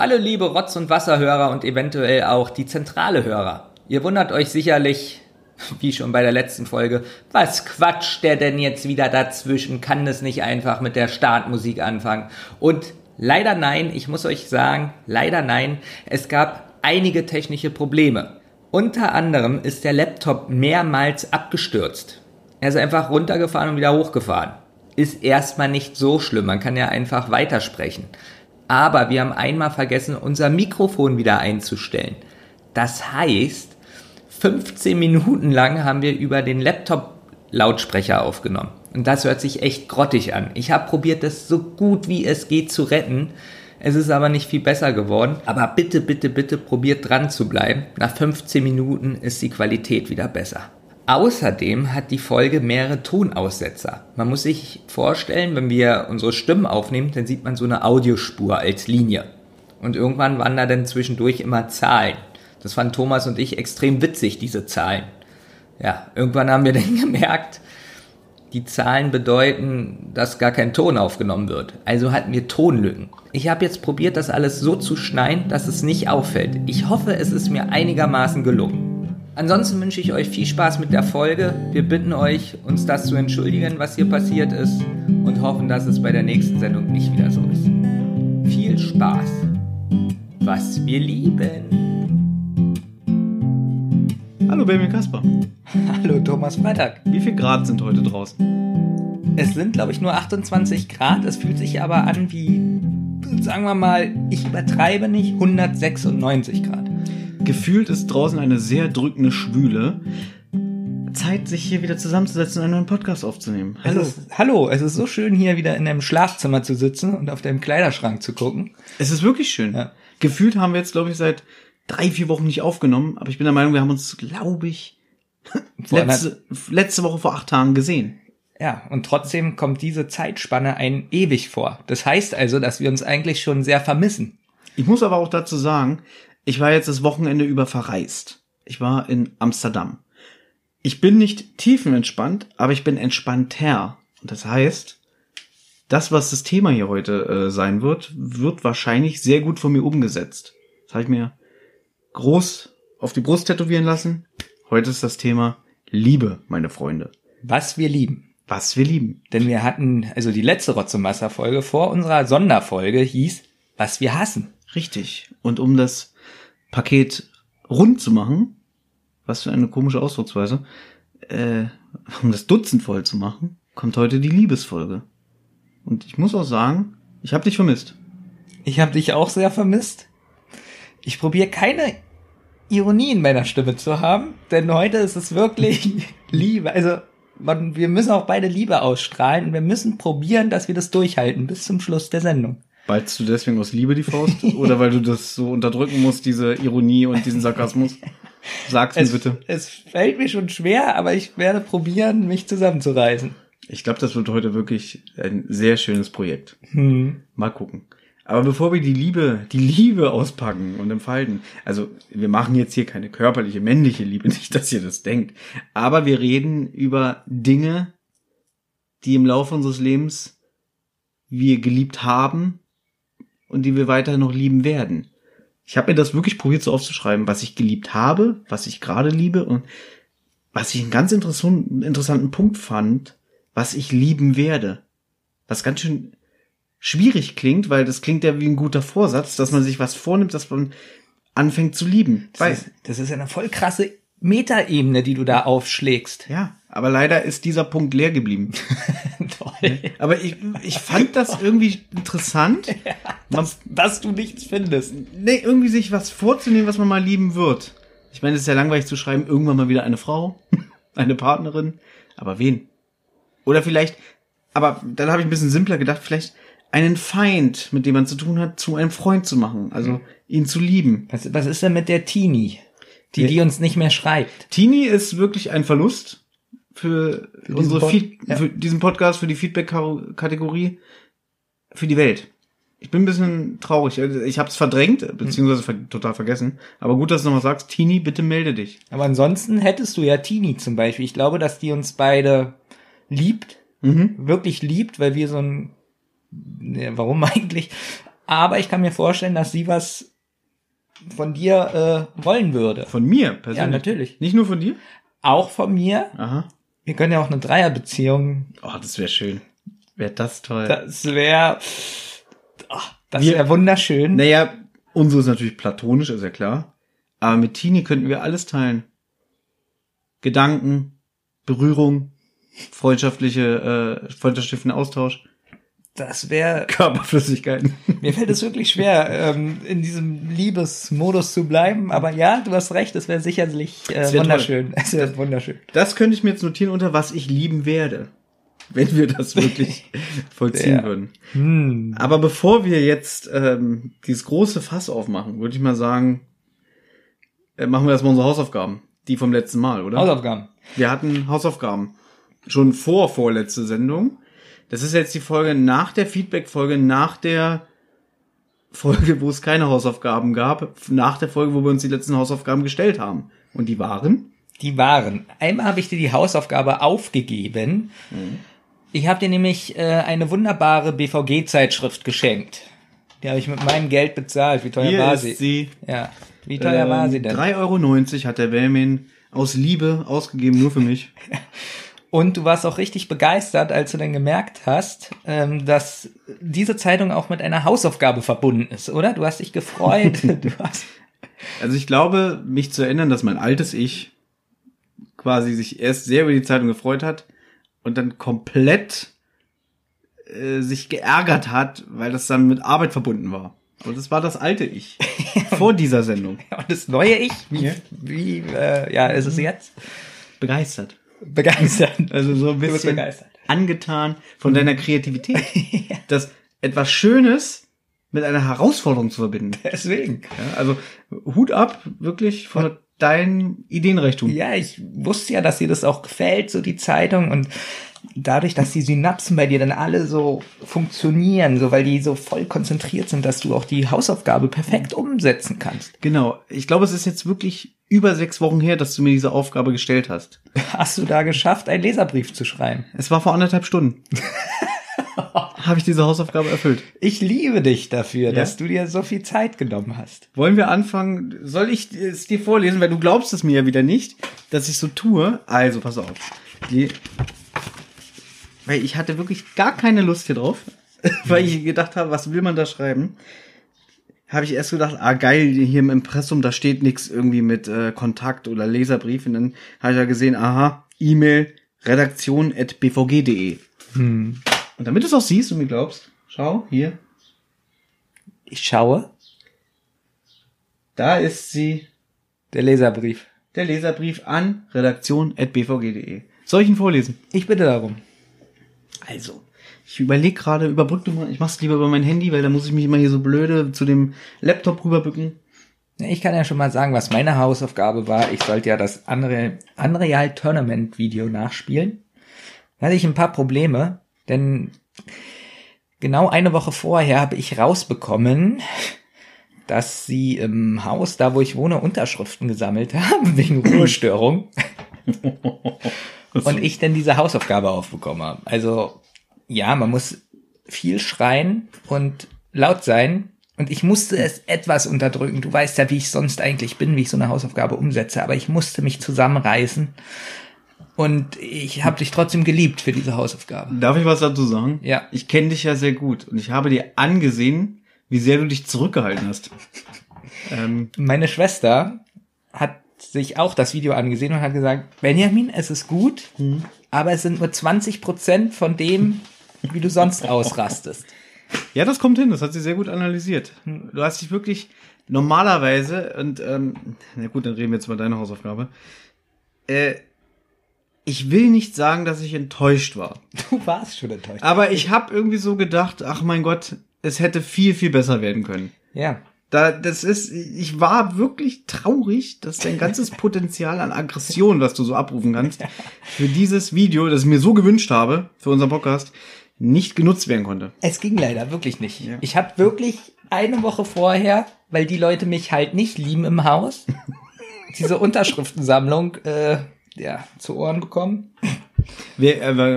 Hallo liebe Rotz- und Wasserhörer und eventuell auch die zentrale Hörer. Ihr wundert euch sicherlich, wie schon bei der letzten Folge, was quatscht der denn jetzt wieder dazwischen? Kann das nicht einfach mit der Startmusik anfangen? Und leider nein, ich muss euch sagen, leider nein, es gab einige technische Probleme. Unter anderem ist der Laptop mehrmals abgestürzt. Er ist einfach runtergefahren und wieder hochgefahren. Ist erstmal nicht so schlimm, man kann ja einfach weitersprechen. Aber wir haben einmal vergessen, unser Mikrofon wieder einzustellen. Das heißt, 15 Minuten lang haben wir über den Laptop Lautsprecher aufgenommen. Und das hört sich echt grottig an. Ich habe probiert, das so gut wie es geht zu retten. Es ist aber nicht viel besser geworden. Aber bitte, bitte, bitte probiert dran zu bleiben. Nach 15 Minuten ist die Qualität wieder besser. Außerdem hat die Folge mehrere Tonaussetzer. Man muss sich vorstellen, wenn wir unsere Stimmen aufnehmen, dann sieht man so eine Audiospur als Linie. Und irgendwann waren da dann zwischendurch immer Zahlen. Das fanden Thomas und ich extrem witzig, diese Zahlen. Ja, irgendwann haben wir dann gemerkt, die Zahlen bedeuten, dass gar kein Ton aufgenommen wird. Also hatten wir Tonlücken. Ich habe jetzt probiert, das alles so zu schneiden, dass es nicht auffällt. Ich hoffe, es ist mir einigermaßen gelungen. Ansonsten wünsche ich euch viel Spaß mit der Folge. Wir bitten euch, uns das zu entschuldigen, was hier passiert ist und hoffen, dass es bei der nächsten Sendung nicht wieder so ist. Viel Spaß. Was wir lieben. Hallo Benjamin Kasper. Hallo Thomas Freitag. Wie viel Grad sind heute draußen? Es sind, glaube ich, nur 28 Grad. Es fühlt sich aber an wie, sagen wir mal, ich übertreibe nicht, 196 Grad. Gefühlt ist draußen eine sehr drückende Schwüle. Zeit, sich hier wieder zusammenzusetzen und einen neuen Podcast aufzunehmen. Hallo. Es ist, hallo, es ist so schön, hier wieder in deinem Schlafzimmer zu sitzen und auf deinem Kleiderschrank zu gucken. Es ist wirklich schön. Ja. Gefühlt haben wir jetzt, glaube ich, seit drei, vier Wochen nicht aufgenommen, aber ich bin der Meinung, wir haben uns, glaube ich, letzte, letzte Woche vor acht Tagen gesehen. Ja, und trotzdem kommt diese Zeitspanne ein ewig vor. Das heißt also, dass wir uns eigentlich schon sehr vermissen. Ich muss aber auch dazu sagen, ich war jetzt das Wochenende über verreist. Ich war in Amsterdam. Ich bin nicht tiefenentspannt, aber ich bin entspannter. Und das heißt, das, was das Thema hier heute äh, sein wird, wird wahrscheinlich sehr gut von mir umgesetzt. Das habe ich mir groß auf die Brust tätowieren lassen. Heute ist das Thema Liebe, meine Freunde. Was wir lieben. Was wir lieben. Denn wir hatten, also die letzte Rotze-Masser-Folge vor unserer Sonderfolge hieß, was wir hassen. Richtig. Und um das Paket rund zu machen, was für eine komische Ausdrucksweise, äh, um das Dutzend voll zu machen, kommt heute die Liebesfolge. Und ich muss auch sagen, ich habe dich vermisst. Ich habe dich auch sehr vermisst. Ich probiere keine Ironie in meiner Stimme zu haben, denn heute ist es wirklich Liebe. Also man, wir müssen auch beide Liebe ausstrahlen und wir müssen probieren, dass wir das durchhalten bis zum Schluss der Sendung. Ballst du deswegen aus Liebe die Faust? Oder weil du das so unterdrücken musst, diese Ironie und diesen Sarkasmus? Sag's mir es, bitte. Es fällt mir schon schwer, aber ich werde probieren, mich zusammenzureißen. Ich glaube, das wird heute wirklich ein sehr schönes Projekt. Hm. Mal gucken. Aber bevor wir die Liebe, die Liebe auspacken und entfalten, also wir machen jetzt hier keine körperliche, männliche Liebe, nicht, dass ihr das denkt, aber wir reden über Dinge, die im Laufe unseres Lebens wir geliebt haben und die wir weiterhin noch lieben werden. Ich habe mir das wirklich probiert so aufzuschreiben, was ich geliebt habe, was ich gerade liebe und was ich einen ganz interessanten Punkt fand, was ich lieben werde. Was ganz schön schwierig klingt, weil das klingt ja wie ein guter Vorsatz, dass man sich was vornimmt, dass man anfängt zu lieben. Das, ist, das ist eine voll krasse Metaebene, die du da aufschlägst. Ja, aber leider ist dieser Punkt leer geblieben. Toll. Aber ich, ich fand das irgendwie interessant. Ja, dass, dass du nichts findest. Nee, irgendwie sich was vorzunehmen, was man mal lieben wird. Ich meine, es ist ja langweilig zu schreiben, irgendwann mal wieder eine Frau, eine Partnerin. Aber wen? Oder vielleicht, aber dann habe ich ein bisschen simpler gedacht, vielleicht einen Feind, mit dem man zu tun hat, zu einem Freund zu machen. Also mhm. ihn zu lieben. Was, was ist denn mit der Teenie? Die, die uns nicht mehr schreibt. Teenie ist wirklich ein Verlust für, für unsere Pod Feed ja. für diesen Podcast, für die Feedback-Kategorie, für die Welt. Ich bin ein bisschen traurig. Also, ich habe es verdrängt, beziehungsweise ver total vergessen. Aber gut, dass du nochmal sagst, Tini, bitte melde dich. Aber ansonsten hättest du ja Tini zum Beispiel. Ich glaube, dass die uns beide liebt, mhm. wirklich liebt, weil wir so ein, ja, warum eigentlich? Aber ich kann mir vorstellen, dass sie was von dir äh, wollen würde. Von mir persönlich? Ja, natürlich. Nicht nur von dir? Auch von mir. Aha. Wir können ja auch eine Dreierbeziehung. Oh, das wäre schön. Wäre das toll. Das wäre, oh, das wäre wunderschön. naja, unsere ist natürlich platonisch, ist ja klar. Aber mit Tini könnten wir alles teilen. Gedanken, Berührung, freundschaftliche, äh, freundschaftlichen Austausch, Das wäre, Körperflüssigkeiten. mir fällt es wirklich schwer, ähm, in diesem Liebesmodus zu bleiben. Aber ja, du hast recht, es wäre sicherlich äh, Das wär wunderschön. Es wäre wunderschön. Das könnte ich mir jetzt notieren unter was ich lieben werde. Wenn wir das wirklich vollziehen Ja. würden. Hm. Aber bevor wir jetzt ähm, dieses große Fass aufmachen, würde ich mal sagen, äh, machen wir erstmal unsere Hausaufgaben. Die vom letzten Mal, oder? Hausaufgaben. Wir hatten Hausaufgaben. Schon vor vorletzte Sendung. Das ist jetzt die Folge nach der Feedback-Folge, nach der Folge, wo es keine Hausaufgaben gab, nach der Folge, wo wir uns die letzten Hausaufgaben gestellt haben. Und die waren? Die waren. Einmal habe ich dir die Hausaufgabe aufgegeben. Ich habe dir nämlich äh, eine wunderbare BVG-Zeitschrift geschenkt. Die habe ich mit meinem Geld bezahlt. Wie teuer Hier war ist sie? sie. Ja. Wie teuer war sie denn? 3,90 Euro hat der Belmin aus Liebe ausgegeben, nur für mich. Und du warst auch richtig begeistert, als du dann gemerkt hast, ähm, dass diese Zeitung auch mit einer Hausaufgabe verbunden ist, oder? Du hast dich gefreut. du hast Also ich glaube, mich zu erinnern, dass mein altes Ich quasi sich erst sehr über die Zeitung gefreut hat und dann komplett äh, sich geärgert hat, weil das dann mit Arbeit verbunden war. Und das war das alte Ich vor dieser Sendung. und das neue Ich, wie, wie äh, ja, ist es jetzt? Begeistert. Begeistert. Also so ein bisschen angetan von deiner Kreativität. Das etwas Schönes mit einer Herausforderung zu verbinden. Deswegen. Ja, also Hut ab, wirklich von deinem Ideenreichtum. Ja, ich wusste ja, dass dir das auch gefällt, so die Zeitung und dadurch, dass die Synapsen bei dir dann alle so funktionieren, so weil die so voll konzentriert sind, dass du auch die Hausaufgabe perfekt umsetzen kannst. Genau. Ich glaube, es ist jetzt wirklich über sechs Wochen her, dass du mir diese Aufgabe gestellt hast. Hast du da geschafft, einen Leserbrief zu schreiben? Es war vor anderthalb Stunden. Habe ich diese Hausaufgabe erfüllt. Ich liebe dich dafür, Ja? dass du dir so viel Zeit genommen hast. Wollen wir anfangen? Soll ich es dir vorlesen? Weil du glaubst es mir ja wieder nicht, dass ich so tue. Also, pass auf. Die, weil ich hatte wirklich gar keine Lust hier drauf. weil ich gedacht habe, was will man da schreiben? Habe ich erst gedacht, ah geil, hier im Impressum, da steht nichts irgendwie mit äh, Kontakt oder Leserbrief. Und dann habe ich ja gesehen, aha, E-Mail redaktion.bvg.de. Und damit du es auch siehst und mir glaubst, schau, hier, Ich schaue. da ist sie, Der Leserbrief. der Leserbrief an redaktion.bvg.de. Soll ich ihn vorlesen? Ich bitte darum. Also, ich überlege gerade, überbrück du mal, ich mach's lieber über mein Handy, weil da muss ich mich immer hier so blöde zu dem Laptop rüberbücken. Ich kann ja schon mal sagen, was meine Hausaufgabe war. Ich sollte ja das Unreal, Tournament Video nachspielen. Da hatte ich ein paar Probleme, denn genau eine Woche vorher habe ich rausbekommen, dass sie im Haus, da wo ich wohne, Unterschriften gesammelt haben, wegen Ruhestörung. Und ich dann diese Hausaufgabe aufbekommen habe. Also, ja, man muss viel schreien und laut sein. Und ich musste es etwas unterdrücken. Du weißt ja, wie ich sonst eigentlich bin, wie ich so eine Hausaufgabe umsetze. Aber ich musste mich zusammenreißen. Und ich habe dich trotzdem geliebt für diese Hausaufgabe. Darf ich was dazu sagen? Ja. Ich kenne dich ja sehr gut und ich habe dir angesehen, wie sehr du dich zurückgehalten hast. ähm, Meine Schwester hat sich auch das Video angesehen und hat gesagt, Benjamin, es ist gut, aber es sind nur 20 Prozent von dem, wie du sonst ausrastest. Ja, das kommt hin, das hat sie sehr gut analysiert. Du hast dich wirklich normalerweise, und ähm, na gut, dann reden wir jetzt über deine Hausaufgabe. Äh, ich will nicht sagen, dass ich enttäuscht war. Du warst schon enttäuscht. Aber ich habe irgendwie so gedacht, ach mein Gott, es hätte viel, viel besser werden können. Ja. Da, das ist, ich war wirklich traurig, dass dein ganzes Potenzial an Aggression, was du so abrufen kannst, für dieses Video, das ich mir so gewünscht habe, für unseren Podcast, nicht genutzt werden konnte. Es ging leider wirklich nicht. Ich habe wirklich eine Woche vorher, weil die Leute mich halt nicht lieben im Haus, diese Unterschriftensammlung äh, ja, zu Ohren bekommen. Wer, äh, wer,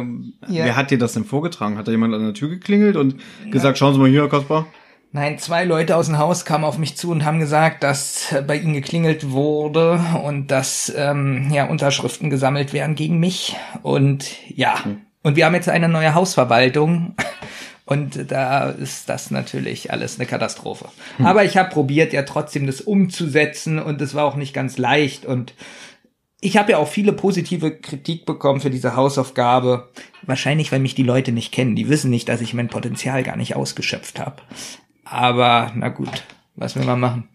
Ja. wer hat dir das denn vorgetragen? Hat da jemand an der Tür geklingelt und gesagt, schauen Sie mal hier, Kaspar? Nein, zwei Leute aus dem Haus kamen auf mich zu und haben gesagt, dass bei ihnen geklingelt wurde und dass ähm, ja Unterschriften gesammelt werden gegen mich. Und ja, hm. Und wir haben jetzt eine neue Hausverwaltung. Und da ist das natürlich alles eine Katastrophe. Hm. Aber ich habe probiert, ja trotzdem das umzusetzen und es war auch nicht ganz leicht. Und ich habe ja auch viele positive Kritik bekommen für diese Hausaufgabe. Wahrscheinlich, weil mich die Leute nicht kennen. Die wissen nicht, dass ich mein Potenzial gar nicht ausgeschöpft habe. Aber na gut, was will man machen?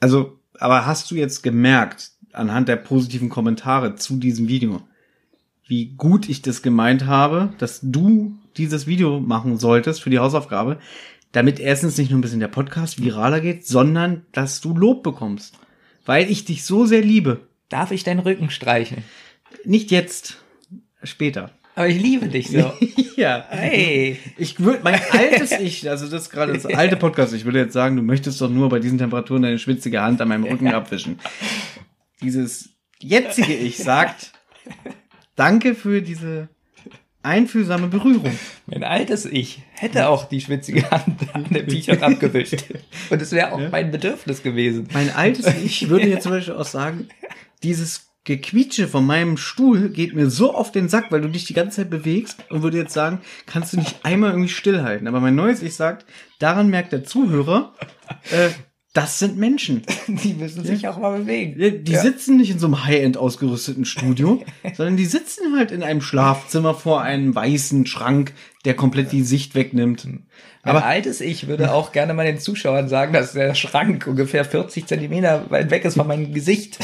Also, aber hast du jetzt gemerkt, anhand der positiven Kommentare zu diesem Video, wie gut ich das gemeint habe, dass du dieses Video machen solltest für die Hausaufgabe, damit erstens nicht nur ein bisschen der Podcast viraler geht, sondern dass du Lob bekommst. Weil ich dich so sehr liebe. Darf ich deinen Rücken streicheln? Nicht jetzt, später. Aber ich liebe dich so. ja. Hey. Ich würde, mein altes Ich, also das ist gerade das alte Podcast, ich würde jetzt sagen, du möchtest doch nur bei diesen Temperaturen deine schwitzige Hand an meinem Rücken abwischen. Dieses jetzige Ich sagt, danke für diese einfühlsame Berührung. Mein altes Ich hätte auch die schwitzige Hand an der T-Shirt abgewischt. Und es wäre auch ja. mein Bedürfnis gewesen. Mein altes Ich würde jetzt zum Beispiel auch sagen, dieses Gequietsche von meinem Stuhl geht mir so auf den Sack, weil du dich die ganze Zeit bewegst und würde jetzt sagen, kannst du nicht einmal irgendwie stillhalten. Aber mein neues Ich sagt, daran merkt der Zuhörer, äh, das sind Menschen. Die müssen sich ja. auch mal bewegen. Die, die ja. sitzen nicht in so einem High-End ausgerüsteten Studio, sondern die sitzen halt in einem Schlafzimmer vor einem weißen Schrank, der komplett die Sicht wegnimmt. Aber ein altes Ich würde auch gerne mal den Zuschauern sagen, dass der Schrank ungefähr 40 Zentimeter weit weg ist von meinem Gesicht.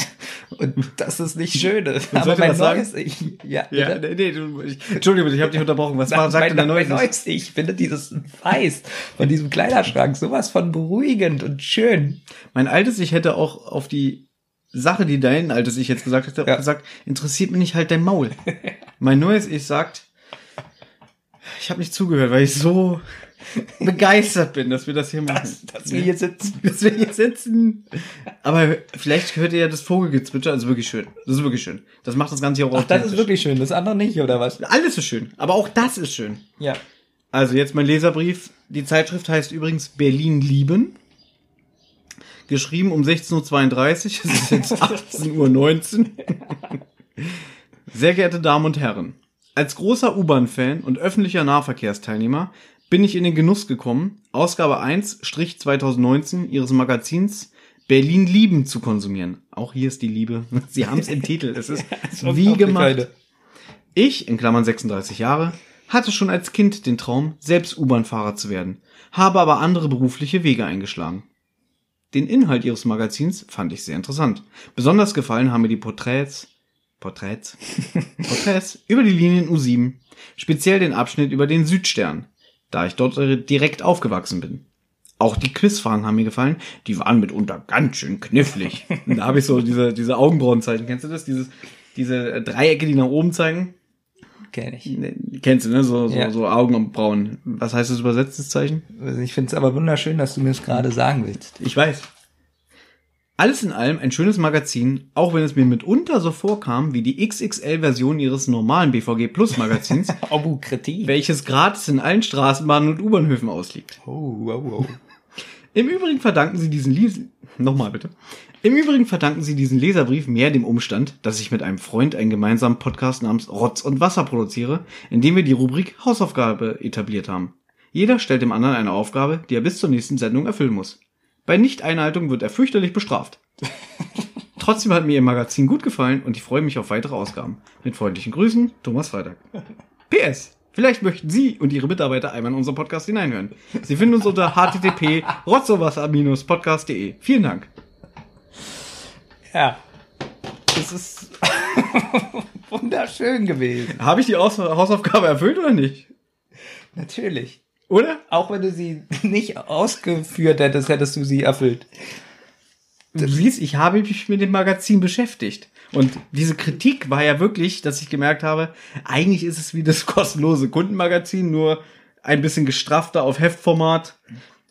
Und das ist nicht schön. Aber mein neues Ich. Ja, ja nee, nee, du, ich, Entschuldigung, ich habe dich unterbrochen. Was war, sagt mein, der neues, mein neues Ich? Ich finde dieses Weiß von diesem Kleiderschrank sowas von beruhigend und schön. Mein altes Ich hätte auch auf die Sache, die dein altes Ich jetzt gesagt hat, ja. gesagt, interessiert mich nicht halt dein Maul. mein neues Ich sagt, ich habe nicht zugehört, weil ich so begeistert bin, dass wir das hier machen. Dass, dass wir hier sitzen. Dass wir hier sitzen. Aber vielleicht hört ihr ja das Vogelgezwitscher, also wirklich schön. Das ist wirklich schön. Das macht das Ganze hier auch Ach, das ist wirklich schön, das andere nicht, oder was? Alles ist schön, aber auch das ist schön. Ja. Also jetzt mein Leserbrief. Die Zeitschrift heißt übrigens Berlin lieben. Geschrieben um 16.32 Uhr, es ist jetzt 18.19 Uhr. Sehr geehrte Damen und Herren, als großer U-Bahn-Fan und öffentlicher Nahverkehrsteilnehmer bin ich in den Genuss gekommen, Ausgabe 1-2019 ihres Magazins Berlin lieben zu konsumieren. Auch hier ist die Liebe. Sie haben es im Titel. Es ist wie gemacht. Ich, in Klammern 36 Jahre, hatte schon als Kind den Traum, selbst U-Bahn-Fahrer zu werden, habe aber andere berufliche Wege eingeschlagen. Den Inhalt ihres Magazins fand ich sehr interessant. Besonders gefallen haben mir die Porträts, Porträts, Porträts über die Linien U7, speziell den Abschnitt über den Südstern, da ich dort direkt aufgewachsen bin. Auch die Quizfragen haben mir gefallen. Die waren mitunter ganz schön knifflig. Und da habe ich so diese, diese Augenbrauenzeichen. Kennst du das? Dieses, diese Dreiecke, die nach oben zeigen? Kenn ich. Kennst du, ne? So, so, ja. so Augen und Brauen. Was heißt das übersetztes Zeichen? Ich finde es aber wunderschön, dass du mir es gerade sagen willst. Ich weiß. Alles in allem ein schönes Magazin, auch wenn es mir mitunter so vorkam wie die XXL-Version ihres normalen BVG Plus Magazins, Kritik. welches gratis in allen Straßenbahnen und U-Bahnhöfen ausliegt. Oh, wow, wow. Im Übrigen verdanken sie diesen Les nochmal bitte. Im Übrigen verdanken sie diesen Leserbrief mehr dem Umstand, dass ich mit einem Freund einen gemeinsamen Podcast namens Rotz und Wasser produziere, in dem wir die Rubrik Hausaufgabe etabliert haben. Jeder stellt dem anderen eine Aufgabe, die er bis zur nächsten Sendung erfüllen muss. Bei Nichteinhaltung wird er fürchterlich bestraft. Trotzdem hat mir Ihr Magazin gut gefallen und ich freue mich auf weitere Ausgaben. Mit freundlichen Grüßen, Thomas Freitag. PS. Vielleicht möchten Sie und Ihre Mitarbeiter einmal in unseren Podcast hineinhören. Sie finden uns unter http rotzowasser-podcast.de. Vielen Dank. Ja. Das ist wunderschön gewesen. Habe ich die Hausaufgabe erfüllt oder nicht? Natürlich. Oder? Auch wenn du sie nicht ausgeführt hättest, hättest du sie erfüllt. Du siehst, ich habe mich mit dem Magazin beschäftigt. Und diese Kritik war ja wirklich, dass ich gemerkt habe, eigentlich ist es wie das kostenlose Kundenmagazin, nur ein bisschen gestrafter auf Heftformat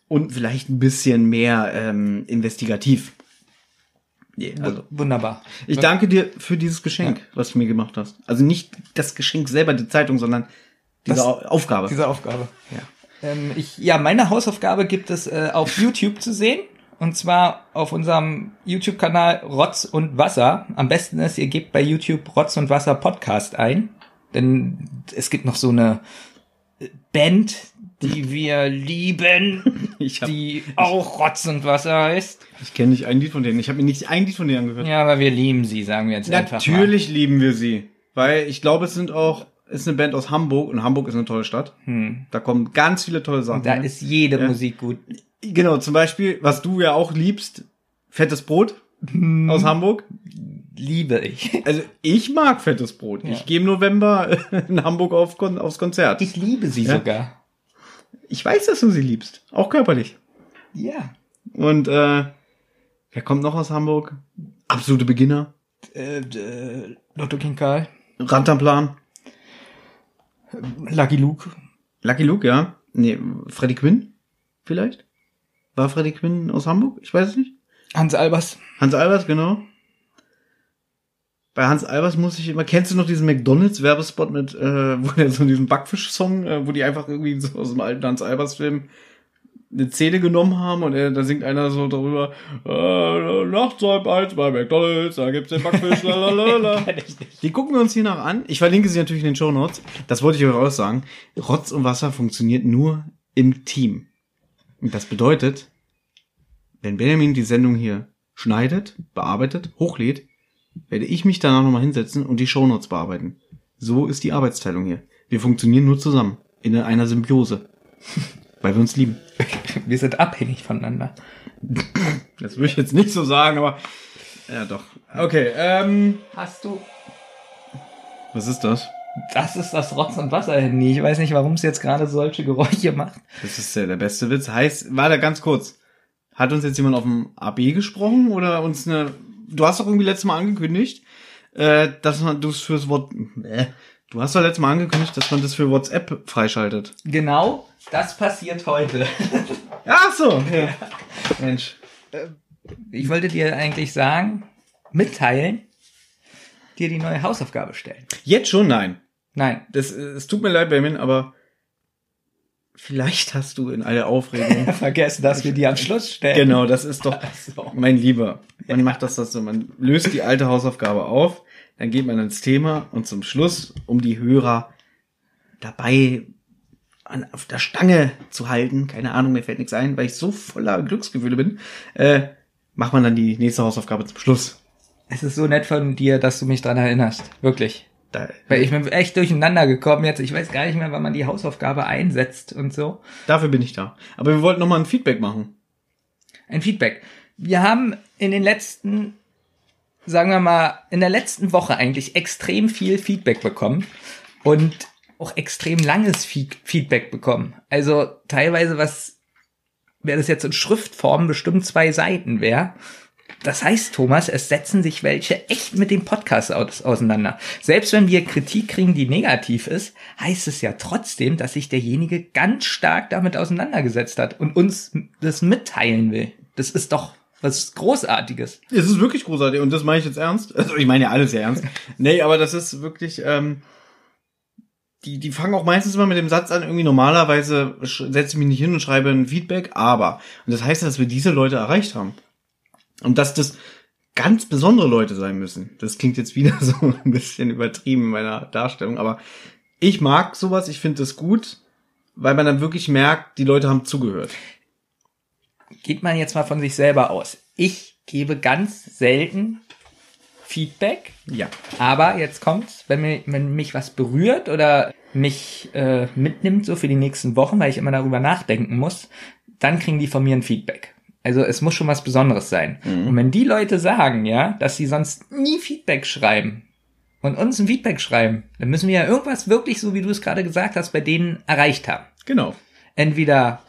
und vielleicht ein bisschen mehr ähm, investigativ. Yeah, also, Wunderbar. Ich danke dir für dieses Geschenk, ja. was du mir gemacht hast. Also nicht das Geschenk selber, die Zeitung, sondern diese das, Aufgabe. Diese Aufgabe. Ja. Ähm, ich, ja, meine Hausaufgabe gibt es äh, auf YouTube zu sehen. Und zwar auf unserem YouTube-Kanal Rotz und Wasser. Am besten ist, ihr gebt bei YouTube Rotz und Wasser Podcast ein. Denn es gibt noch so eine Band, die wir lieben, Ich hab- die auch Rotz und Wasser heißt. Ich kenne nicht ein Lied von denen. Ich habe mir nicht ein Lied von denen angehört. Ja, aber wir lieben sie, sagen wir jetzt einfach mal. Natürlich lieben wir sie. Weil ich glaube, es sind auch, ist eine Band aus Hamburg und Hamburg ist eine tolle Stadt. Da kommen ganz viele tolle Sachen. Und da hin. ist jede Ja. Musik gut. Genau, zum Beispiel, was du ja auch liebst, fettes Brot Hm. aus Hamburg. Liebe ich. Also ich mag fettes Brot. Ich gehe im November in Hamburg auf, aufs Konzert. Ich liebe sie Ja. sogar. Ich weiß, dass du sie liebst. Auch körperlich. Ja. Und äh, wer kommt noch aus Hamburg? Absolute Beginner. Äh, äh, Lotto King Karl. Rand am Plan. Lucky Luke. Lucky Luke, ja. Nee, Freddy Quinn vielleicht? War Freddy Quinn aus Hamburg? Ich weiß es nicht. Hans Albers. Hans Albers, genau. Bei Hans Albers muss ich immer, kennst du noch diesen McDonalds-Werbespot mit, äh, wo der so diesen Backfisch-Song, äh, wo die einfach irgendwie so aus dem alten Hans Albers-Film eine Szene genommen haben und er, da singt einer so darüber, äh, nachts halb eins bei McDonalds, da gibt's den Backfisch, lalalala. Die gucken wir uns hier noch an. Ich verlinke sie natürlich in den Show Notes. Das wollte ich euch auch sagen. Rotz und Wasser funktioniert nur im Team. Und das bedeutet, wenn Benjamin die Sendung hier schneidet, bearbeitet, hochlädt, werde ich mich danach nochmal hinsetzen und die Shownotes bearbeiten. So ist die Arbeitsteilung hier. Wir funktionieren nur zusammen. In einer Symbiose. Weil wir uns lieben. Wir sind abhängig voneinander. Das würde ich jetzt nicht so sagen, aber. Ja, doch. Okay, ähm. Hast du? Was ist das? Das ist das Rotz- und Wasser-Handy. Ich weiß nicht, warum es jetzt gerade solche Geräusche macht. Das ist ja der beste Witz. Heißt, warte ganz kurz. Hat uns jetzt jemand auf dem AB gesprochen oder uns eine. Du hast doch irgendwie letztes Mal angekündigt, äh, dass man das fürs Wort. Äh, du hast doch letztes Mal angekündigt, dass man das für WhatsApp freischaltet. Genau, das passiert heute. Ach so. Ja. Mensch. Ich wollte dir eigentlich sagen, mitteilen, dir die neue Hausaufgabe stellen. Jetzt schon nein. Nein, Das, äh, es tut mir leid, Benjamin, aber vielleicht hast du in aller Aufregung. vergessen, dass wir die am Schluss stellen. genau, das ist doch So. mein Lieber. Man macht das, das so. Man löst die alte Hausaufgabe auf, dann geht man ins Thema und zum Schluss, um die Hörer dabei an, auf der Stange zu halten, keine Ahnung, mir fällt nichts ein, weil ich so voller Glücksgefühle bin, äh, macht man dann die nächste Hausaufgabe zum Schluss. Es ist so nett von dir, dass du mich dran erinnerst. Wirklich. Da, Weil ich bin echt durcheinander gekommen jetzt. Ich weiß gar nicht mehr, wann man die Hausaufgabe einsetzt und so. dafür bin ich da. Aber wir wollten noch mal ein Feedback machen. Ein Feedback. Wir haben in den letzten, sagen wir mal, in der letzten Woche eigentlich extrem viel Feedback bekommen und auch extrem langes Feed Feedback bekommen. Also teilweise was, wäre das jetzt in Schriftform bestimmt zwei Seiten wäre. Das heißt, Thomas, es setzen sich welche echt mit dem Podcast aus auseinander. Selbst wenn wir Kritik kriegen, die negativ ist, heißt es ja trotzdem, dass sich derjenige ganz stark damit auseinandergesetzt hat und uns das mitteilen will. Das ist doch was Großartiges. Es ist wirklich großartig und das meine ich jetzt ernst. Also ich meine ja alles sehr ernst. nee, aber das ist wirklich, ähm, die, die fangen auch meistens immer mit dem Satz an, irgendwie normalerweise setze ich mich nicht hin und schreibe ein Feedback, aber. Und das heißt, dass wir diese Leute erreicht haben. Und dass das ganz besondere Leute sein müssen. Das klingt jetzt wieder so ein bisschen übertrieben in meiner Darstellung, aber ich mag sowas, ich finde das gut, weil man dann wirklich merkt, die Leute haben zugehört. Geht man jetzt mal von sich selber aus. Ich gebe ganz selten Feedback, Ja. aber jetzt kommt's, wenn, mir, wenn mich was berührt oder mich äh, mitnimmt so für die nächsten Wochen, weil ich immer darüber nachdenken muss, dann kriegen die von mir ein Feedback. Also es muss schon was Besonderes sein. Und wenn die Leute sagen, ja, dass sie sonst nie Feedback schreiben und uns ein Feedback schreiben, dann müssen wir ja irgendwas wirklich, so wie du es gerade gesagt hast, bei denen erreicht haben. Genau. Entweder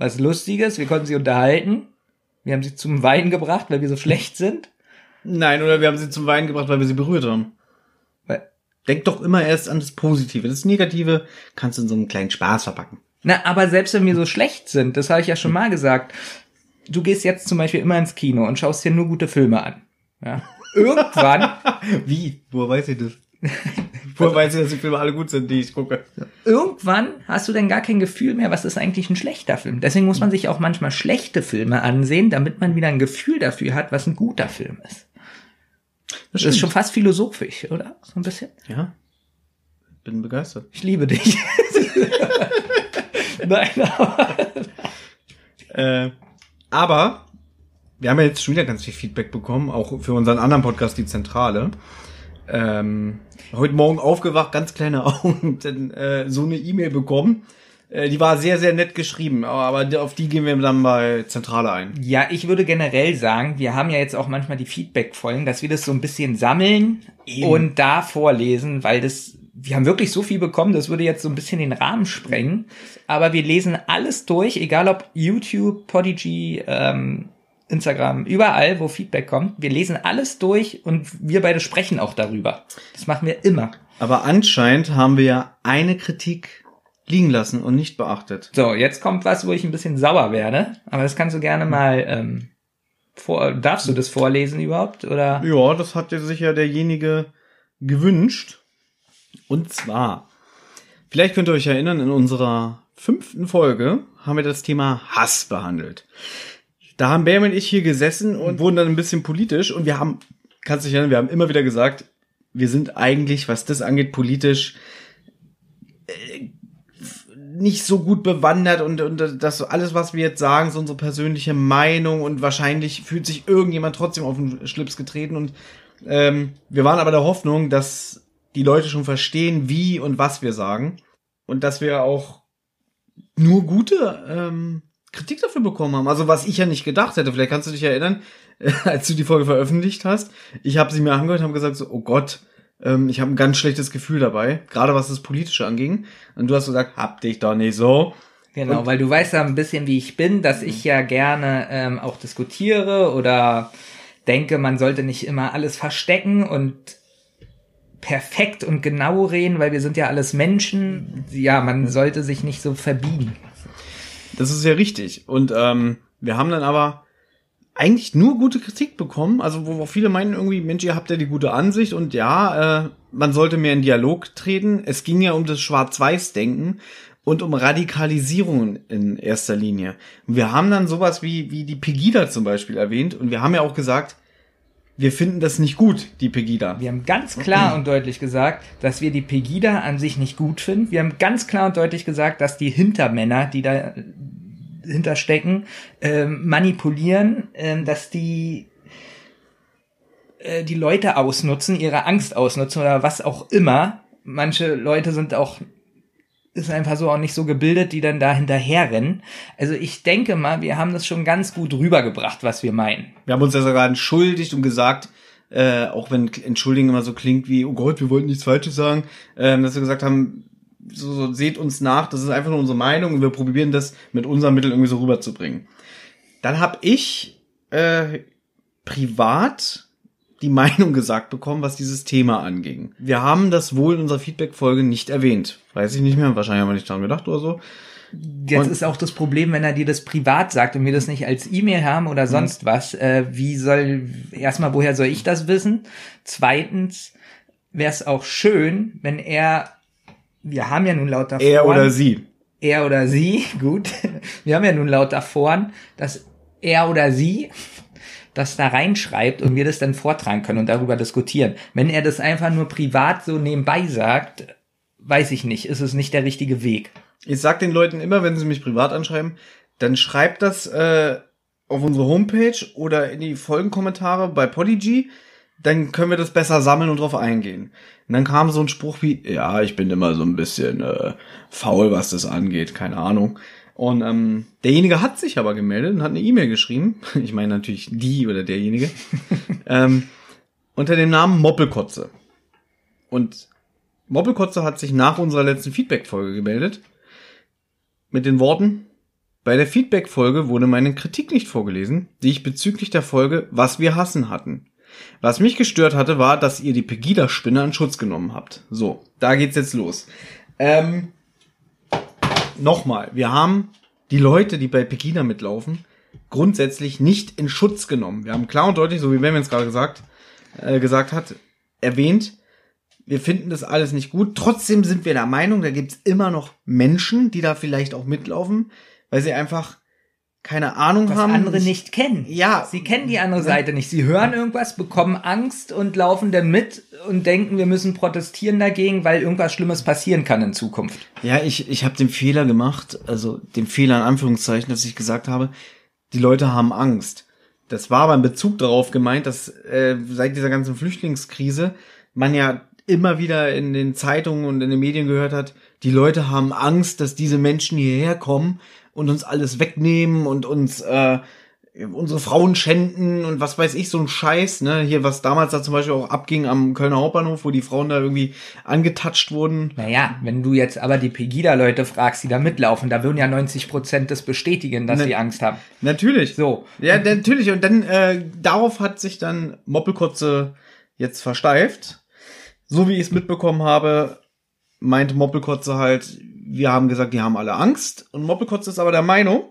was Lustiges, wir konnten sie unterhalten, wir haben sie zum Weinen gebracht, weil wir so schlecht sind. Nein, oder wir haben sie zum Weinen gebracht, weil wir sie berührt haben. Weil, Denk doch immer erst an das Positive. Das Negative kannst du in so einen kleinen Spaß verpacken. na, aber selbst wenn wir so schlecht sind, das habe ich ja schon mal gesagt, du gehst jetzt zum Beispiel immer ins Kino und schaust dir nur gute Filme an. Ja. Irgendwann, Wie? Woher weiß ich das? Woher weiß ich, dass die Filme alle gut sind, die ich gucke? Irgendwann hast du dann gar kein Gefühl mehr, was ist eigentlich ein schlechter Film. Deswegen muss man sich auch manchmal schlechte Filme ansehen, damit man wieder ein Gefühl dafür hat, was ein guter Film ist. Das, das ist schon fast philosophisch, oder? So ein bisschen? Ja. Bin begeistert. Ich liebe dich. Nein, aber. äh, aber wir haben ja jetzt schon wieder ganz viel Feedback bekommen, auch für unseren anderen Podcast, die Zentrale. Ähm, heute Morgen aufgewacht, ganz kleine Augen, dann äh, so eine E-Mail bekommen. Äh, die war sehr, sehr nett geschrieben, aber auf die gehen wir dann bei Zentrale ein. Ja, ich würde generell sagen, wir haben ja jetzt auch manchmal die Feedback-Folgen, dass wir das so ein bisschen sammeln Eben. und da vorlesen, weil das wir haben wirklich so viel bekommen, das würde jetzt so ein bisschen den Rahmen sprengen. Aber wir lesen alles durch, egal ob YouTube, Podigy, ähm, Instagram, überall, wo Feedback kommt. Wir lesen alles durch und wir beide sprechen auch darüber. Das machen wir immer. Aber anscheinend haben wir ja eine Kritik liegen lassen und nicht beachtet. So, jetzt kommt was, wo ich ein bisschen sauer werde. Aber das kannst du gerne mal ähm, vor. Darfst du das vorlesen überhaupt? Oder? Ja, das hat sich ja derjenige gewünscht. Und zwar, vielleicht könnt ihr euch erinnern, in unserer fünften Folge haben wir das Thema Hass behandelt. Da haben Bam und ich hier gesessen und wurden dann ein bisschen politisch und wir haben, kannst du dich erinnern, wir haben immer wieder gesagt, wir sind eigentlich, was das angeht, politisch äh, nicht so gut bewandert und, und das alles, was wir jetzt sagen, ist unsere persönliche Meinung und wahrscheinlich fühlt sich irgendjemand trotzdem auf den Schlips getreten und ähm, wir waren aber der Hoffnung, dass die Leute schon verstehen, wie und was wir sagen und dass wir auch nur gute ähm, Kritik dafür bekommen haben. Also was ich ja nicht gedacht hätte. Vielleicht kannst du dich erinnern, als du die Folge veröffentlicht hast. Ich habe sie mir angehört und habe gesagt so, oh Gott, ähm, ich habe ein ganz schlechtes Gefühl dabei, gerade was das Politische anging. Und du hast gesagt, hab dich doch nicht so. Genau, und, weil du weißt ja ein bisschen, wie ich bin, dass ich ja gerne ähm, auch diskutiere oder denke, man sollte nicht immer alles verstecken und perfekt und genau reden, weil wir sind ja alles Menschen. Ja, man sollte sich nicht so verbiegen. Das ist ja richtig. Und ähm, wir haben dann aber eigentlich nur gute Kritik bekommen. Also wo, wo viele meinen irgendwie, Mensch, ihr habt ja die gute Ansicht und ja, äh, man sollte mehr in Dialog treten. Es ging ja um das Schwarz-Weiß-Denken und um Radikalisierung in erster Linie. Wir haben dann sowas wie, wie die Pegida zum Beispiel erwähnt und wir haben ja auch gesagt, wir finden das nicht gut, die Pegida. Wir haben ganz klar und deutlich gesagt, dass wir die Pegida an sich nicht gut finden. Wir haben ganz klar und deutlich gesagt, dass die Hintermänner, die da hinterstecken, äh, manipulieren, äh, dass die äh, die Leute ausnutzen, ihre Angst ausnutzen oder was auch immer. Manche Leute sind auch ist einfach so auch nicht so gebildet, die dann da hinterherrennen. Also ich denke mal, wir haben das schon ganz gut rübergebracht, was wir meinen. Wir haben uns ja sogar entschuldigt und gesagt, äh, auch wenn entschuldigen immer so klingt wie, oh Gott, wir wollten nichts Falsches sagen, äh, dass wir gesagt haben, so, so seht uns nach, das ist einfach nur unsere Meinung und wir probieren das mit unseren Mitteln irgendwie so rüberzubringen. Dann habe ich äh, privat die Meinung gesagt bekommen, was dieses Thema anging. Wir haben das wohl in unserer Feedback-Folge nicht erwähnt. Weiß ich nicht mehr, wahrscheinlich haben wir nicht daran gedacht oder so. Jetzt und ist auch das Problem, wenn er dir das privat sagt und wir das nicht als E-Mail haben oder mhm. sonst mhm. was. Äh, wie soll, erstmal, woher soll ich das wissen? Zweitens wäre es auch schön, wenn er, wir haben ja nun laut davor. Er oder sie. Er oder sie, gut. Wir haben ja nun laut davor, dass er oder sie das da reinschreibt und wir das dann vortragen können und darüber diskutieren. Wenn er das einfach nur privat so nebenbei sagt, weiß ich nicht, ist es nicht der richtige Weg. Ich sag den Leuten immer, wenn sie mich privat anschreiben, dann schreibt das äh, auf unsere Homepage oder in die Folgenkommentare bei Podigy, dann können wir das besser sammeln und drauf eingehen. Und dann kam so ein Spruch wie, ja, ich bin immer so ein bisschen äh, faul, was das angeht, keine Ahnung. Und ähm, derjenige hat sich aber gemeldet und hat eine E-Mail geschrieben. Ich meine natürlich die oder derjenige. ähm, unter dem Namen Moppelkotze. Und Moppelkotze hat sich nach unserer letzten Feedback-Folge gemeldet. Mit den Worten, bei der Feedback-Folge wurde meine Kritik nicht vorgelesen, die ich bezüglich der Folge Was wir hassen hatten. Was mich gestört hatte, war, dass ihr die Pegida-Spinne in Schutz genommen habt. So, da geht's jetzt los. Ähm, nochmal, wir haben die Leute, die bei Pegida mitlaufen, grundsätzlich nicht in Schutz genommen. Wir haben klar und deutlich, so wie Ben es gerade gesagt, äh, gesagt hat, erwähnt, Wir finden das alles nicht gut. Trotzdem sind wir der Meinung, da gibt's immer noch Menschen, die da vielleicht auch mitlaufen, weil sie einfach keine Ahnung was haben. andere nicht kennen. Ja. Sie kennen die andere Seite nicht. Sie hören irgendwas, bekommen Angst und laufen dann mit und denken, wir müssen protestieren dagegen, weil irgendwas Schlimmes passieren kann in Zukunft. Ja, ich, ich habe den Fehler gemacht, also den Fehler in Anführungszeichen, dass ich gesagt habe, die Leute haben Angst. Das war aber in Bezug darauf gemeint, dass äh, seit dieser ganzen Flüchtlingskrise man ja immer wieder in den Zeitungen und in den Medien gehört hat, die Leute haben Angst, dass diese Menschen hierher kommen und uns alles wegnehmen und uns äh, unsere Frauen schänden und was weiß ich, so ein Scheiß, ne? Hier, was damals da zum Beispiel auch abging am Kölner Hauptbahnhof, wo die Frauen da irgendwie angetatscht wurden. Naja, wenn du jetzt aber die Pegida-Leute fragst, die da mitlaufen, da würden ja 90 Prozent das bestätigen, dass Ne- sie Angst haben. Natürlich. So. Ja, natürlich. Und dann äh, darauf hat sich dann Moppelkotze jetzt versteift. So wie ich es mitbekommen habe, meinte Moppelkotze halt, wir haben gesagt, die haben alle Angst. Und Moppelkotze ist aber der Meinung,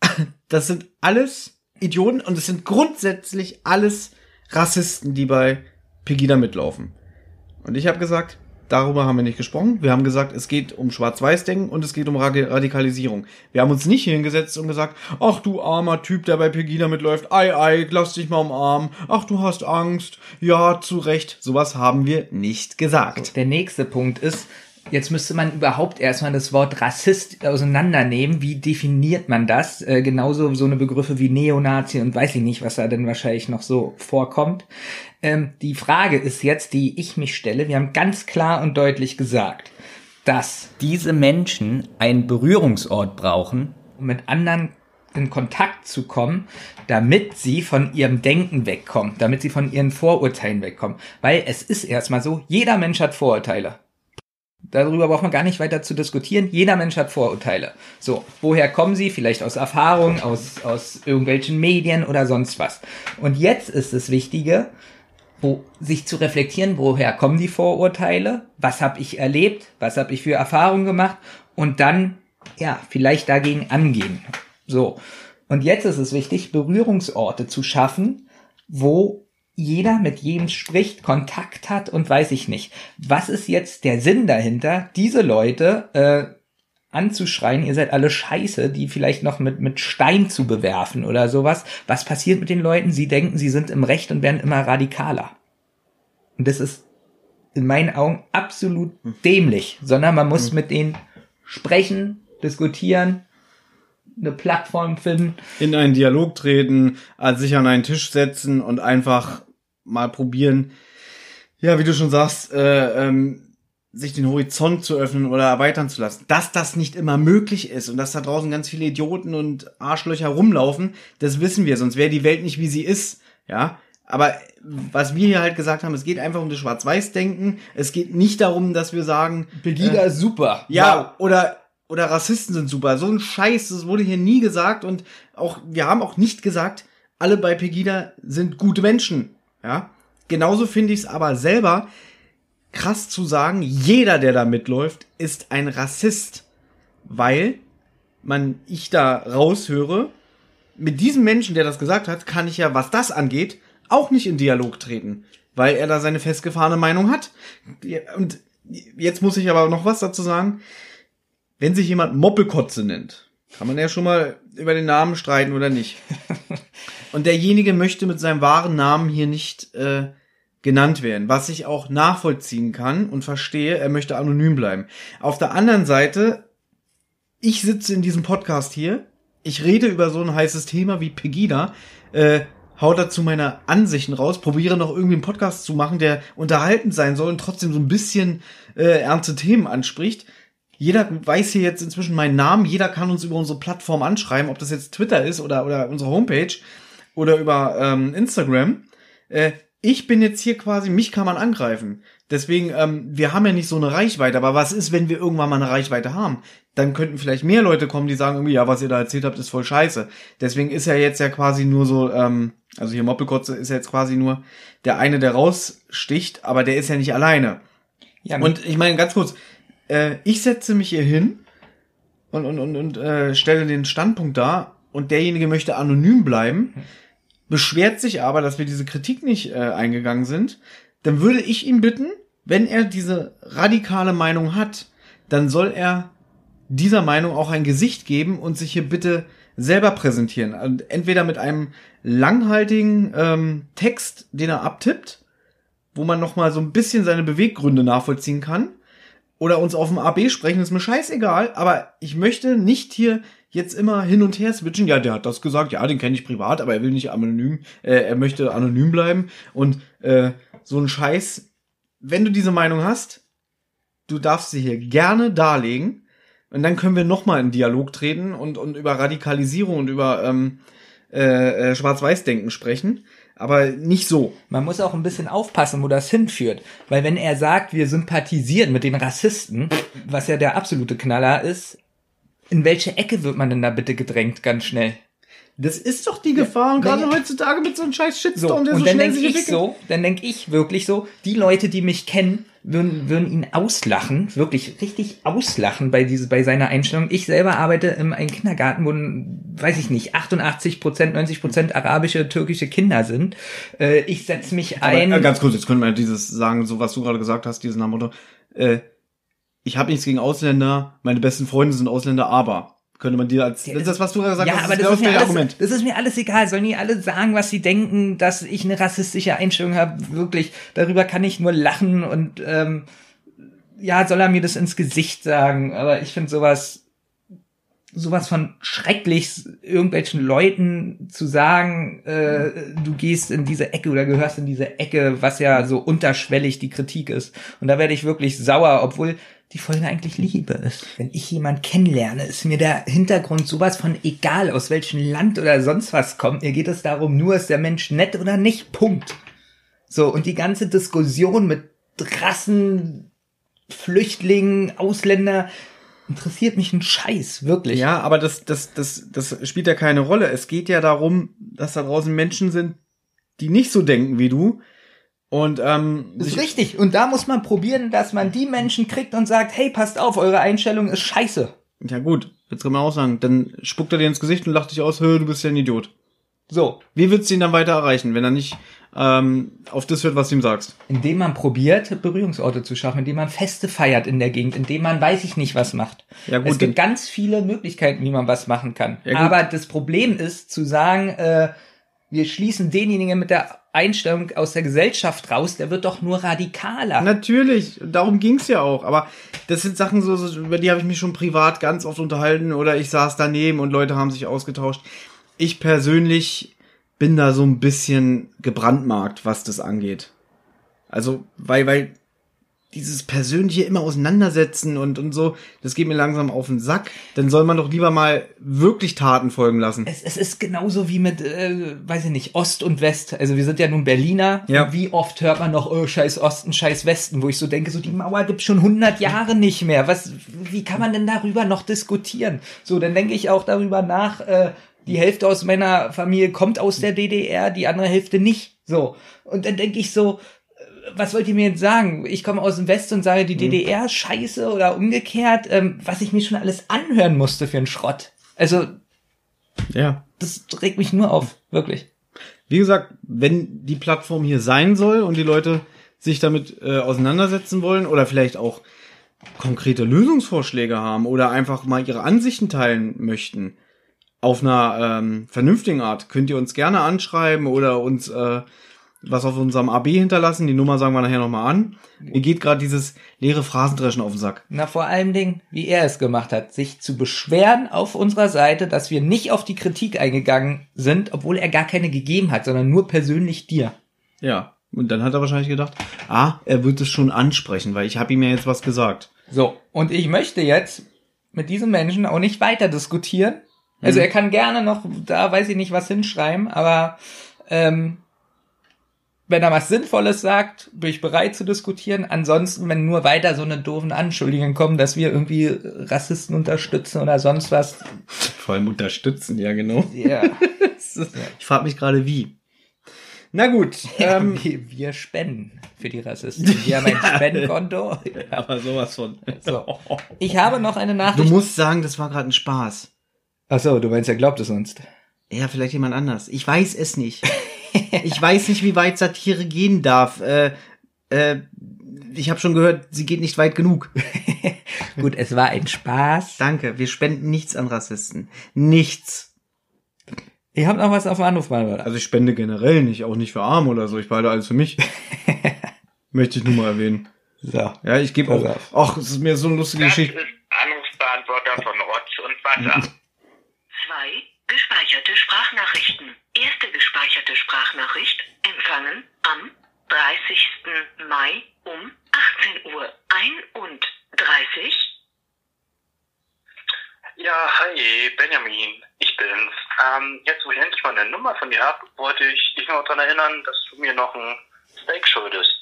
das sind alles Idioten und es sind grundsätzlich alles Rassisten, die bei Pegida mitlaufen. Und ich habe gesagt, darüber haben wir nicht gesprochen. Wir haben gesagt, es geht um Schwarz-Weiß-Denken und es geht um Radi- Radikalisierung. Wir haben uns nicht hingesetzt und gesagt, ach du armer Typ, der bei Pegida mitläuft, ei, ei, lass dich mal umarmen, ach du hast Angst, ja, zu Recht. Sowas haben wir nicht gesagt. Der nächste Punkt ist, jetzt müsste man überhaupt erstmal das Wort Rassist auseinandernehmen. Wie definiert man das? Äh, genauso so eine Begriffe wie Neonazi und weiß ich nicht, was da denn wahrscheinlich noch so vorkommt. Ähm, die Frage ist jetzt, die ich mich stelle. Wir haben ganz klar und deutlich gesagt, dass diese Menschen einen Berührungsort brauchen, um mit anderen in Kontakt zu kommen, damit sie von ihrem Denken wegkommen, damit sie von ihren Vorurteilen wegkommen. Weil es ist erstmal so, jeder Mensch hat Vorurteile. Darüber braucht man gar nicht weiter zu diskutieren. Jeder Mensch hat Vorurteile. So, woher kommen sie? Vielleicht aus Erfahrung, aus, aus irgendwelchen Medien oder sonst was. Und jetzt ist das Wichtige, wo, sich zu reflektieren, woher kommen die Vorurteile? Was habe ich erlebt? Was habe ich für Erfahrungen gemacht? Und dann, ja, vielleicht dagegen angehen. So. Und jetzt ist es wichtig, Berührungsorte zu schaffen, wo jeder mit jedem spricht, Kontakt hat und weiß ich nicht. Was ist jetzt der Sinn dahinter, diese Leute äh, anzuschreien, ihr seid alle scheiße, die vielleicht noch mit, mit Stein zu bewerfen oder sowas. Was passiert mit den Leuten? Sie denken, sie sind im Recht und werden immer radikaler. Und das ist in meinen Augen absolut dämlich, sondern man muss mit denen sprechen, diskutieren, eine Plattform finden. In einen Dialog treten, äh, sich an einen Tisch setzen und einfach mal probieren, ja, wie du schon sagst, äh, ähm, sich den Horizont zu öffnen oder erweitern zu lassen. Dass das nicht immer möglich ist und dass da draußen ganz viele Idioten und Arschlöcher rumlaufen, das wissen wir, sonst wäre die Welt nicht, wie sie ist, ja. Aber was wir hier halt gesagt haben, es geht einfach um das Schwarz-Weiß-Denken. Es geht nicht darum, dass wir sagen, Pegida ist super. ja, oder, oder Rassisten sind super. So ein Scheiß, das wurde hier nie gesagt und auch, wir haben auch nicht gesagt, alle bei Pegida sind gute Menschen. Ja. Genauso finde ich es aber selber krass zu sagen, jeder, der da mitläuft, ist ein Rassist. Weil man, ich da raushöre, mit diesem Menschen, der das gesagt hat, kann ich ja, was das angeht, auch nicht in Dialog treten, weil er da seine festgefahrene Meinung hat. Und jetzt muss ich aber noch was dazu sagen. Wenn sich jemand Moppelkotze nennt, kann man ja schon mal über den Namen streiten oder nicht. Und derjenige möchte mit seinem wahren Namen hier nicht äh, genannt werden, was ich auch nachvollziehen kann und verstehe, er möchte anonym bleiben. Auf der anderen Seite, ich sitze in diesem Podcast hier, ich rede über so ein heißes Thema wie Pegida, äh, hau dazu meine Ansichten raus, probiere noch irgendwie einen Podcast zu machen, der unterhaltend sein soll und trotzdem so ein bisschen äh, ernste Themen anspricht. Jeder weiß hier jetzt inzwischen meinen Namen, jeder kann uns über unsere Plattform anschreiben, ob das jetzt Twitter ist oder, oder unsere Homepage oder über ähm, Instagram. Äh, ich bin jetzt hier quasi, mich kann man angreifen. Deswegen, ähm, wir haben ja nicht so eine Reichweite, aber was ist, wenn wir irgendwann mal eine Reichweite haben? Dann könnten vielleicht mehr Leute kommen, die sagen irgendwie, ja, was ihr da erzählt habt, ist voll scheiße. Deswegen ist er jetzt ja quasi nur so, ähm, also hier Moppelkotze ist ja jetzt quasi nur der eine, der raussticht, aber der ist ja nicht alleine. Ja, Und ich meine, ganz kurz, äh, ich setze mich hier hin und, und, und, und äh, stelle den Standpunkt dar und derjenige möchte anonym bleiben, beschwert sich aber, dass wir diese Kritik nicht äh, eingegangen sind, dann würde ich ihn bitten, wenn er diese radikale Meinung hat, dann soll er dieser Meinung auch ein Gesicht geben und sich hier bitte selber präsentieren. Und entweder mit einem langhaltigen ähm, Text, den er abtippt, wo man noch mal so ein bisschen seine Beweggründe nachvollziehen kann, oder uns auf dem AB sprechen, ist mir scheißegal, aber ich möchte nicht hier jetzt immer hin und her switchen. Ja, der hat das gesagt, ja, den kenne ich privat, aber er will nicht anonym, äh, er möchte anonym bleiben und äh, so ein Scheiß. Wenn du diese Meinung hast, du darfst sie hier gerne darlegen und dann können wir noch mal in Dialog treten und und über Radikalisierung und über ähm, äh, äh, Schwarz-Weiß-Denken sprechen aber nicht so. Man muss auch ein bisschen aufpassen, wo das hinführt. Weil wenn er sagt, wir sympathisieren mit den Rassisten, was ja der absolute Knaller ist, in welche Ecke wird man denn da bitte gedrängt, ganz schnell? Das ist doch die Gefahr, und gerade heutzutage mit so einem scheiß Shitstorm, so, der so und dann denke ich so, dann denke ich wirklich so, die Leute, die mich kennen, würden, würden ihn auslachen, wirklich richtig auslachen bei diese, bei seiner Einstellung. Ich selber arbeite in einem Kindergarten, wo, weiß ich nicht, 88 Prozent, 90 Prozent arabische, türkische Kinder sind. Äh, ich setze mich ein. Aber, äh, ganz kurz, jetzt können wir dieses sagen, so was du gerade gesagt hast, dieses Motto. Äh, ich habe nichts gegen Ausländer, meine besten Freunde sind Ausländer, aber könnte man dir als das das, was du gerade gesagt ja, hast, aber das, das ist, mir alles, Argument. Das ist mir alles egal. Sollen die alle sagen, was sie denken, dass ich eine rassistische Einstellung habe? Wirklich, darüber kann ich nur lachen und ähm, ja, soll er mir das ins Gesicht sagen. Aber ich finde sowas sowas von schrecklich, irgendwelchen Leuten zu sagen, äh, du gehst in diese Ecke oder gehörst in diese Ecke, was ja so unterschwellig die Kritik ist. Und da werde ich wirklich sauer, obwohl die Folge eigentlich Liebe ist. Wenn ich jemand kennenlerne, ist mir der Hintergrund sowas von egal, aus welchem Land oder sonst was kommt. Mir geht es darum, nur ist der Mensch nett oder nicht. Punkt. So, und die ganze Diskussion mit Rassen, Flüchtlingen, Ausländer, interessiert mich ein Scheiß, wirklich. Ja, aber das, das, das, das spielt ja keine Rolle. Es geht ja darum, dass da draußen Menschen sind, die nicht so denken wie du. Und ähm, das ist richtig. Und da muss man probieren, dass man die Menschen kriegt und sagt, hey, passt auf, eure Einstellung ist scheiße. Ja gut, jetzt kann man auch sagen, dann spuckt er dir ins Gesicht und lacht dich aus, hör, du bist ja ein Idiot. So. Wie willst du ihn dann weiter erreichen, wenn er nicht ähm, auf das hört, was du ihm sagst? Indem man probiert, Berührungsorte zu schaffen, indem man Feste feiert in der Gegend, indem man weiß ich nicht was macht. Ja, gut, es gibt ganz viele Möglichkeiten, wie man was machen kann. Ja, Aber das Problem ist zu sagen, äh, wir schließen denjenigen mit der Einstellung aus der Gesellschaft raus, der wird doch nur radikaler. Natürlich, darum ging's ja auch. Aber das sind Sachen, so, so über die habe ich mich schon privat ganz oft unterhalten oder ich saß daneben und Leute haben sich ausgetauscht. Ich persönlich bin da so ein bisschen gebrandmarkt, was das angeht. Also, weil, weil dieses persönliche immer auseinandersetzen und, und so, das geht mir langsam auf den Sack. Dann soll man doch lieber mal wirklich Taten folgen lassen. Es, es ist genauso wie mit, äh, weiß ich nicht, Ost und West. Also wir sind ja nun Berliner. Ja. Wie oft hört man noch, oh, scheiß Osten, scheiß Westen, wo ich so denke, so die Mauer gibt's schon 100 Jahre nicht mehr. Was, wie kann man denn darüber noch diskutieren? So, dann denke ich auch darüber nach, äh, die Hälfte aus meiner Familie kommt aus der DDR, die andere Hälfte nicht. So. Und dann denke ich so, was wollt ihr mir jetzt sagen? Ich komme aus dem Westen und sage, die mhm. DDR scheiße oder umgekehrt, ähm, was ich mir schon alles anhören musste für einen Schrott. Also, ja. Das regt mich nur auf, wirklich. Wie gesagt, wenn die Plattform hier sein soll und die Leute sich damit äh, auseinandersetzen wollen oder vielleicht auch konkrete Lösungsvorschläge haben oder einfach mal ihre Ansichten teilen möchten auf einer ähm, vernünftigen Art, könnt ihr uns gerne anschreiben oder uns äh, was auf unserem AB hinterlassen. Die Nummer sagen wir nachher nochmal an. Mir geht gerade dieses leere Phrasendreschen auf den Sack. Na, vor allen Dingen, wie er es gemacht hat, sich zu beschweren auf unserer Seite, dass wir nicht auf die Kritik eingegangen sind, obwohl er gar keine gegeben hat, sondern nur persönlich dir. Ja, und dann hat er wahrscheinlich gedacht, ah, er wird es schon ansprechen, weil ich habe ihm ja jetzt was gesagt. So, und ich möchte jetzt mit diesem Menschen auch nicht weiter diskutieren. Also mhm. er kann gerne noch, da weiß ich nicht, was hinschreiben, aber ähm, wenn er was Sinnvolles sagt, bin ich bereit zu diskutieren. Ansonsten, wenn nur weiter so eine doofen Anschuldigungen kommen, dass wir irgendwie Rassisten unterstützen oder sonst was. Vor allem unterstützen, ja genau. Ja. ich frage mich gerade wie. Na gut. Ja, ähm, wir, wir, spenden für die Rassisten. Wir haben ein ja, Spendenkonto. Aber sowas von. So. Ich habe noch eine Nachricht. Du musst sagen, das war gerade ein Spaß. Ach so, du meinst, er glaubt es uns. Ja, vielleicht jemand anders. Ich weiß es nicht. ich weiß nicht, wie weit Satire gehen darf. Äh, äh, ich habe schon gehört, sie geht nicht weit genug. Gut, es war ein Spaß. Danke, wir spenden nichts an Rassisten. Nichts. Ich habe noch was auf dem Anrufbeantworter. Also ich spende generell nicht, auch nicht für Arme oder so. Ich behalte alles für mich. Möchte ich nur mal erwähnen. So. Ja, ich gebe auch. Ach, es ist mir so eine lustige Das Geschichte. ist Anrufbeantworter von Rotz und Wasser. Zwei gespeicherte Sprachnachrichten. Erste gespeicherte Sprachnachricht empfangen am 30. Mai um 18 Uhr 31. Ja, hi, Benjamin, ich bin's. Ähm, jetzt, wo ich endlich mal eine Nummer von dir hab, wollte ich dich noch daran erinnern, dass du mir noch ein Steak schuldest.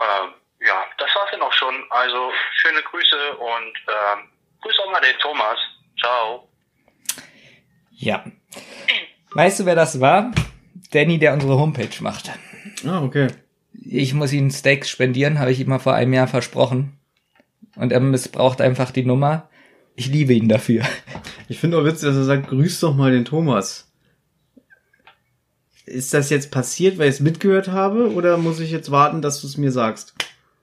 Ähm, ja, das war's dann auch schon. Also, schöne Grüße und ähm, grüß auch mal den Thomas. Ciao. Ja. Weißt du, wer das war? Danny, der unsere Homepage macht. Ah, okay. Ich muss ihm Steaks spendieren, habe ich ihm mal vor einem Jahr versprochen. Und er missbraucht einfach die Nummer. Ich liebe ihn dafür. Ich finde auch witzig, dass er sagt, grüß doch mal den Thomas. Ist das jetzt passiert, weil ich es mitgehört habe, oder muss ich jetzt warten, dass du es mir sagst?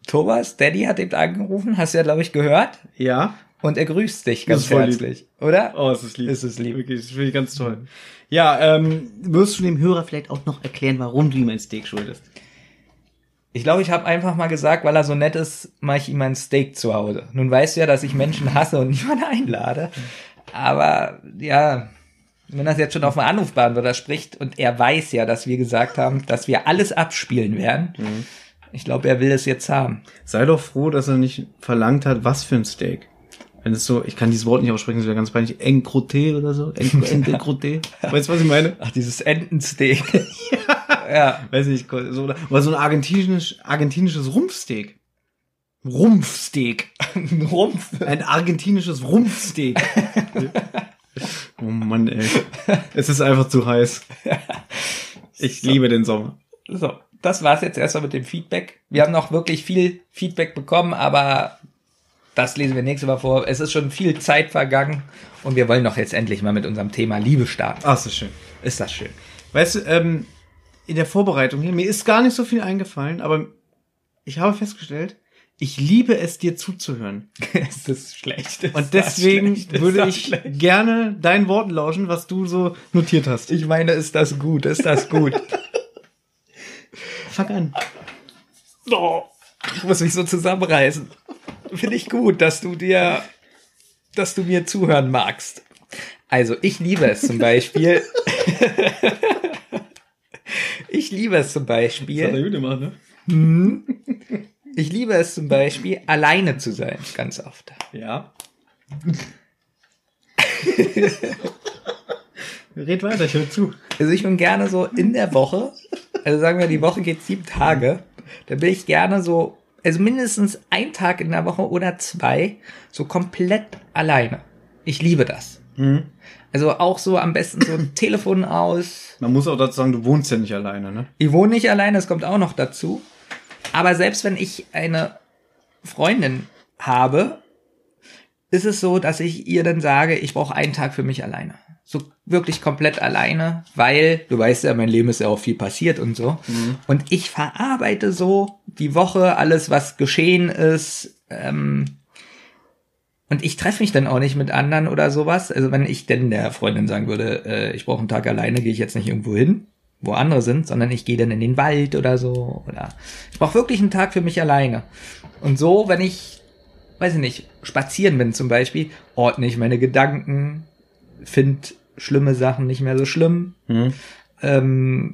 Thomas, Daddy hat eben angerufen, hast du ja, glaube ich, gehört. Ja? Und er grüßt dich ganz voll lieb. herzlich, oder? Oh, es ist lieb. Es ist lieb. Wirklich, das finde ich ganz toll. Ja, ähm, wirst du dem Hörer vielleicht auch noch erklären, warum du ihm ein Steak schuldest? Ich glaube, ich habe einfach mal gesagt, weil er so nett ist, mache ich ihm ein Steak zu Hause. Nun weißt du ja, dass ich Menschen hasse und niemanden einlade. Aber ja, wenn das jetzt schon auf dem Anrufbeantworter spricht und er weiß ja, dass wir gesagt haben, dass wir alles abspielen werden, ich glaube, er will es jetzt haben. Sei doch froh, dass er nicht verlangt hat, was für ein Steak. Wenn es so, ich kann dieses Wort nicht aussprechen, es wäre ganz peinlich, Encroté oder so. Encroté. weißt du, was ich meine? Ach, dieses Entensteak. ja. Weiß nicht, so, oder, oder so ein argentinisch, argentinisches Rumpfsteak. Rumpfsteak. Ein Rumpf. Ein argentinisches Rumpfsteak. oh Mann, ey. Es ist einfach zu heiß. Ich liebe den Sommer. So, das war's jetzt erstmal mit dem Feedback. Wir haben noch wirklich viel Feedback bekommen, aber das lesen wir nächstes Mal vor. Es ist schon viel Zeit vergangen und wir wollen doch jetzt endlich mal mit unserem Thema Liebe starten. Ach, ist das schön. Ist das schön. Weißt du, ähm, in der Vorbereitung hier, mir ist gar nicht so viel eingefallen, aber ich habe festgestellt, ich liebe es, dir zuzuhören. es ist schlecht. Es Und ist deswegen schlecht, würde ist ich schlecht. gerne deinen Worten lauschen, was du so notiert hast. Ich meine, ist das gut? Ist das gut? Fang an. oh, ich muss mich so zusammenreißen. Finde ich gut, dass du dir, dass du mir zuhören magst. Also, ich liebe es zum Beispiel. ich liebe es zum Beispiel. gut gemacht, ne? Ich liebe es zum Beispiel, alleine zu sein, ganz oft. Ja. Red weiter, ich höre zu. Also ich bin gerne so in der Woche, also sagen wir, die Woche geht sieben Tage, da bin ich gerne so, also mindestens ein Tag in der Woche oder zwei, so komplett alleine. Ich liebe das. Also auch so am besten so ein Telefon aus. Man muss auch dazu sagen, du wohnst ja nicht alleine, ne? Ich wohne nicht alleine, das kommt auch noch dazu. Aber selbst wenn ich eine Freundin habe, ist es so, dass ich ihr dann sage, ich brauche einen Tag für mich alleine. So wirklich komplett alleine, weil du weißt ja, mein Leben ist ja auch viel passiert und so. Und ich verarbeite so die Woche, alles, was geschehen ist. Ähm, und ich treffe mich dann auch nicht mit anderen oder sowas. Also wenn ich denn der Freundin sagen würde, äh, ich brauche einen Tag alleine, gehe ich jetzt nicht irgendwo hin, wo andere sind, sondern ich gehe dann in den Wald oder so. Oder ich brauche wirklich einen Tag für mich alleine. Und so, wenn ich, weiß ich nicht, spazieren bin zum Beispiel, ordne ich meine Gedanken, finde schlimme Sachen nicht mehr so schlimm. Mhm. Ähm,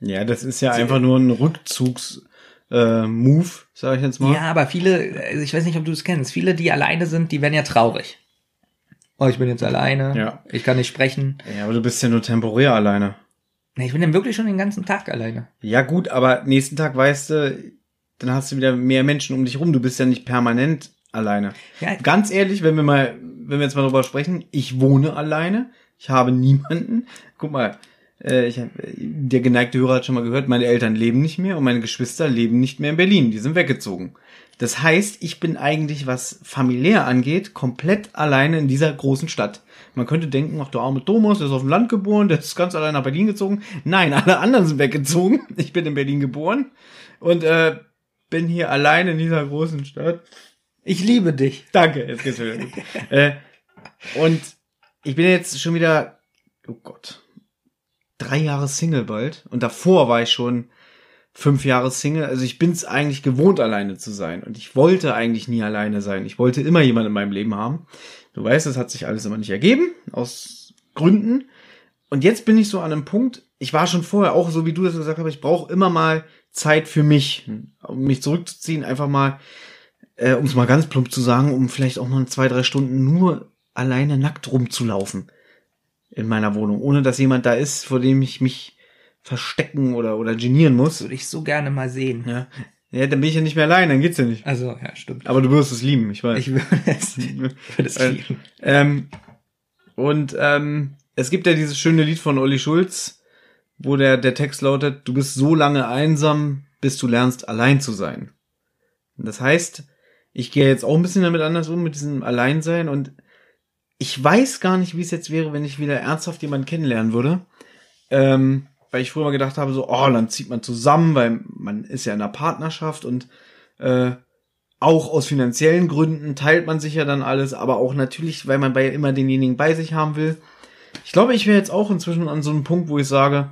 Ja, das ist ja einfach nur ein Rückzugs äh, Move, sag ich jetzt mal. ja, aber viele, also ich weiß nicht, ob du es kennst, viele, die alleine sind, die werden ja traurig. Oh, ich bin jetzt alleine, Ja. ich kann nicht sprechen. ja, aber du bist ja nur temporär alleine. Ich bin dann wirklich schon den ganzen Tag alleine. Ja, gut, aber nächsten Tag weißt du, dann hast du wieder mehr Menschen um dich rum. Du bist ja nicht permanent alleine. Ja. Ganz ehrlich, wenn wir mal, wenn wir jetzt mal drüber sprechen, ich wohne alleine. Ich habe niemanden. Guck mal, äh, ich, hab- der geneigte Hörer hat schon mal gehört, meine Eltern leben nicht mehr und meine Geschwister leben nicht mehr in Berlin. Die sind weggezogen. Das heißt, ich bin eigentlich, was familiär angeht, komplett alleine in dieser großen Stadt. Man könnte denken, ach, der arme Thomas, der ist auf dem Land geboren, der ist ganz allein nach Berlin gezogen. Nein, alle anderen sind weggezogen. Ich bin in Berlin geboren. Und äh, bin hier allein in dieser großen Stadt. Ich liebe dich. Danke, jetzt geht's wieder. gut. äh, und ich bin jetzt schon wieder, oh Gott, drei Jahre Single bald. Und davor war ich schon fünf Jahre Single. Also ich bin es eigentlich gewohnt, alleine zu sein. Und ich wollte eigentlich nie alleine sein. Ich wollte immer jemanden in meinem Leben haben. Du weißt, das hat sich alles immer nicht ergeben, aus Gründen. Und jetzt bin ich so an einem Punkt, ich war schon vorher auch so, wie du das gesagt hast, ich brauche immer mal Zeit für mich, um mich zurückzuziehen, einfach mal, äh, um es mal ganz plump zu sagen, um vielleicht auch mal zwei, drei Stunden nur alleine nackt rumzulaufen in meiner Wohnung, ohne dass jemand da ist, vor dem ich mich verstecken oder, oder genieren muss. Würde ich so gerne mal sehen. Ja. Ja, dann bin ich ja nicht mehr allein, dann geht's ja nicht. Also, ja, stimmt. Aber du wirst es lieben, ich weiß. Ich würde es, würde es Äh, lieben. Ähm, und ähm, es gibt ja dieses schöne Lied von Olli Schulz, wo der, der Text lautet, du bist so lange einsam, bis du lernst, allein zu sein. Und das heißt, ich gehe jetzt auch ein bisschen damit anders um, mit diesem Alleinsein und ich weiß gar nicht, wie es jetzt wäre, wenn ich wieder ernsthaft jemanden kennenlernen würde. Ähm, weil ich früher mal gedacht habe, so, oh, dann zieht man zusammen, weil man ist ja in einer Partnerschaft und äh, auch aus finanziellen Gründen teilt man sich ja dann alles, aber auch natürlich, weil man bei immer denjenigen bei sich haben will. Ich glaube, ich wäre jetzt auch inzwischen an so einem Punkt, wo ich sage,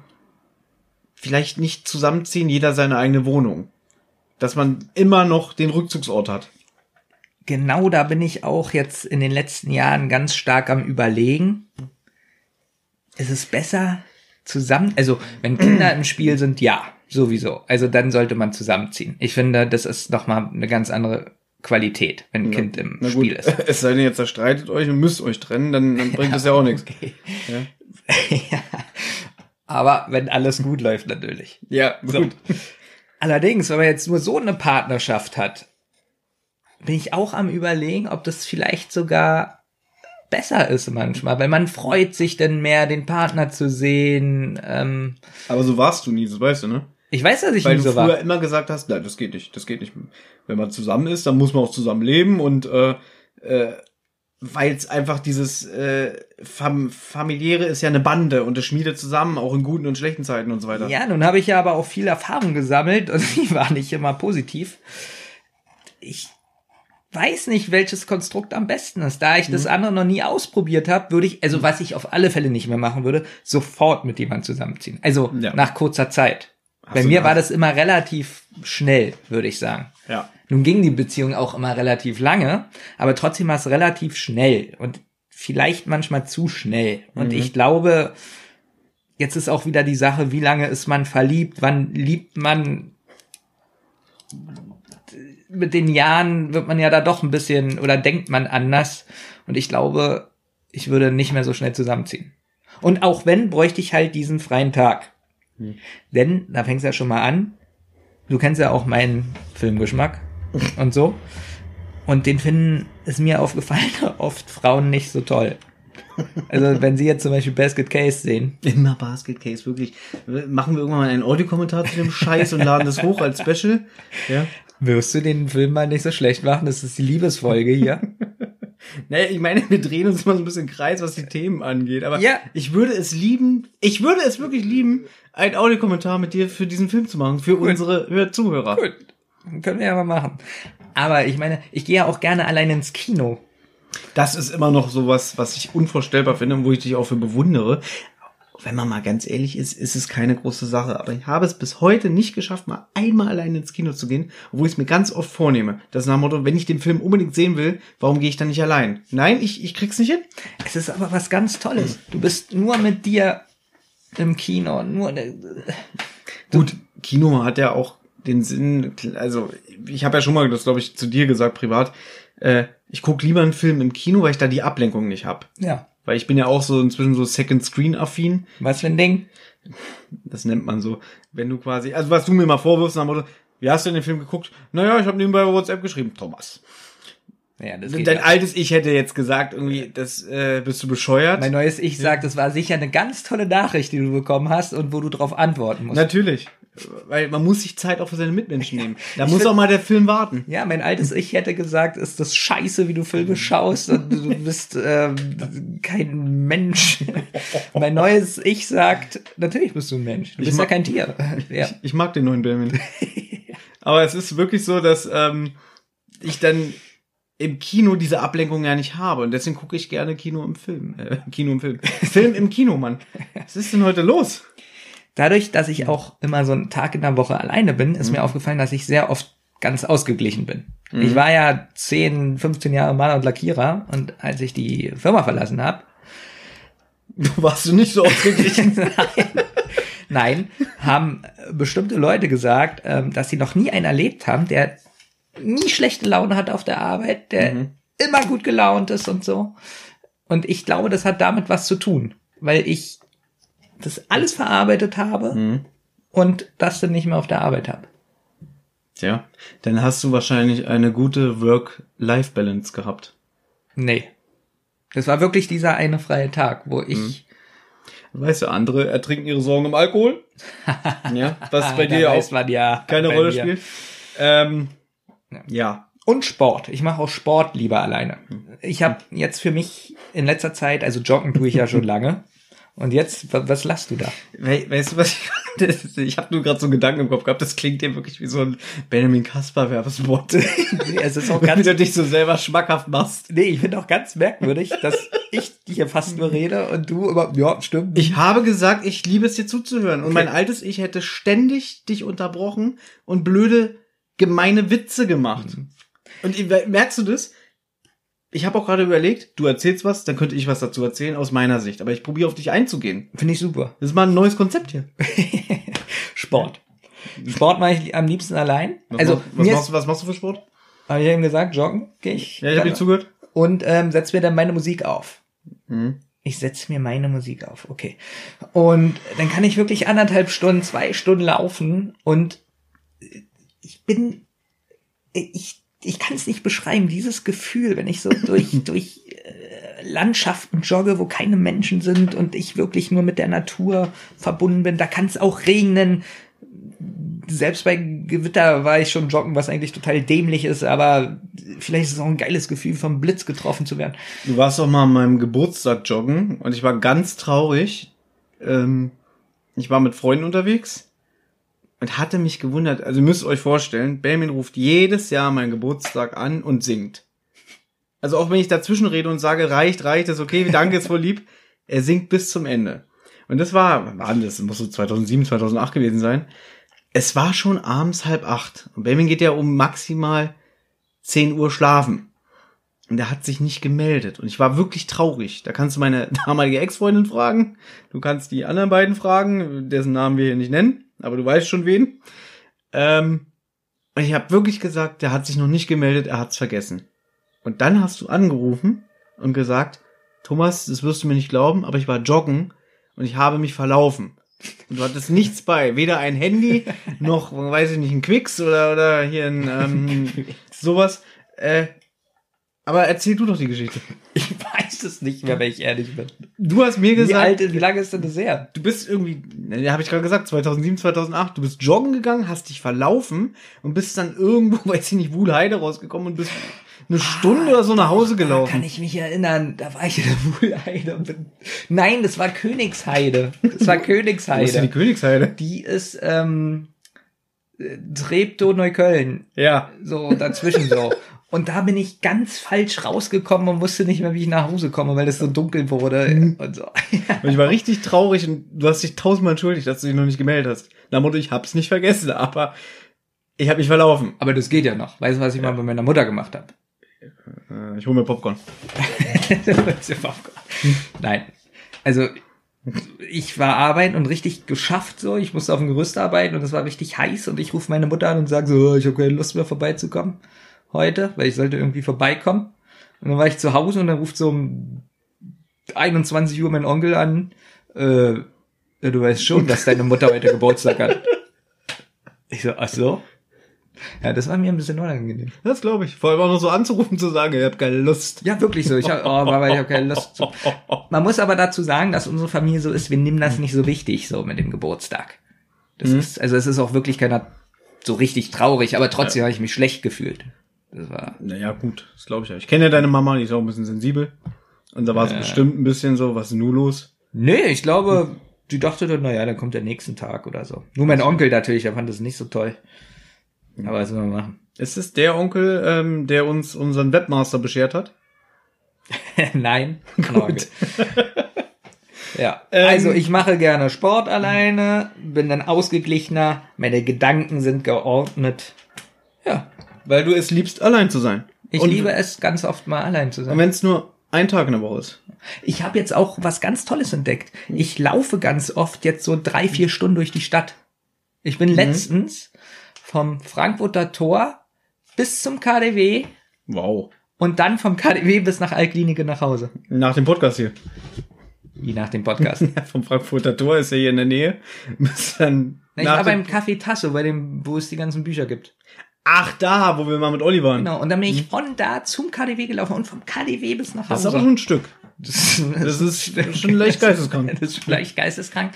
vielleicht nicht zusammenziehen, jeder seine eigene Wohnung. Dass man immer noch den Rückzugsort hat. Genau da bin ich auch jetzt in den letzten Jahren ganz stark am Überlegen. Ist es besser zusammen, also wenn Kinder im Spiel sind, ja, sowieso. Also dann sollte man zusammenziehen. Ich finde, das ist nochmal eine ganz andere Qualität, wenn ein Kind im Na Spiel ist. es sei denn, jetzt zerstreitet euch und müsst euch trennen, dann, dann bringt das ja auch nichts. Okay. Ja. ja. Aber wenn alles gut läuft, natürlich. Ja, So. gut. Allerdings, wenn man jetzt nur so eine Partnerschaft hat, bin ich auch am überlegen, ob das vielleicht sogar besser ist manchmal, weil man freut sich dann mehr, den Partner zu sehen. Ähm, Aber so warst du nie, das weißt du, ne? ich weiß, dass ich Weil nie du so früher war. immer gesagt hast, nein, das geht nicht, das geht nicht. Wenn man zusammen ist, dann muss man auch zusammen leben und äh, äh, weil es einfach dieses äh, fam familiäre ist ja eine Bande und es schmiedet zusammen, auch in guten und schlechten Zeiten und so weiter. Ja, nun habe ich ja aber auch viel Erfahrung gesammelt und die war nicht immer positiv. Ich weiß nicht, welches Konstrukt am besten ist. Da ich Mhm. das andere noch nie ausprobiert habe, würde ich, also was ich auf alle Fälle nicht mehr machen würde, sofort mit jemandem zusammenziehen. Also Ja. nach kurzer Zeit. Bei du mir nach- war das immer relativ schnell, würde ich sagen. ja. Nun ging die Beziehung auch immer relativ lange, aber trotzdem war es relativ schnell und vielleicht manchmal zu schnell. Und Mhm. ich glaube, jetzt ist auch wieder die Sache, wie lange ist man verliebt, wann liebt man. Mit den Jahren wird man ja da doch ein bisschen oder denkt man anders. Und ich glaube, ich würde nicht mehr so schnell zusammenziehen. Und auch wenn, bräuchte ich halt diesen freien Tag. Denn, da fängt's ja schon mal an, du kennst ja auch meinen Filmgeschmack und so. Und den finden, ist mir aufgefallen, oft Frauen nicht so toll. Also, wenn sie jetzt zum Beispiel Basket Case sehen, Immer Basket Case, wirklich. Machen wir irgendwann mal einen Audiokommentar zu dem Scheiß und laden das hoch als Special. Ja. Wirst du den Film mal nicht so schlecht machen. Das ist die Liebesfolge hier. Naja, ich meine, wir drehen uns mal so ein bisschen Kreis, was die Themen angeht. Aber Ja. ich würde es lieben, ich würde es wirklich lieben, einen Audiokommentar mit dir für diesen Film zu machen, für unsere für Zuhörer. Gut, können wir ja mal machen. Aber ich meine, ich gehe ja auch gerne allein ins Kino. Das ist immer noch sowas, was ich unvorstellbar finde und wo ich dich auch für bewundere. Wenn man mal ganz ehrlich ist, ist es keine große Sache. Aber ich habe es bis heute nicht geschafft, mal einmal allein ins Kino zu gehen, obwohl ich es mir ganz oft vornehme. Das ist nach dem Motto, wenn ich den Film unbedingt sehen will, warum gehe ich dann nicht allein? Nein, ich, ich krieg's nicht hin. Es ist aber was ganz Tolles. Du bist nur mit dir im Kino. Nur, Gut, Kino hat ja auch den Sinn, also ich habe ja schon mal das, glaube ich, zu dir gesagt, privat, äh, ich guck lieber einen Film im Kino, weil ich da die Ablenkung nicht hab. ja. Weil ich bin ja auch so inzwischen so Second-Screen-affin. Was für ein Ding? Das nennt man so. Wenn du quasi, also was du mir mal vorwirfst, nach dem Motto, wie hast du denn den Film geguckt? Naja, ich habe nebenbei bei WhatsApp geschrieben, Thomas. Ja, das Dein ja. altes Ich hätte jetzt gesagt, irgendwie, das äh, bist du bescheuert. Mein neues Ich sagt, das war sicher eine ganz tolle Nachricht, die du bekommen hast und wo du drauf antworten musst. Natürlich. Weil man muss sich Zeit auch für seine Mitmenschen nehmen. Da Ich muss find- auch mal der Film warten. Ja, mein altes Ich hätte gesagt, ist das scheiße, wie du Filme schaust und du bist ähm, kein Mensch. mein neues Ich sagt, natürlich bist du ein Mensch. Du bist ja kein Tier. Ja. Ich mag den neuen Benjamin. Aber es ist wirklich so, dass ähm, ich dann im Kino diese Ablenkung ja nicht habe. Und deswegen gucke ich gerne Kino im Film. Äh, Kino im Film. Film im Kino, Mann. Was ist denn heute los? Dadurch, dass ich auch immer so einen Tag in der Woche alleine bin, ist mir aufgefallen, dass ich sehr oft ganz ausgeglichen bin. Ich war ja 10, 15 Jahre Maler und Lackierer und als ich die Firma verlassen habe, Warst du nicht so ausgeglichen? Nein. Nein, haben bestimmte Leute gesagt, ähm, dass sie noch nie einen erlebt haben, der nie schlechte Laune hat auf der Arbeit, der immer gut gelaunt ist und so. Und ich glaube, das hat damit was zu tun, weil ich das alles verarbeitet habe und das dann nicht mehr auf der Arbeit habe. Tja, dann hast du wahrscheinlich eine gute Work-Life-Balance gehabt. Nee. Das war wirklich dieser eine freie Tag, wo ich Weißt du, andere ertrinken ihre Sorgen im Alkohol. ja, was bei dir auch man ja keine Rolle mir. spielt. Ähm, ja. Und Sport. Ich mache auch Sport lieber alleine. Ich habe jetzt für mich in letzter Zeit, also joggen tue ich ja schon lange. Und jetzt, wa- was lachst du da? We weißt du was? Ich, das- ich habe nur gerade so einen Gedanken im Kopf gehabt. Das klingt dir wirklich wie so ein Benjamin Kasper Werbespot. Nee, es ist auch Wenn ganz, du dich so selber schmackhaft machst. nee, ich finde auch ganz merkwürdig, dass ich hier fast nur rede und du immer, ja, stimmt. Ich habe gesagt, ich liebe es dir zuzuhören. Und mein altes Ich hätte ständig dich unterbrochen und blöde, gemeine Witze gemacht. Und ich- merkst du das? Ich habe auch gerade überlegt, du erzählst was, dann könnte ich was dazu erzählen aus meiner Sicht. Aber ich probiere auf dich einzugehen. Finde ich super. Das ist mal ein neues Konzept hier. Sport. Sport mache ich am liebsten allein. Was, also, machst, was, machst, du- was machst du für Sport? habe ich eben gesagt, joggen gehe ich. Ja, ich habe dir zugehört. und ähm, setz mir dann meine Musik auf. Mhm. Ich setz mir meine Musik auf, okay. Und dann kann ich wirklich anderthalb Stunden, zwei Stunden laufen und bin, ich, ich kann es nicht beschreiben, dieses Gefühl, wenn ich so durch, durch äh, Landschaften jogge, wo keine Menschen sind und ich wirklich nur mit der Natur verbunden bin. Da kann es auch regnen. Selbst bei Gewitter war ich schon joggen, was eigentlich total dämlich ist, aber vielleicht ist es auch ein geiles Gefühl, vom Blitz getroffen zu werden. Du warst doch mal an meinem Geburtstag joggen und ich war ganz traurig. Ähm, ich war mit Freunden unterwegs und hatte mich gewundert. Also ihr müsst euch vorstellen, Benjamin ruft jedes Jahr meinen Geburtstag an und singt. Also auch wenn ich dazwischen rede und sage, reicht, reicht, ist okay, danke, ist voll lieb. Er singt bis zum Ende. Und das war, wann? Das muss so 2007, 2008 gewesen sein. Es war schon abends halb acht. Und Benjamin geht ja um maximal 10 Uhr schlafen. Und er hat sich nicht gemeldet. Und ich war wirklich traurig. Da kannst du meine damalige Ex-Freundin fragen. Du kannst die anderen beiden fragen, dessen Namen wir hier nicht nennen. Aber du weißt schon wen. Ähm, ich habe wirklich gesagt, der hat sich noch nicht gemeldet, er hat's vergessen. Und dann hast du angerufen und gesagt, Thomas, das wirst du mir nicht glauben, aber ich war joggen und ich habe mich verlaufen. Und du hattest nichts bei, weder ein Handy noch, weiß ich nicht, ein Quicks oder, oder hier ein ähm, sowas. Äh, aber erzähl du doch die Geschichte. Ich weiß es nicht mehr, wenn ich ehrlich bin. Du hast mir Wie gesagt, alt, wie lange ist denn das her? du bist irgendwie, ne, habe ich gerade gesagt, 2007, 2008, du bist joggen gegangen, hast dich verlaufen und bist dann irgendwo, weiß ich nicht, Wuhlheide rausgekommen und bist eine Stunde oder so nach Hause Kann gelaufen. ich mich erinnern, da war ich in der Wuhlheide und bin, nein, das war Königsheide. Das war Wo ist denn die Königsheide. Königsheide? Die ist, ähm, äh, Treptow-Neukölln. Ja. So, dazwischen so. Und da bin ich ganz falsch rausgekommen und wusste nicht mehr, wie ich nach Hause komme, weil es so dunkel wurde und so. Und ich war richtig traurig und du hast dich tausendmal entschuldigt, dass du dich noch nicht gemeldet hast. Na Motto, ich hab's nicht vergessen, aber ich habe mich verlaufen. Aber das geht ja noch. Weißt du, was ich mal bei meiner Mutter gemacht habe? Äh, Ich hole mir Popcorn. Nein. Also, ich war arbeiten und richtig geschafft so. Ich musste auf dem Gerüst arbeiten und es war richtig heiß und ich rufe meine Mutter an und sage so, "Oh, ich habe keine Lust mehr vorbeizukommen heute, weil ich sollte irgendwie vorbeikommen. Und dann war ich zu Hause und dann ruft so um 21 Uhr mein Onkel an, äh, ja, du weißt schon, dass deine Mutter heute Geburtstag hat. Ich so, ach so? Ja, das war mir ein bisschen unangenehm. Das glaube ich. Vor allem auch noch so anzurufen, zu sagen, ihr habt keine Lust. Ja, wirklich so. Ich hab, oh, ich habe keine Lust zu. Man muss aber dazu sagen, dass unsere Familie so ist, wir nehmen das nicht so wichtig, so mit dem Geburtstag. Das ist, also es ist auch wirklich keiner so richtig traurig, aber trotzdem habe ich mich schlecht gefühlt. Das war, Naja, gut, das glaube ich ja. Ich kenne ja deine Mama, die ist auch ein bisschen sensibel. Und da war es bestimmt ein bisschen so, was ist nun los? nee, ich glaube, die dachte dann, naja, dann kommt der nächsten Tag oder so. Nur mein Onkel natürlich, der fand das nicht so toll. Aber was soll man machen? Ist es der Onkel, ähm, der uns unseren Webmaster beschert hat? Nein. Gut. ja. Ähm, also ich mache gerne Sport alleine, bin dann ausgeglichener, meine Gedanken sind geordnet. Ja. Weil du es liebst, allein zu sein. Ich Und- liebe es ganz oft mal allein zu Und sein. wenn es nur ein Tag in der Woche ist. Ich habe jetzt auch was ganz Tolles entdeckt. Ich laufe ganz oft jetzt so drei, vier Stunden durch die Stadt. Ich bin letztens vom Frankfurter Tor bis zum KDW Wow. und dann vom KDW bis nach Altklinike nach Hause. Nach dem Podcast hier. Wie nach dem Podcast. Ja, vom Frankfurter Tor ist ja hier in der Nähe. Bis dann Na, ich war beim Café Tasso, bei dem, wo es die ganzen Bücher gibt. Ach, da, wo wir mal mit Olli waren. Genau, und dann bin ich von da zum KDW gelaufen und vom KDW bis nach Das ist Hause. aber schon ein Stück. das, Das ist schon leicht geisteskrank. Das ist vielleicht geisteskrank.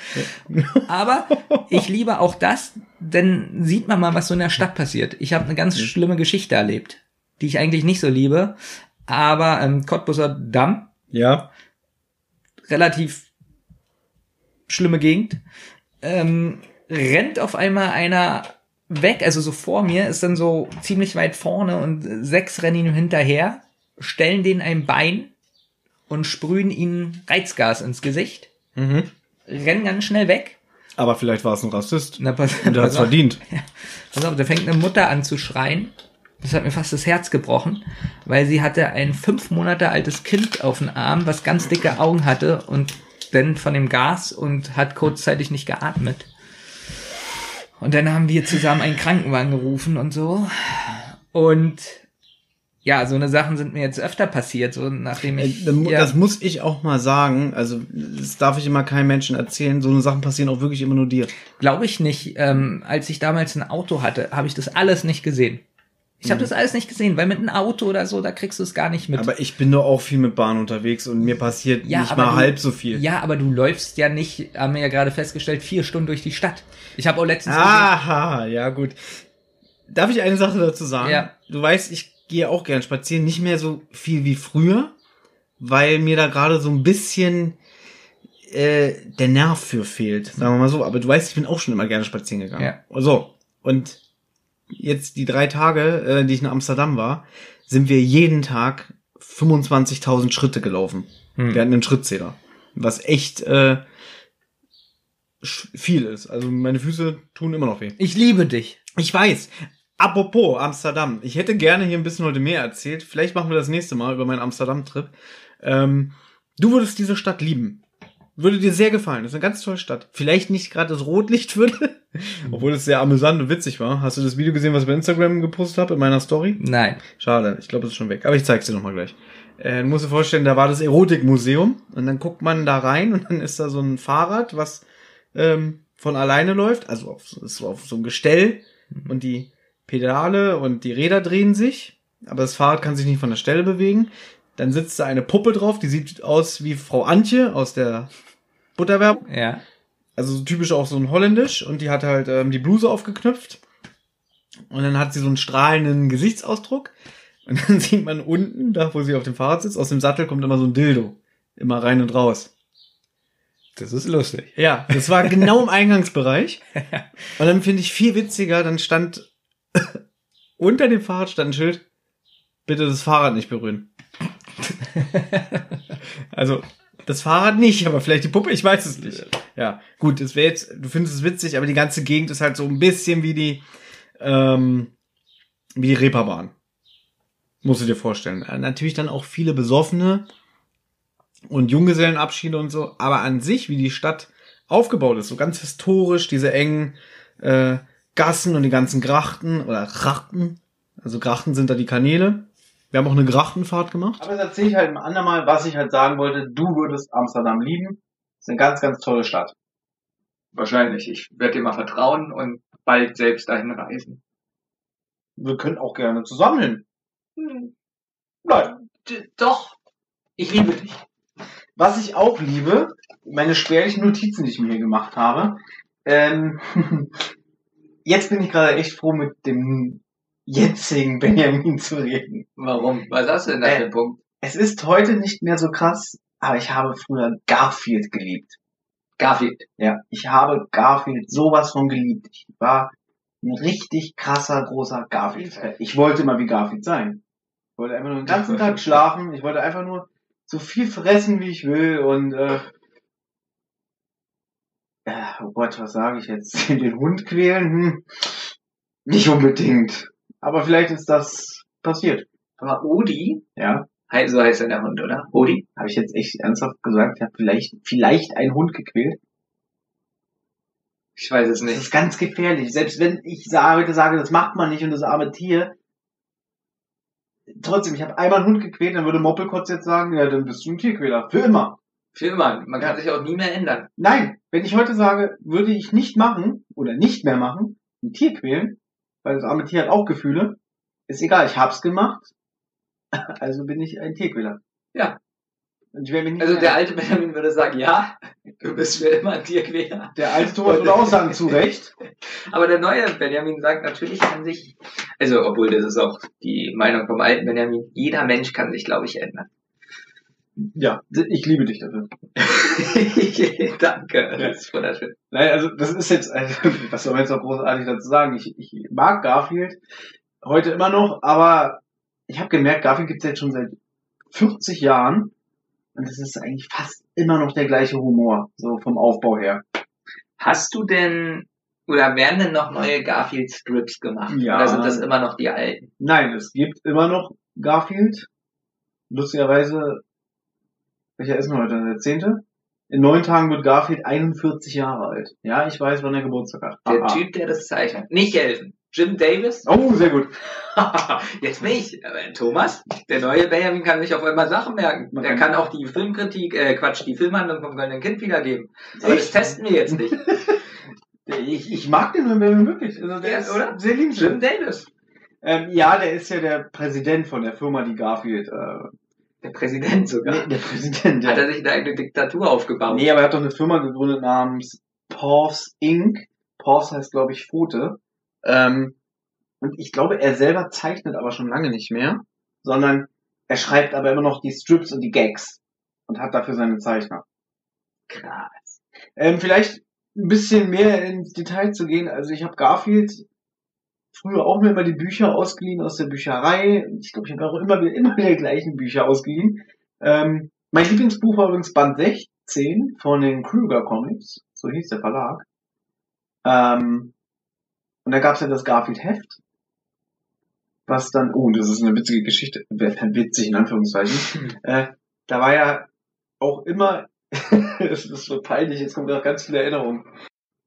Aber ich liebe auch das, denn sieht man mal, was so in der Stadt passiert. Ich habe eine ganz schlimme Geschichte erlebt, die ich eigentlich nicht so liebe. Aber ähm, Cottbusser Damm, Ja. relativ schlimme Gegend, ähm, rennt auf einmal einer weg, also so vor mir, ist dann so ziemlich weit vorne und sechs rennen ihm hinterher, stellen den ein Bein und sprühen ihm Reizgas ins Gesicht, Mhm. rennen ganz schnell weg. Aber vielleicht war es ein Rassist. Na, pass, Und der hat's auf, verdient. pass auf, da fängt eine Mutter an zu schreien. Das hat mir fast das Herz gebrochen, weil sie hatte ein fünf Monate altes Kind auf dem Arm, was ganz dicke Augen hatte und dann von dem Gas und hat kurzzeitig nicht geatmet. Und dann haben wir zusammen einen Krankenwagen gerufen und so. Und ja, so eine Sachen sind mir jetzt öfter passiert, so nachdem ich. Äh, Das ja, Das muss ich auch mal sagen. Also, das darf ich immer keinem Menschen erzählen. So eine Sachen passieren auch wirklich immer nur dir. Glaube ich nicht. Ähm, als ich damals ein Auto hatte, habe ich das alles nicht gesehen. Ich habe das alles nicht gesehen, weil mit einem Auto oder so, da kriegst du es gar nicht mit. Mhm. Aber ich bin doch auch viel mit Bahn unterwegs und mir passiert Ja, nicht mal du- halb so viel. ja, aber du läufst ja nicht, haben wir ja gerade festgestellt, vier Stunden durch die Stadt. Ich habe auch letztens Aha, ja gut. Darf ich eine Sache dazu sagen? Ja. Du weißt, ich gehe auch gern spazieren, nicht mehr so viel wie früher, weil mir da gerade so ein bisschen äh, der Nerv für fehlt, sagen wir mal so. Aber du weißt, ich bin auch schon immer gerne spazieren gegangen. Ja. So, und jetzt die drei Tage, äh, die ich in Amsterdam war, sind wir jeden Tag 25.000 Schritte gelaufen. Hm. Wir hatten einen Schrittzähler, was echt äh, viel ist. Also meine Füße tun immer noch weh. Ich liebe dich. Ich weiß. Apropos Amsterdam. Ich hätte gerne hier ein bisschen heute mehr erzählt. Vielleicht machen wir das nächste Mal über meinen Amsterdam-Trip. Ähm, du würdest diese Stadt lieben. Würde dir sehr gefallen. Das ist eine ganz tolle Stadt. Vielleicht nicht gerade das Rotlichtviertel, obwohl es sehr amüsant und witzig war. Hast du das Video gesehen, was ich bei Instagram gepostet habe in meiner Story? Nein. Schade, ich glaube, es ist schon weg. Aber ich zeig's dir nochmal gleich. Äh, du musst dir vorstellen, da war das Erotikmuseum und dann guckt man da rein und dann ist da so ein Fahrrad, was ähm, von alleine läuft, also auf, so- ist auf so einem Gestell und die Pedale und die Räder drehen sich, aber das Fahrrad kann sich nicht von der Stelle bewegen. Dann sitzt da eine Puppe drauf, die sieht aus wie Frau Antje aus der Butterwerbung. Ja. Also so typisch auch so ein Holländisch und die hat halt ähm, die Bluse aufgeknöpft und dann hat sie so einen strahlenden Gesichtsausdruck und dann sieht man unten, da wo sie auf dem Fahrrad sitzt, aus dem Sattel kommt immer so ein Dildo. Immer rein und raus. Das ist lustig. Ja, das war genau im Eingangsbereich. Und dann finde ich viel witziger, dann stand unter dem Fahrrad stand ein Schild, bitte das Fahrrad nicht berühren. also das Fahrrad nicht, aber vielleicht die Puppe, ich weiß es nicht. Ja, gut, es wäre jetzt, du findest es witzig, aber die ganze Gegend ist halt so ein bisschen wie die, ähm, wie die Reeperbahn. Musst du dir vorstellen. Äh, Natürlich dann auch viele Besoffene und Junggesellenabschiede und so, aber an sich, wie die Stadt aufgebaut ist, so ganz historisch, diese engen äh, Gassen und die ganzen Grachten oder Grachten, also Grachten sind da die Kanäle. Wir haben auch eine Grachtenfahrt gemacht. Aber das erzähle ich halt ein andermal, was ich halt sagen wollte. Du würdest Amsterdam lieben. ist eine ganz, ganz tolle Stadt. Wahrscheinlich. Ich werde dir mal vertrauen und bald selbst dahin reisen. Wir können auch gerne zusammen hin. Nein. Doch. Ich liebe dich. Was ich auch liebe, meine spärlichen Notizen, die ich mir hier gemacht habe. Ähm, jetzt bin ich gerade echt froh, mit dem jetzigen Benjamin zu reden. Warum? Was hast du denn da für einen Punkt? Es ist heute nicht mehr so krass, aber ich habe früher Garfield geliebt. Garfield. Ja, ich habe Garfield sowas von geliebt. Ich war ein richtig krasser, großer Garfield. Ich wollte immer wie Garfield sein. Ich wollte einfach nur den ganzen Tag schlafen. Ich wollte einfach nur so viel fressen, wie ich will und äh, ja, oh Gott, was sage ich jetzt? Den Hund quälen? Hm, nicht unbedingt. Aber vielleicht ist das passiert. Aber Odi, Ja, so heißt ja der Hund, oder? Odi? habe ich jetzt echt ernsthaft gesagt. Ich habe vielleicht, vielleicht einen Hund gequält. Ich weiß es Das nicht. ist ganz gefährlich. Selbst wenn ich heute sage, das macht man nicht und das arme Tier. Trotzdem, ich habe einmal einen Hund gequält, dann würde Moppelkotz jetzt sagen, ja, dann bist du ein Tierquäler. Für immer. Für immer. Man kann Ja. sich auch nie mehr ändern. Nein, wenn ich heute sage, würde ich nicht machen oder nicht mehr machen, ein Tier quälen, weil das arme Tier hat auch Gefühle, ist egal, ich hab's gemacht, also bin ich ein Tierquäler. Ja. Also mehr- der alte Benjamin würde sagen, ja, du bist für immer ein Tierquäler. der alte Thomas würde auch sagen, zu Recht. Aber der neue Benjamin sagt natürlich an sich, also obwohl das ist auch die Meinung vom alten Benjamin, jeder Mensch kann sich, glaube ich, ändern. Ja, ich liebe dich dafür. Danke, das ist wunderschön. Nein, also das ist jetzt, also, was soll man jetzt noch großartig dazu sagen? Ich, ich mag Garfield heute immer noch, aber ich habe gemerkt, Garfield gibt's jetzt schon seit 40 Jahren und es ist eigentlich fast immer noch der gleiche Humor, so vom Aufbau her. Hast du denn, oder werden denn noch neue Garfield-Strips gemacht? Ja. Oder sind das immer noch die alten? Nein, es gibt immer noch Garfield. Lustigerweise, welcher ist denn heute? Der zehnte? In neun Tagen wird Garfield 41 Jahre alt. Ja, ich weiß, wann er Geburtstag hat. Der Aha. Typ, der das zeichnet. Nicht helfen. Jim Davis? Oh, sehr gut. Jetzt. Aber Thomas, der neue Benjamin kann sich auf einmal Sachen merken. Man Der kann- kann auch die Filmkritik, äh, Quatsch, die Filmhandlung vom Goldenen Kind wiedergeben. Aber das Echt? testen wir jetzt nicht. Ich, ich mag den Benjamin wirklich. Also der Ja, ist oder? sehr liebenswert. Jim Davis. Ähm, ja, der ist ja der Präsident von der Firma, die Garfield. Äh, Der Präsident sogar. nee, der Präsident. Hat Ja. er sich eine eigene Diktatur aufgebaut? Nee, aber er hat doch eine Firma gegründet namens Paws Inc. Paws heißt, glaube ich, Pfote. Ähm, und ich glaube, er selber zeichnet aber schon lange nicht mehr, sondern er schreibt aber immer noch die Strips und die Gags und hat dafür seine Zeichner. Krass. Ähm, vielleicht ein bisschen mehr ins Detail zu gehen. Also ich habe Garfield früher auch mir immer die Bücher ausgeliehen aus der Bücherei. Ich glaube, ich habe auch immer wieder immer wieder die gleichen Bücher ausgeliehen. Ähm, mein Lieblingsbuch war übrigens Band 16 von den Krüger Comics, so hieß der Verlag. Ähm, und da gab es ja das Garfield-Heft, was dann, oh, das ist eine witzige Geschichte, witzig in Anführungszeichen. Äh, da war ja auch immer, das ist so peinlich, jetzt kommen da ganz viele Erinnerungen.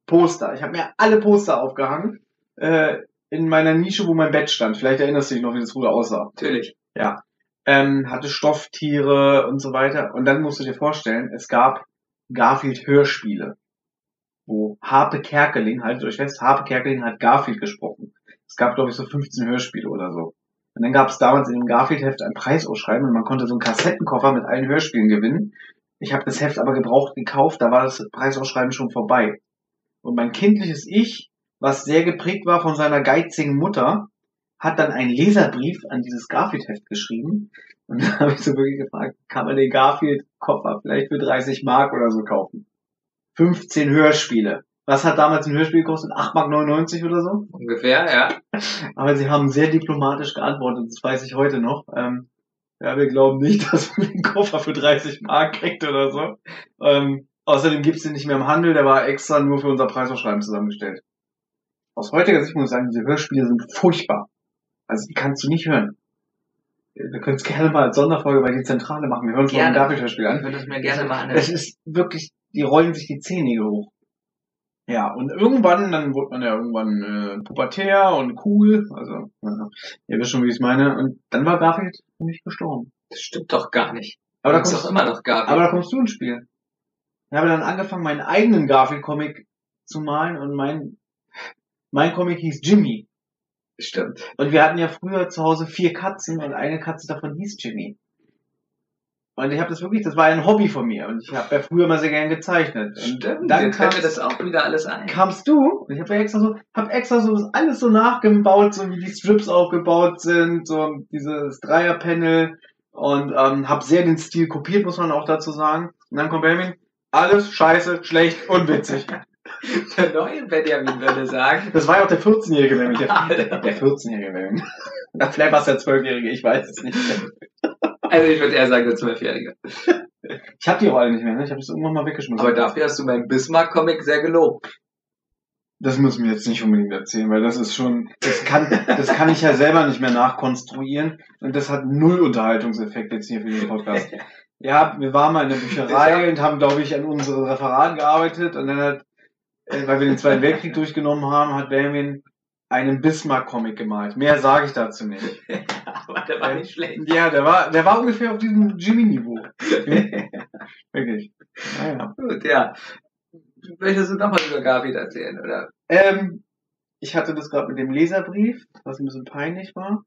Poster. Ich habe mir alle Poster aufgehangen äh, in meiner Nische, wo mein Bett stand. Vielleicht erinnerst du dich noch, wie das früher aussah. Natürlich. Ähm, hatte Stofftiere und so weiter. Und dann musst du dir vorstellen, es gab Garfield Hörspiele, wo Harpe Kerkeling, haltet euch fest, Harpe Kerkeling hat Garfield gesprochen. Es gab, glaube ich, so 15 Hörspiele oder so. Und dann gab es damals in dem Garfield-Heft ein Preisausschreiben und man konnte so einen Kassettenkoffer mit allen Hörspielen gewinnen. Ich habe das Heft aber gebraucht gekauft, da war das Preisausschreiben schon vorbei. Und mein kindliches Ich, was sehr geprägt war von seiner geizigen Mutter, hat dann einen Leserbrief an dieses Garfield-Heft geschrieben. Und da habe ich so wirklich gefragt, kann man den Garfield-Koffer vielleicht für 30 Mark oder so kaufen? 15 Hörspiele. Was hat damals ein Hörspiel gekostet? 8,99 Mark oder so? Ungefähr, ja. Aber sie haben sehr diplomatisch geantwortet, das weiß ich heute noch. Ähm, ja, wir glauben nicht, dass man den Koffer für 30 Mark kriegt oder so. Ähm, außerdem gibt's den nicht mehr im Handel, der war extra nur für unser Preisausschreiben zusammengestellt. Aus heutiger Sicht muss ich sagen, diese Hörspiele sind furchtbar. Also die kannst du nicht hören. Wir können es gerne mal als Sonderfolge bei die Zentrale machen. Wir hören uns mal ein Gerne. Garfield-Hörspiel Ich an. würde es mir gerne mal Es ist wirklich, die rollen sich die Zähne hoch. Ja, und irgendwann, dann wurde man ja irgendwann äh, pubertär und cool. Also, ja, ihr wisst schon, wie ich es meine. Und dann war Garfield für mich gestorben. Das stimmt doch gar nicht. Aber da, ist kommst, doch immer noch Garfield. aber da kommst du ins Spiel. Ich habe dann angefangen, meinen eigenen Garfield-Comic zu malen und mein, mein Comic hieß Jimmy. Stimmt. Und wir hatten ja früher zu Hause vier Katzen und eine Katze davon hieß Jimmy. Und ich habe das wirklich, das war ein Hobby von mir und ich habe ja früher mal sehr gern gezeichnet. Und Stimmt. dann fällt mir das auch wieder alles ein. kamst du und ich habe ja extra so, hab extra so alles so nachgebaut, so wie die Strips aufgebaut sind, so dieses Dreierpanel und ähm, habe sehr den Stil kopiert, muss man auch dazu sagen. Und dann kommt Benjamin, alles scheiße, schlecht, unwitzig. Der neue Benjamin würde sagen. Das war ja auch der 14-Jährige nämlich. Der, der 14-Jährige Benjamin. Na, Vielleicht war es der 12-Jährige, ich weiß es nicht. Also ich würde eher sagen, der Zwölfjährige. Ich hab die alle nicht mehr, ne? Ich habe das irgendwann mal weggeschmissen. Aber dafür hast du meinen Bismarck-Comic sehr gelobt. Das müssen wir jetzt nicht unbedingt erzählen, weil das ist schon, das kann, das kann ich ja selber nicht mehr nachkonstruieren und das hat null Unterhaltungseffekt jetzt hier für den Podcast. Ja, wir waren mal in der Bücherei und haben, glaube ich, an unseren Referaten gearbeitet und dann hat, weil wir den Zweiten Weltkrieg durchgenommen haben, hat Benjamin einen Bismarck-Comic gemalt. Mehr sage ich dazu nicht. Aber der war nicht schlecht. Ja, der war, der war ungefähr auf diesem Jimmy-Niveau. Wirklich. Naja. Gut, ja. Möchtest du nochmal über Garfield erzählen, oder? Ähm, ich hatte das gerade mit dem Leserbrief, was ein bisschen peinlich war.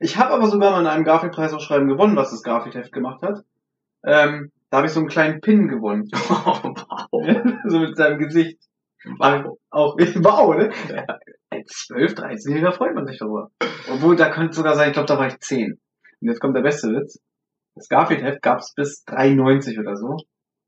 Ich habe aber sogar mal in einem Garfield-Preisausschreiben gewonnen, was das Garfield-Heft gemacht hat. Ähm, da habe ich so einen kleinen Pin gewonnen. Oh, wow. so mit seinem Gesicht. Wow. Auch, wow, ne? Als 12, 13-Jähriger freut man sich darüber. Obwohl, da könnte sogar sein, ich glaube, da war ich 10. Und jetzt kommt der beste Witz. Das Garfield-Heft gab's bis 93 oder so.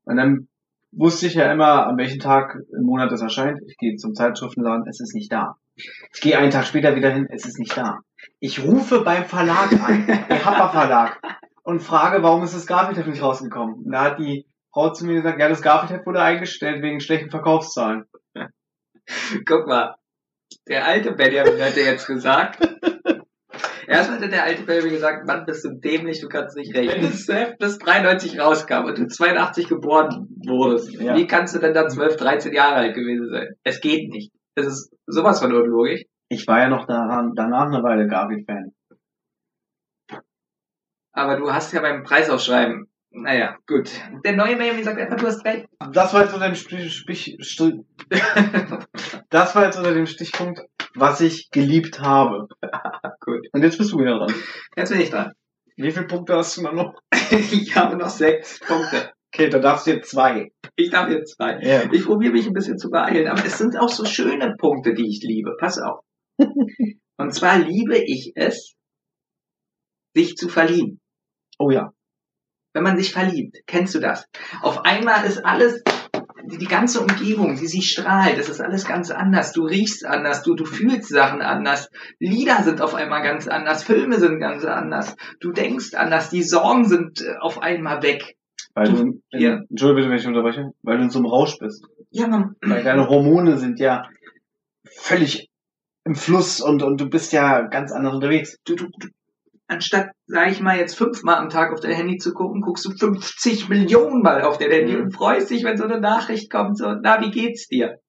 Und dann wusste ich ja immer, an welchem Tag im Monat es erscheint. Ich gehe zum Zeitschriftenladen, es ist nicht da. Ich gehe einen Tag später wieder hin, es ist nicht da. Ich rufe beim Verlag an, der Happer Verlag, und frage, warum ist das Garfield-Heft nicht rausgekommen? Und da hat die Frau zu mir gesagt, ja, das Garfield-Heft wurde eingestellt wegen schlechten Verkaufszahlen. Guck mal. Der alte Benjamin hätte jetzt gesagt. Erst hatte der alte Benjamin gesagt, Mann, bist du dämlich, du kannst nicht rechnen. Wenn das Heft bis 93 rauskam und du 82 geboren wurdest, Ja. wie kannst du denn dann 12, 13 Jahre alt gewesen sein? Es geht nicht. Es ist sowas von unlogisch. Ich war ja noch daran, danach eine Weile Garfield-Fan. Aber du hast ja beim Preisausschreiben, naja, gut. Der neue Benjamin sagt einfach, du hast recht. Das war jetzt unter dem Stich, Stich, Stich, das war jetzt unter dem Stichpunkt, was ich geliebt habe. Gut. Und jetzt bist du wieder dran. Jetzt bin ich dran. Wie viele Punkte hast du noch? Ich habe noch sechs Punkte. Okay, da darfst du jetzt zwei. Ich darf jetzt zwei. Ja. Ich probiere mich ein bisschen zu beeilen, aber es sind auch so schöne Punkte, die ich liebe. Pass auf. Und zwar liebe ich es, sich zu verlieben. Oh ja. Wenn man sich verliebt, kennst du das? Auf einmal ist alles, die, ganze Umgebung, die sie strahlt, das ist alles ganz anders. Du riechst anders, du, du fühlst Sachen anders. Lieder sind auf einmal ganz anders, Filme sind ganz anders. Du denkst anders, die Sorgen sind äh, auf einmal weg. Weil du, in, Ja. Entschuldigung, bitte, wenn ich unterbreche, weil du in so einem Rausch bist. Ja, man, Weil deine Hormone sind ja völlig im Fluss und, und du bist ja ganz anders unterwegs. du, du, du, anstatt, sag ich mal, jetzt fünfmal am Tag auf dein Handy zu gucken, guckst du 50 Millionen Mal auf dein Handy Mhm. und freust dich, wenn so eine Nachricht kommt, so, na, wie geht's dir?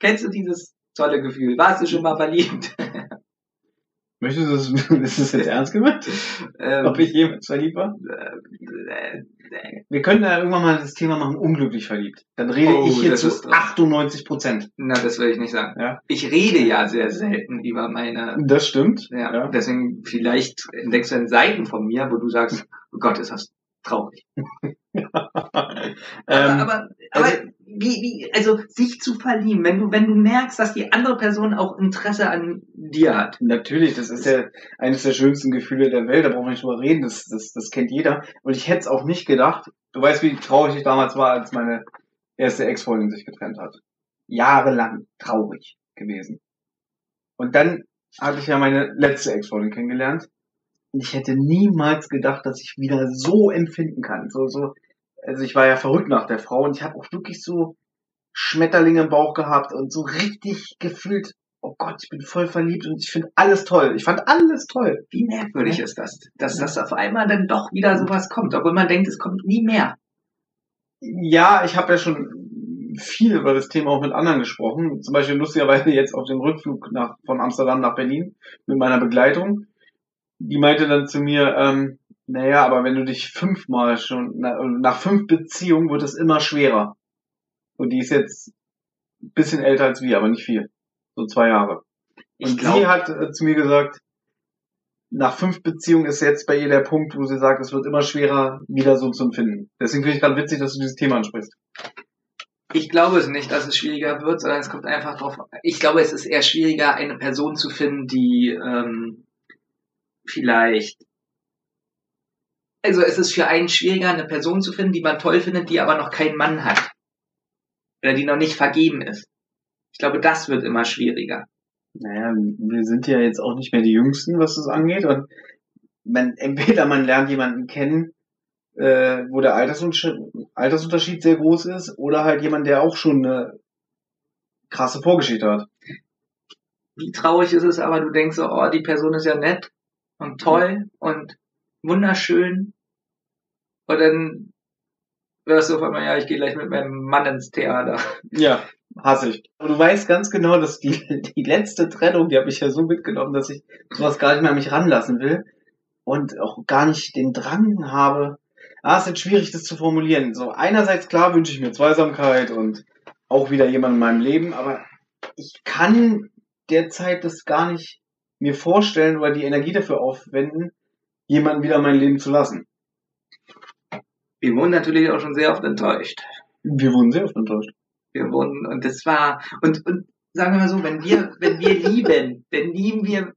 Kennst du dieses tolle Gefühl? Warst du schon mal verliebt? Möchtest du das, ist das jetzt ernst gemeint? ähm, Ob ich jemals verliebt war? äh, äh, Wir können ja irgendwann mal das Thema machen, unglücklich verliebt. Dann rede Oh, ich hier zu ist dran. 98 Prozent. na, das will ich nicht sagen. Ja. Ich rede ja sehr selten über meine, Das stimmt. ja, Ja. deswegen vielleicht entdeckst du dann Seiten von mir, wo du sagst, oh Gott, ist das traurig. Ähm, aber, aber, aber wie, wie, also sich zu verlieben, wenn du, wenn du merkst, dass die andere Person auch Interesse an dir hat. Natürlich, das ist ja eines der schönsten Gefühle der Welt, da brauchen wir nicht drüber reden, das, das, das kennt jeder. Und ich hätte es auch nicht gedacht. Du weißt, wie traurig ich damals war, als meine erste Ex-Freundin sich getrennt hat. Jahrelang traurig gewesen. Und dann hatte ich ja meine letzte Ex-Freundin kennengelernt. Und ich hätte niemals gedacht, dass ich wieder so empfinden kann. So, so, also ich war ja verrückt nach der Frau und ich habe auch wirklich so Schmetterlinge im Bauch gehabt und so richtig gefühlt, oh Gott, ich bin voll verliebt und ich finde alles toll. Ich fand alles toll. Wie merkwürdig ist das, dass das auf einmal dann doch wieder sowas kommt, obwohl man denkt, es kommt nie mehr. Ja, ich habe ja schon viel über das Thema auch mit anderen gesprochen. Zum Beispiel lustigerweise jetzt auf dem Rückflug nach, von Amsterdam nach Berlin mit meiner Begleitung. Die meinte dann zu mir, ähm, naja, aber wenn du dich fünfmal schon, na, nach fünf Beziehungen wird es immer schwerer. Und die ist jetzt ein bisschen älter als wir, aber nicht viel. So zwei Jahre. Ich Und glaube, sie hat äh, zu mir gesagt, nach fünf Beziehungen ist jetzt bei ihr der Punkt, wo sie sagt, es wird immer schwerer, wieder so zu empfinden. Deswegen finde ich gerade witzig, dass du dieses Thema ansprichst. ich glaube es nicht, dass es schwieriger wird, sondern es kommt einfach drauf. Ich glaube, es ist eher schwieriger, eine Person zu finden, die ähm, vielleicht. Also es ist für einen schwieriger, eine Person zu finden, die man toll findet, die aber noch keinen Mann hat. Oder die noch nicht vergeben ist. Ich glaube, das wird immer schwieriger. Naja, wir sind ja jetzt auch nicht mehr die Jüngsten, was das angeht. Und man, entweder man lernt jemanden kennen, äh, wo der Altersunterschied, Altersunterschied sehr groß ist, oder halt jemand, der auch schon eine krasse Vorgeschichte hat. Wie traurig ist es aber, du denkst so, oh, die Person ist ja nett und toll und wunderschön. Und dann wirst du auf einmal, ja, ich gehe gleich mit meinem Mann ins Theater. Ja, hasse ich. Und du weißt ganz genau, dass die, die letzte Trennung, die habe ich ja so mitgenommen, dass ich sowas gar nicht mehr an mich ranlassen will und auch gar nicht den Drang habe. Ah, es ist jetzt schwierig, das zu formulieren. So, einerseits klar wünsche ich mir Zweisamkeit und auch wieder jemand in meinem Leben, aber ich kann derzeit das gar nicht mir vorstellen oder die Energie dafür aufwenden, jemanden wieder in mein Leben zu lassen. Wir wurden natürlich auch schon sehr oft enttäuscht. Wir wurden sehr oft enttäuscht. Wir wurden, und das war, und, und sagen wir mal so, wenn wir, wenn wir lieben, dann lieben wir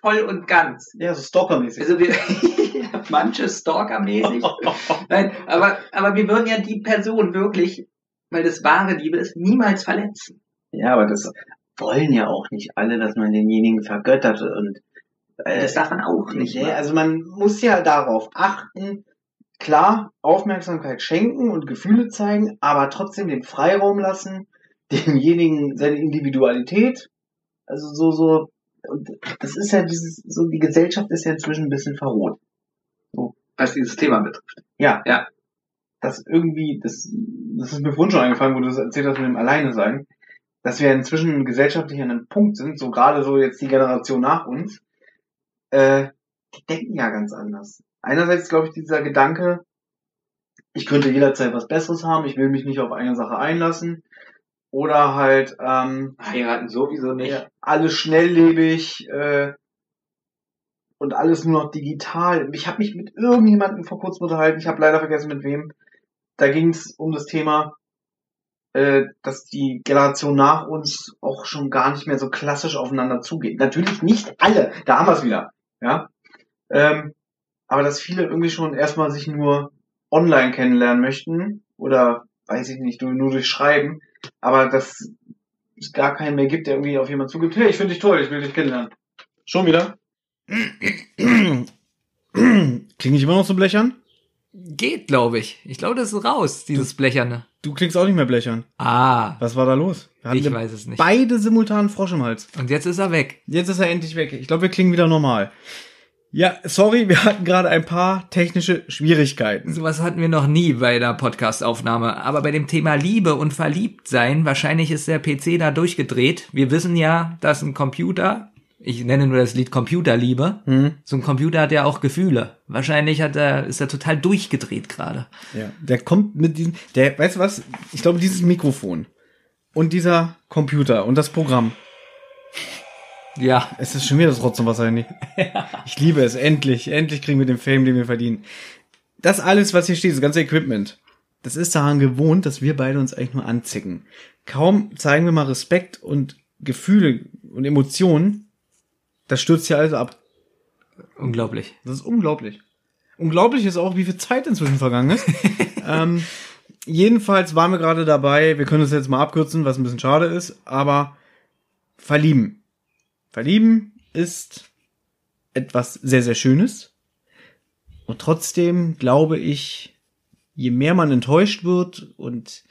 voll und ganz. Ja, so stalkermäßig. Also wir, manche stalkermäßig. Nein, aber, aber wir würden ja die Person wirklich, weil das wahre Liebe ist, niemals verletzen. Ja, aber das wollen ja auch nicht alle, dass man denjenigen vergöttert und äh, das darf man auch nicht. Ja, also man muss ja darauf achten, klar Aufmerksamkeit schenken und Gefühle zeigen, aber trotzdem den Freiraum lassen, demjenigen seine Individualität. Also so, so, und das ist ja dieses, so die Gesellschaft ist ja inzwischen ein bisschen verroht. So. Was dieses Thema betrifft. Ja. Ja. Das irgendwie, das, das ist mir vorhin schon eingefallen, wo du das erzählt hast mit dem Alleine sein, dass wir inzwischen gesellschaftlich an einem Punkt sind, so gerade so jetzt die Generation nach uns, äh, die denken ja ganz anders. Einerseits glaube ich dieser Gedanke, ich könnte jederzeit was Besseres haben, ich will mich nicht auf eine Sache einlassen. Oder halt ähm, Heiraten sowieso nicht. ja, alles schnelllebig äh, und alles nur noch digital. Ich habe mich mit irgendjemandem vor kurzem unterhalten, ich habe leider vergessen mit wem. Da ging es um das Thema, äh, dass die Generation nach uns auch schon gar nicht mehr so klassisch aufeinander zugeht. Natürlich nicht alle, da haben wir es wieder. Ja. Ähm, aber dass viele irgendwie schon erstmal sich nur online kennenlernen möchten oder weiß ich nicht, nur, durch Schreiben, aber dass es gar keinen mehr gibt, der irgendwie auf jemanden zugibt, hey, ich finde dich toll, ich will dich kennenlernen. Schon wieder? Klinge ich immer noch so blechern? Geht, glaube ich. Ich glaube, das ist raus, dieses Blecherne. Du klingst auch nicht mehr blechern. Ah, Was war da los? Wir ich weiß es nicht. beide simultan Frosch im Hals. Und jetzt ist er weg. Jetzt ist er endlich weg. Ich glaube, wir klingen wieder normal. Ja, sorry, wir hatten gerade ein paar technische Schwierigkeiten. Sowas hatten wir noch nie bei der Podcast-Aufnahme. Aber bei dem Thema Liebe und Verliebtsein, wahrscheinlich ist der PC da durchgedreht. Wir wissen ja, dass ein Computer, ich nenne nur das Lied Computerliebe, Hm? so ein Computer hat ja auch Gefühle. Wahrscheinlich hat er, ist er total durchgedreht gerade. Ja, der kommt mit diesem, der, weißt du was? Ich glaube, dieses Mikrofon und dieser Computer und das Programm. Ja, Es ist schon wieder das Rotzen wahrscheinlich. Ich liebe es. Endlich. Endlich kriegen wir den Fame, den wir verdienen. Das alles, was hier steht, das ganze Equipment, das ist daran gewohnt, dass wir beide uns eigentlich nur anzicken. Kaum zeigen wir mal Respekt und Gefühle und Emotionen, das stürzt hier alles ab. unglaublich. Das ist unglaublich. Unglaublich ist auch, wie viel Zeit inzwischen vergangen ist. ähm, jedenfalls waren wir gerade dabei, wir können das jetzt mal abkürzen, was ein bisschen schade ist, aber verlieben. Verlieben ist etwas sehr, sehr Schönes. Und trotzdem glaube ich, je mehr man enttäuscht wird und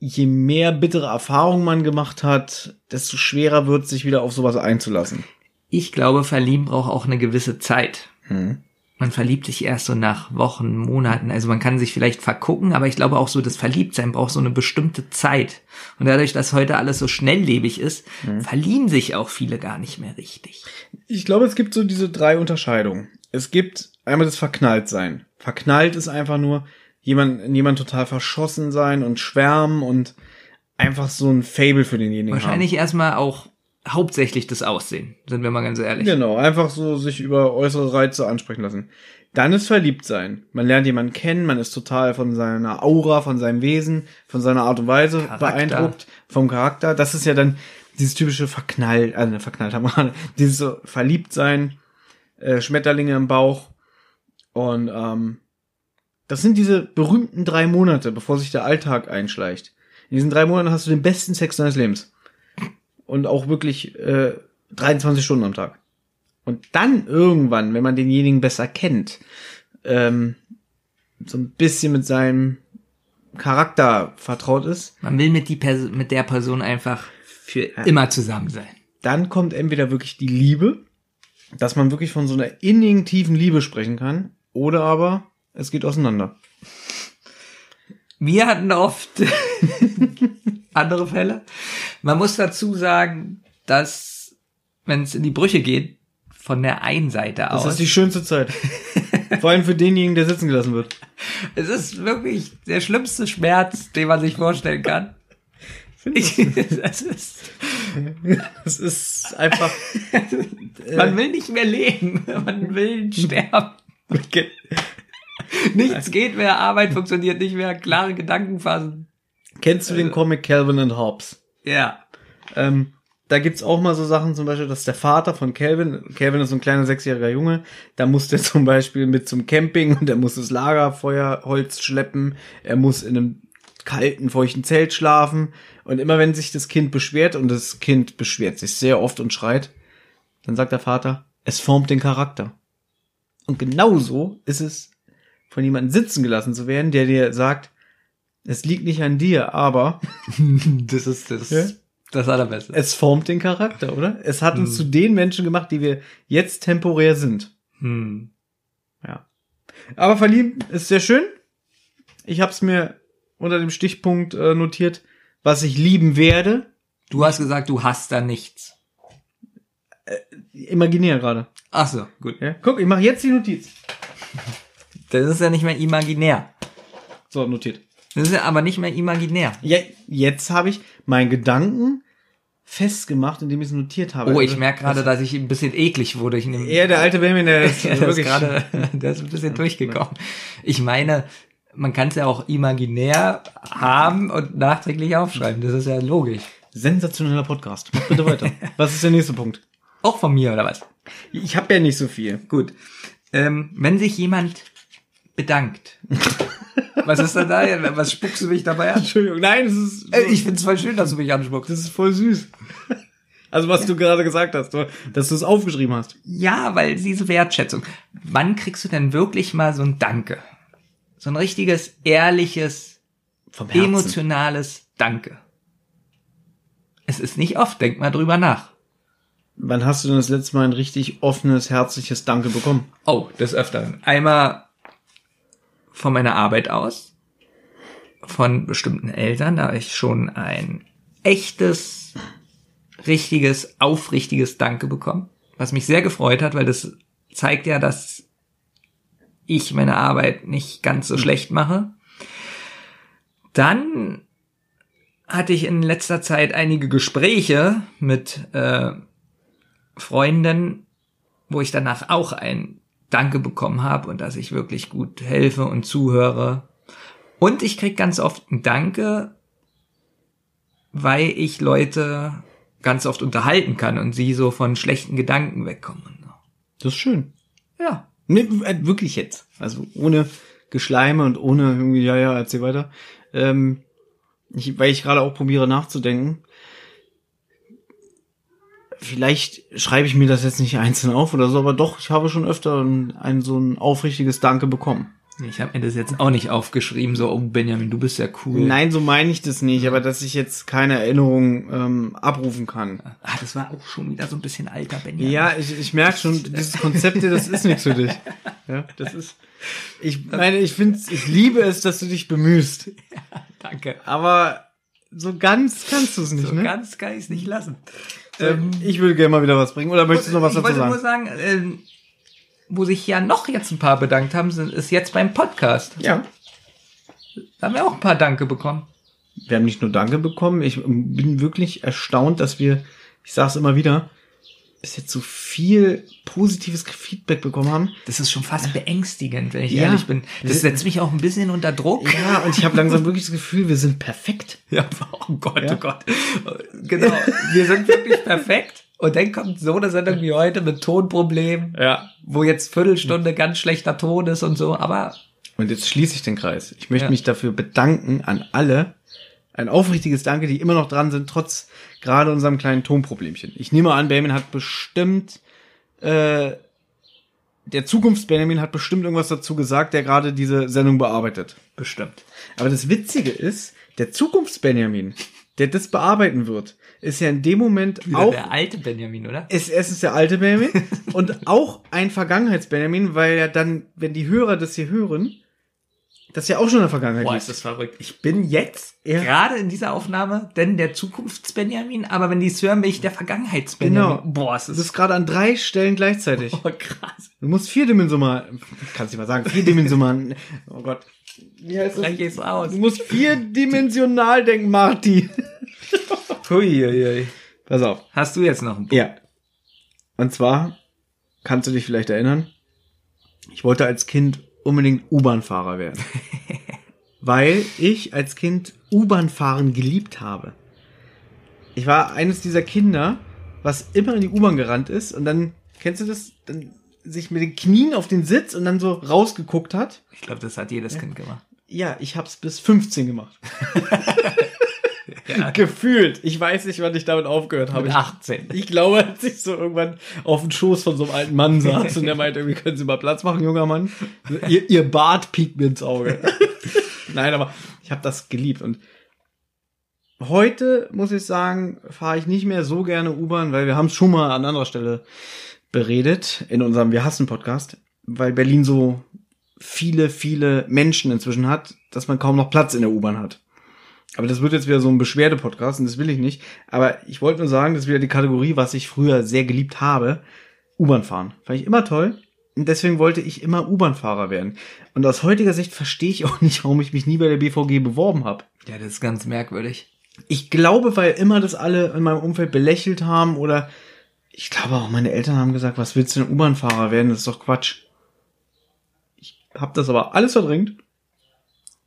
je mehr bittere Erfahrungen man gemacht hat, desto schwerer wird sich wieder auf sowas einzulassen. Ich glaube, Verlieben braucht auch eine gewisse Zeit. Hm. Man verliebt sich erst so nach Wochen, Monaten. Also man kann sich vielleicht vergucken, aber ich glaube auch so, das Verliebtsein braucht so eine bestimmte Zeit. Und dadurch, dass heute alles so schnelllebig ist, verlieben sich auch viele gar nicht mehr richtig. Ich glaube, es gibt so diese drei Unterscheidungen. Es gibt einmal das Verknalltsein. Verknallt ist einfach nur jemand, jemand total verschossen sein und schwärmen und einfach so ein Fable für denjenigen Wahrscheinlich erstmal auch hauptsächlich das Aussehen, sind wir mal ganz ehrlich. Genau, einfach so sich über äußere Reize ansprechen lassen. Dann ist Verliebtsein. Man lernt jemanden kennen, man ist total von seiner Aura, von seinem Wesen, von seiner Art und Weise Charakter. beeindruckt, vom Charakter. Das ist ja dann dieses typische Verknall, äh, ne, verknallt haben wir, dieses so Verliebtsein, äh, Schmetterlinge im Bauch. Und ähm, das sind diese berühmten drei Monate, bevor sich der Alltag einschleicht. In diesen drei Monaten hast du den besten Sex deines Lebens. Und auch wirklich äh, 23 Stunden am Tag. Und dann irgendwann, wenn man denjenigen besser kennt, ähm, so ein bisschen mit seinem Charakter vertraut ist, Man will mit, die Pers mit der Person einfach für immer zusammen sein. dann kommt entweder wirklich die Liebe, dass man wirklich von so einer innigen, tiefen Liebe sprechen kann, oder aber es geht auseinander. Wir hatten oft andere Fälle. Man muss dazu sagen, dass, wenn es in die Brüche geht, von der einen Seite Das aus, ist die schönste Zeit. Vor allem für denjenigen, der sitzen gelassen wird. es ist wirklich der schlimmste Schmerz, den man sich vorstellen kann. Ich, das ist, Es ist einfach. man will nicht mehr leben, man will sterben. Nichts geht mehr, Arbeit funktioniert nicht mehr, klare Gedankenphasen. Kennst du den Comic Calvin and Hobbes? Ja. Ähm, da gibt's auch mal so Sachen, zum Beispiel, dass der Vater von Calvin, Calvin ist so ein kleiner sechsjähriger Junge, da muss der zum Beispiel mit zum Camping und er muss das Lagerfeuerholz schleppen, er muss in einem kalten, feuchten Zelt schlafen und immer wenn sich das Kind beschwert und das Kind beschwert sich sehr oft und schreit, dann sagt der Vater, es formt den Charakter. Und genauso ist es, von jemandem sitzen gelassen zu werden, der dir sagt, es liegt nicht an dir, aber Das ist das, Ja? das Allerbeste. es formt den Charakter, oder? Es hat uns zu den Menschen gemacht, die wir jetzt temporär sind. Hm. Ja. Aber verlieben ist sehr schön. Ich habe es mir unter dem Stichpunkt äh, notiert, was ich lieben werde. Du hast gesagt, du hast da nichts. Imaginär gerade. Ach so, gut. Ja? Guck, ich mache jetzt die Notiz. Das ist ja nicht mehr imaginär. So, notiert. Das ist ja aber nicht mehr imaginär. Ja, jetzt habe ich meinen Gedanken festgemacht, indem ich es notiert habe. Oh, ich Also, merke gerade, dass ich ein bisschen eklig wurde. Ich nehme Er, der alte Benjamin, der ist Ja, der ist gerade, der ist ein bisschen durchgekommen. Ich meine, man kann es ja auch imaginär haben und nachträglich aufschreiben. Das ist ja logisch. sensationeller Podcast. Mach bitte weiter. was ist der nächste Punkt? Auch von mir, oder was? Ich habe ja nicht so viel. Gut. Ähm, wenn sich jemand bedankt. was ist denn da? Was spuckst du mich dabei an? Entschuldigung, nein, es ist Äh, Ich find's voll schön, dass du mich anspuckst. Das ist voll süß. Also was du gerade gesagt hast, dass du es aufgeschrieben hast. Ja, weil diese Wertschätzung. Wann kriegst du denn wirklich mal so ein Danke? So ein richtiges, ehrliches, emotionales Danke. Es ist nicht oft, denk mal drüber nach. Wann hast du denn das letzte Mal ein richtig offenes, herzliches Danke bekommen? Oh, des Öfteren. Einmal von meiner Arbeit aus, von bestimmten Eltern, da habe ich schon ein echtes, richtiges, aufrichtiges Danke bekommen, was mich sehr gefreut hat, weil das zeigt ja, dass ich meine Arbeit nicht ganz so schlecht mache. Dann hatte ich in letzter Zeit einige Gespräche mit äh, Freunden, wo ich danach auch ein Danke bekommen habe und dass ich wirklich gut helfe und zuhöre. Und ich krieg ganz oft ein Danke, weil ich Leute ganz oft unterhalten kann und sie so von schlechten Gedanken wegkommen. so. Das ist schön. Ja. Nee, äh, wirklich jetzt. Also ohne Geschleime und ohne irgendwie, ja, ja, erzähl weiter. Ähm, ich, weil ich gerade auch probiere nachzudenken. Vielleicht schreibe ich mir das jetzt nicht einzeln auf oder so, aber doch, ich habe schon öfter ein, ein so ein aufrichtiges Danke bekommen. Ich habe mir das jetzt auch nicht aufgeschrieben, so, oh Benjamin, du bist ja cool. Nein, so meine ich das nicht, aber dass ich jetzt keine Erinnerung ähm, abrufen kann. Ah, das war auch schon wieder so ein bisschen alter Benjamin. Ja, ich, ich merke schon, dieses Konzept hier, das ist nichts für dich. Ja, das ist. Ich meine, ich finde, ich liebe es, dass du dich bemühst. Danke. Aber so ganz kannst du es nicht, So ne? ganz kann ich es nicht lassen. Ähm, ich würde gerne mal wieder was bringen. Oder möchtest du noch was ich dazu wollte nur sagen? sagen, ähm, wo sich ja noch jetzt ein paar bedankt haben, sind, ist jetzt beim Podcast. Ja. Da haben wir auch ein paar Danke bekommen. Wir haben nicht nur Danke bekommen. Ich bin wirklich erstaunt, dass wir, ich sage es immer wieder, bis jetzt so viel positives Feedback bekommen haben. Das ist schon fast beängstigend, wenn ich Ja. ehrlich bin. Das setzt mich auch ein bisschen unter Druck. Ja, und ich habe langsam wirklich das Gefühl, wir sind perfekt. Ja, oh Gott, Ja. oh Gott. Genau, wir sind wirklich perfekt. Und dann kommt so eine Sendung wie heute mit Tonproblemen, Ja. wo jetzt Viertelstunde ganz schlechter Ton ist und so, aber Und jetzt schließe ich den Kreis. Ich möchte Ja. mich dafür bedanken an alle, ein aufrichtiges Danke, die immer noch dran sind, trotz gerade unserem kleinen Tonproblemchen. Ich nehme an, Benjamin hat bestimmt, äh, der Zukunfts-Benjamin hat bestimmt irgendwas dazu gesagt, der gerade diese Sendung bearbeitet. Bestimmt. Aber das Witzige ist, der Zukunfts-Benjamin, der das bearbeiten wird, ist ja in dem Moment Wieder auch der alte Benjamin, oder? es, es ist der alte Benjamin und auch ein Vergangenheits-Benjamin, weil ja dann, wenn die Hörer das hier hören, das ja auch schon in der Vergangenheit Boah, ist das verrückt. Ich bin jetzt Ja. gerade in dieser Aufnahme denn der Zukunfts-Benjamin, aber wenn die es hören, bin ich der Vergangenheits-Benjamin. Genau. Boah, es Du ist bist gerade an drei Stellen gleichzeitig. oh, krass. Du musst vierdimensional, kannst du mal sagen, vierdimensional, oh Gott. Wie heißt das? Ich's aus. Du musst vierdimensional denken, Marty. Huiuiui. Pass auf. Hast du jetzt noch einen Punkt? Ja. Und zwar, kannst du dich vielleicht erinnern, ich wollte als Kind unbedingt U-Bahn-Fahrer werden. weil ich als Kind U-Bahn-Fahren geliebt habe. Ich war eines dieser Kinder, was immer in die U-Bahn gerannt ist und dann, kennst du das? Dann sich mit den Knien auf den Sitz und dann so rausgeguckt hat. Ich glaube, das hat jedes Kind gemacht. Ja, ich hab's bis 15 gemacht. Ja. Gefühlt. Ich weiß nicht, wann ich damit aufgehört habe. Mit Ich 18. Ich glaube, als ich so irgendwann auf dem Schoß von so einem alten Mann saß und der meinte, irgendwie können Sie mal Platz machen, junger Mann. Ihr, ihr Bart piekt mir ins Auge. Nein, aber ich habe das geliebt und heute muss ich sagen, fahre ich nicht mehr so gerne U-Bahn, weil wir haben es schon mal an anderer Stelle beredet in unserem Wir hassen Podcast, weil Berlin so viele, viele Menschen inzwischen hat, dass man kaum noch Platz in der U-Bahn hat. Aber das wird jetzt wieder so ein Beschwerde-Podcast und das will ich nicht. Aber ich wollte nur sagen, das ist wieder die Kategorie, was ich früher sehr geliebt habe. U-Bahn fahren. Fand ich immer toll. Und deswegen wollte ich immer U-Bahn-Fahrer werden. Und aus heutiger Sicht verstehe ich auch nicht, warum ich mich nie bei der BVG beworben habe. Ja, das ist ganz merkwürdig. Ich glaube, weil immer das alle in meinem Umfeld belächelt haben oder ich glaube auch meine Eltern haben gesagt, was willst du denn U-Bahn-Fahrer werden? Das ist doch Quatsch. Ich habe das aber alles verdrängt.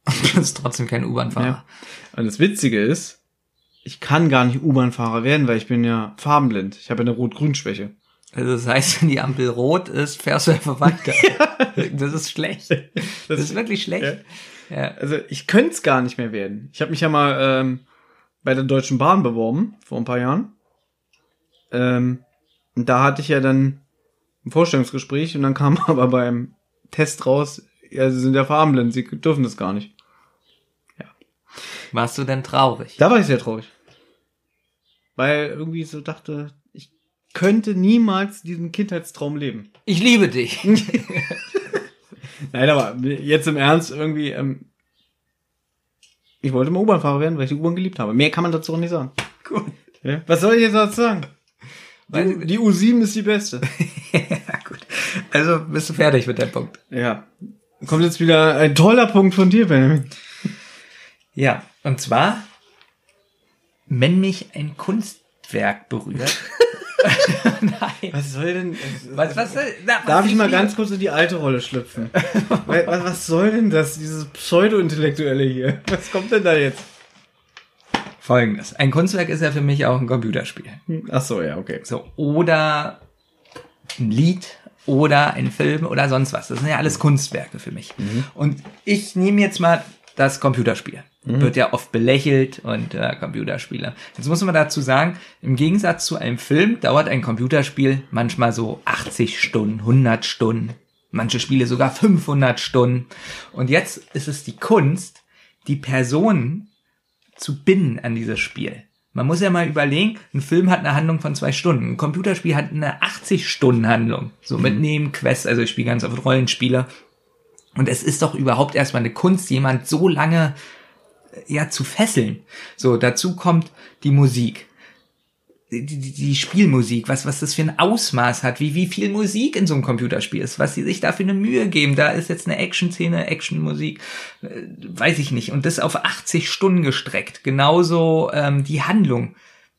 Du bist trotzdem kein U-Bahn-Fahrer. Ja. Und das Witzige ist, ich kann gar nicht U-Bahn-Fahrer werden, weil ich bin ja farbenblind. Ich habe eine Rot-Grün-Schwäche. Also das heißt, wenn die Ampel rot ist, fährst du einfach weiter. Das ist schlecht. Das ist wirklich schlecht. Ja. Also ich könnte es gar nicht mehr werden. Ich habe mich ja mal ähm, bei der Deutschen Bahn beworben, vor ein paar Jahren. Ähm, und da hatte ich ja dann ein Vorstellungsgespräch und dann kam aber beim Test raus, ja, sie sind ja farbenblind, sie dürfen das gar nicht. Warst du denn traurig? Da war ich sehr traurig. Weil irgendwie so dachte, ich könnte niemals diesen Kindheitstraum leben. Ich liebe dich. Nein, aber jetzt im Ernst irgendwie, ähm, ich wollte mal U-Bahn-Fahrer werden, weil ich die U-Bahn geliebt habe. Mehr kann man dazu auch nicht sagen. Gut. Ja? Was soll ich jetzt dazu sagen? Die, die U7 ist die beste. ja, gut. Also bist du fertig mit dem Punkt. Ja. Kommt jetzt wieder ein toller Punkt von dir, Benjamin. Ja, und zwar, wenn mich ein Kunstwerk berührt. Nein. Was soll denn... Was, was, soll- na, was Darf ich mal ganz kurz in die alte Rolle schlüpfen? Was, was soll denn das, dieses Pseudo-Intellektuelle hier? Was kommt denn da jetzt? Folgendes. Ein Kunstwerk ist ja für mich auch ein Computerspiel. Ach so, ja, okay. So, oder ein Lied oder ein Film oder sonst was. Das sind ja alles Kunstwerke für mich. Und ich nehme jetzt mal das Computerspiel. Wird ja oft belächelt und äh, Computerspiele. Jetzt muss man dazu sagen, im Gegensatz zu einem Film dauert ein Computerspiel manchmal so 80 Stunden, 100 Stunden, manche Spiele sogar 500 Stunden. Und jetzt ist es die Kunst, die Personen zu binden an dieses Spiel. Man muss ja mal überlegen, ein Film hat eine Handlung von zwei Stunden, ein Computerspiel hat eine 80-Stunden-Handlung. So mit Nebenquests, also ich spiele ganz oft Rollenspiele. Und es ist doch überhaupt erstmal eine Kunst, jemand so lange ja zu fesseln. So, dazu kommt die Musik. Die, die, die Spielmusik, was, was das für ein Ausmaß hat, wie, wie viel Musik in so einem Computerspiel ist, was sie sich da für eine Mühe geben. Da ist jetzt eine Action-Szene, Action-Musik, äh, weiß ich nicht. Und das auf 80 Stunden gestreckt. Genauso ähm, die Handlung.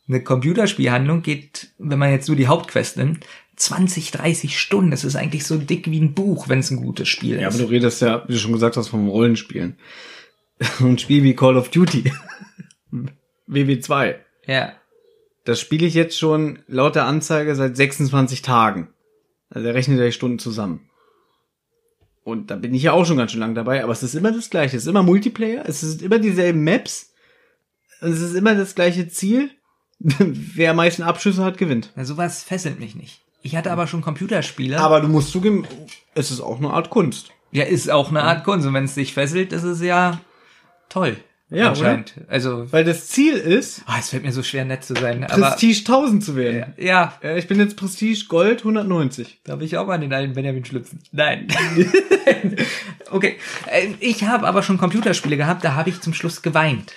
Eine Computerspielhandlung geht, wenn man jetzt nur die Hauptquest nimmt, 20, 30 Stunden. Das ist eigentlich so dick wie ein Buch, wenn es ein gutes Spiel Ja, ist. aber du redest ja, wie du schon gesagt hast, vom Rollenspielen. Ein Spiel wie Call of Duty. WW2. ja. Das spiele ich jetzt schon laut der Anzeige seit 26 Tagen. Also er rechnet ja die Stunden zusammen. Und da bin ich ja auch schon ganz schön lang dabei, aber es ist immer das Gleiche. Es ist immer Multiplayer, es sind immer dieselben Maps. es ist immer das gleiche Ziel. Wer am meisten Abschüsse hat, gewinnt. Na, sowas fesselt mich nicht. Ich hatte aber schon Computerspiele. Aber du musst zugeben, es ist auch eine Art Kunst. ja, ist auch eine Art Kunst. Und wenn es dich fesselt, ist es ja toll. Ja, anscheinend. Also, Weil das Ziel ist, ah, es fällt mir so schwer, nett zu sein. Prestige 1000 zu werden. ja, Ja, ich bin jetzt Prestige Gold 190. Darf ich auch mal den alten Benjamin schlüpfen? Nein. okay. Äh, Ich habe aber schon Computerspiele gehabt, da habe ich zum Schluss geweint.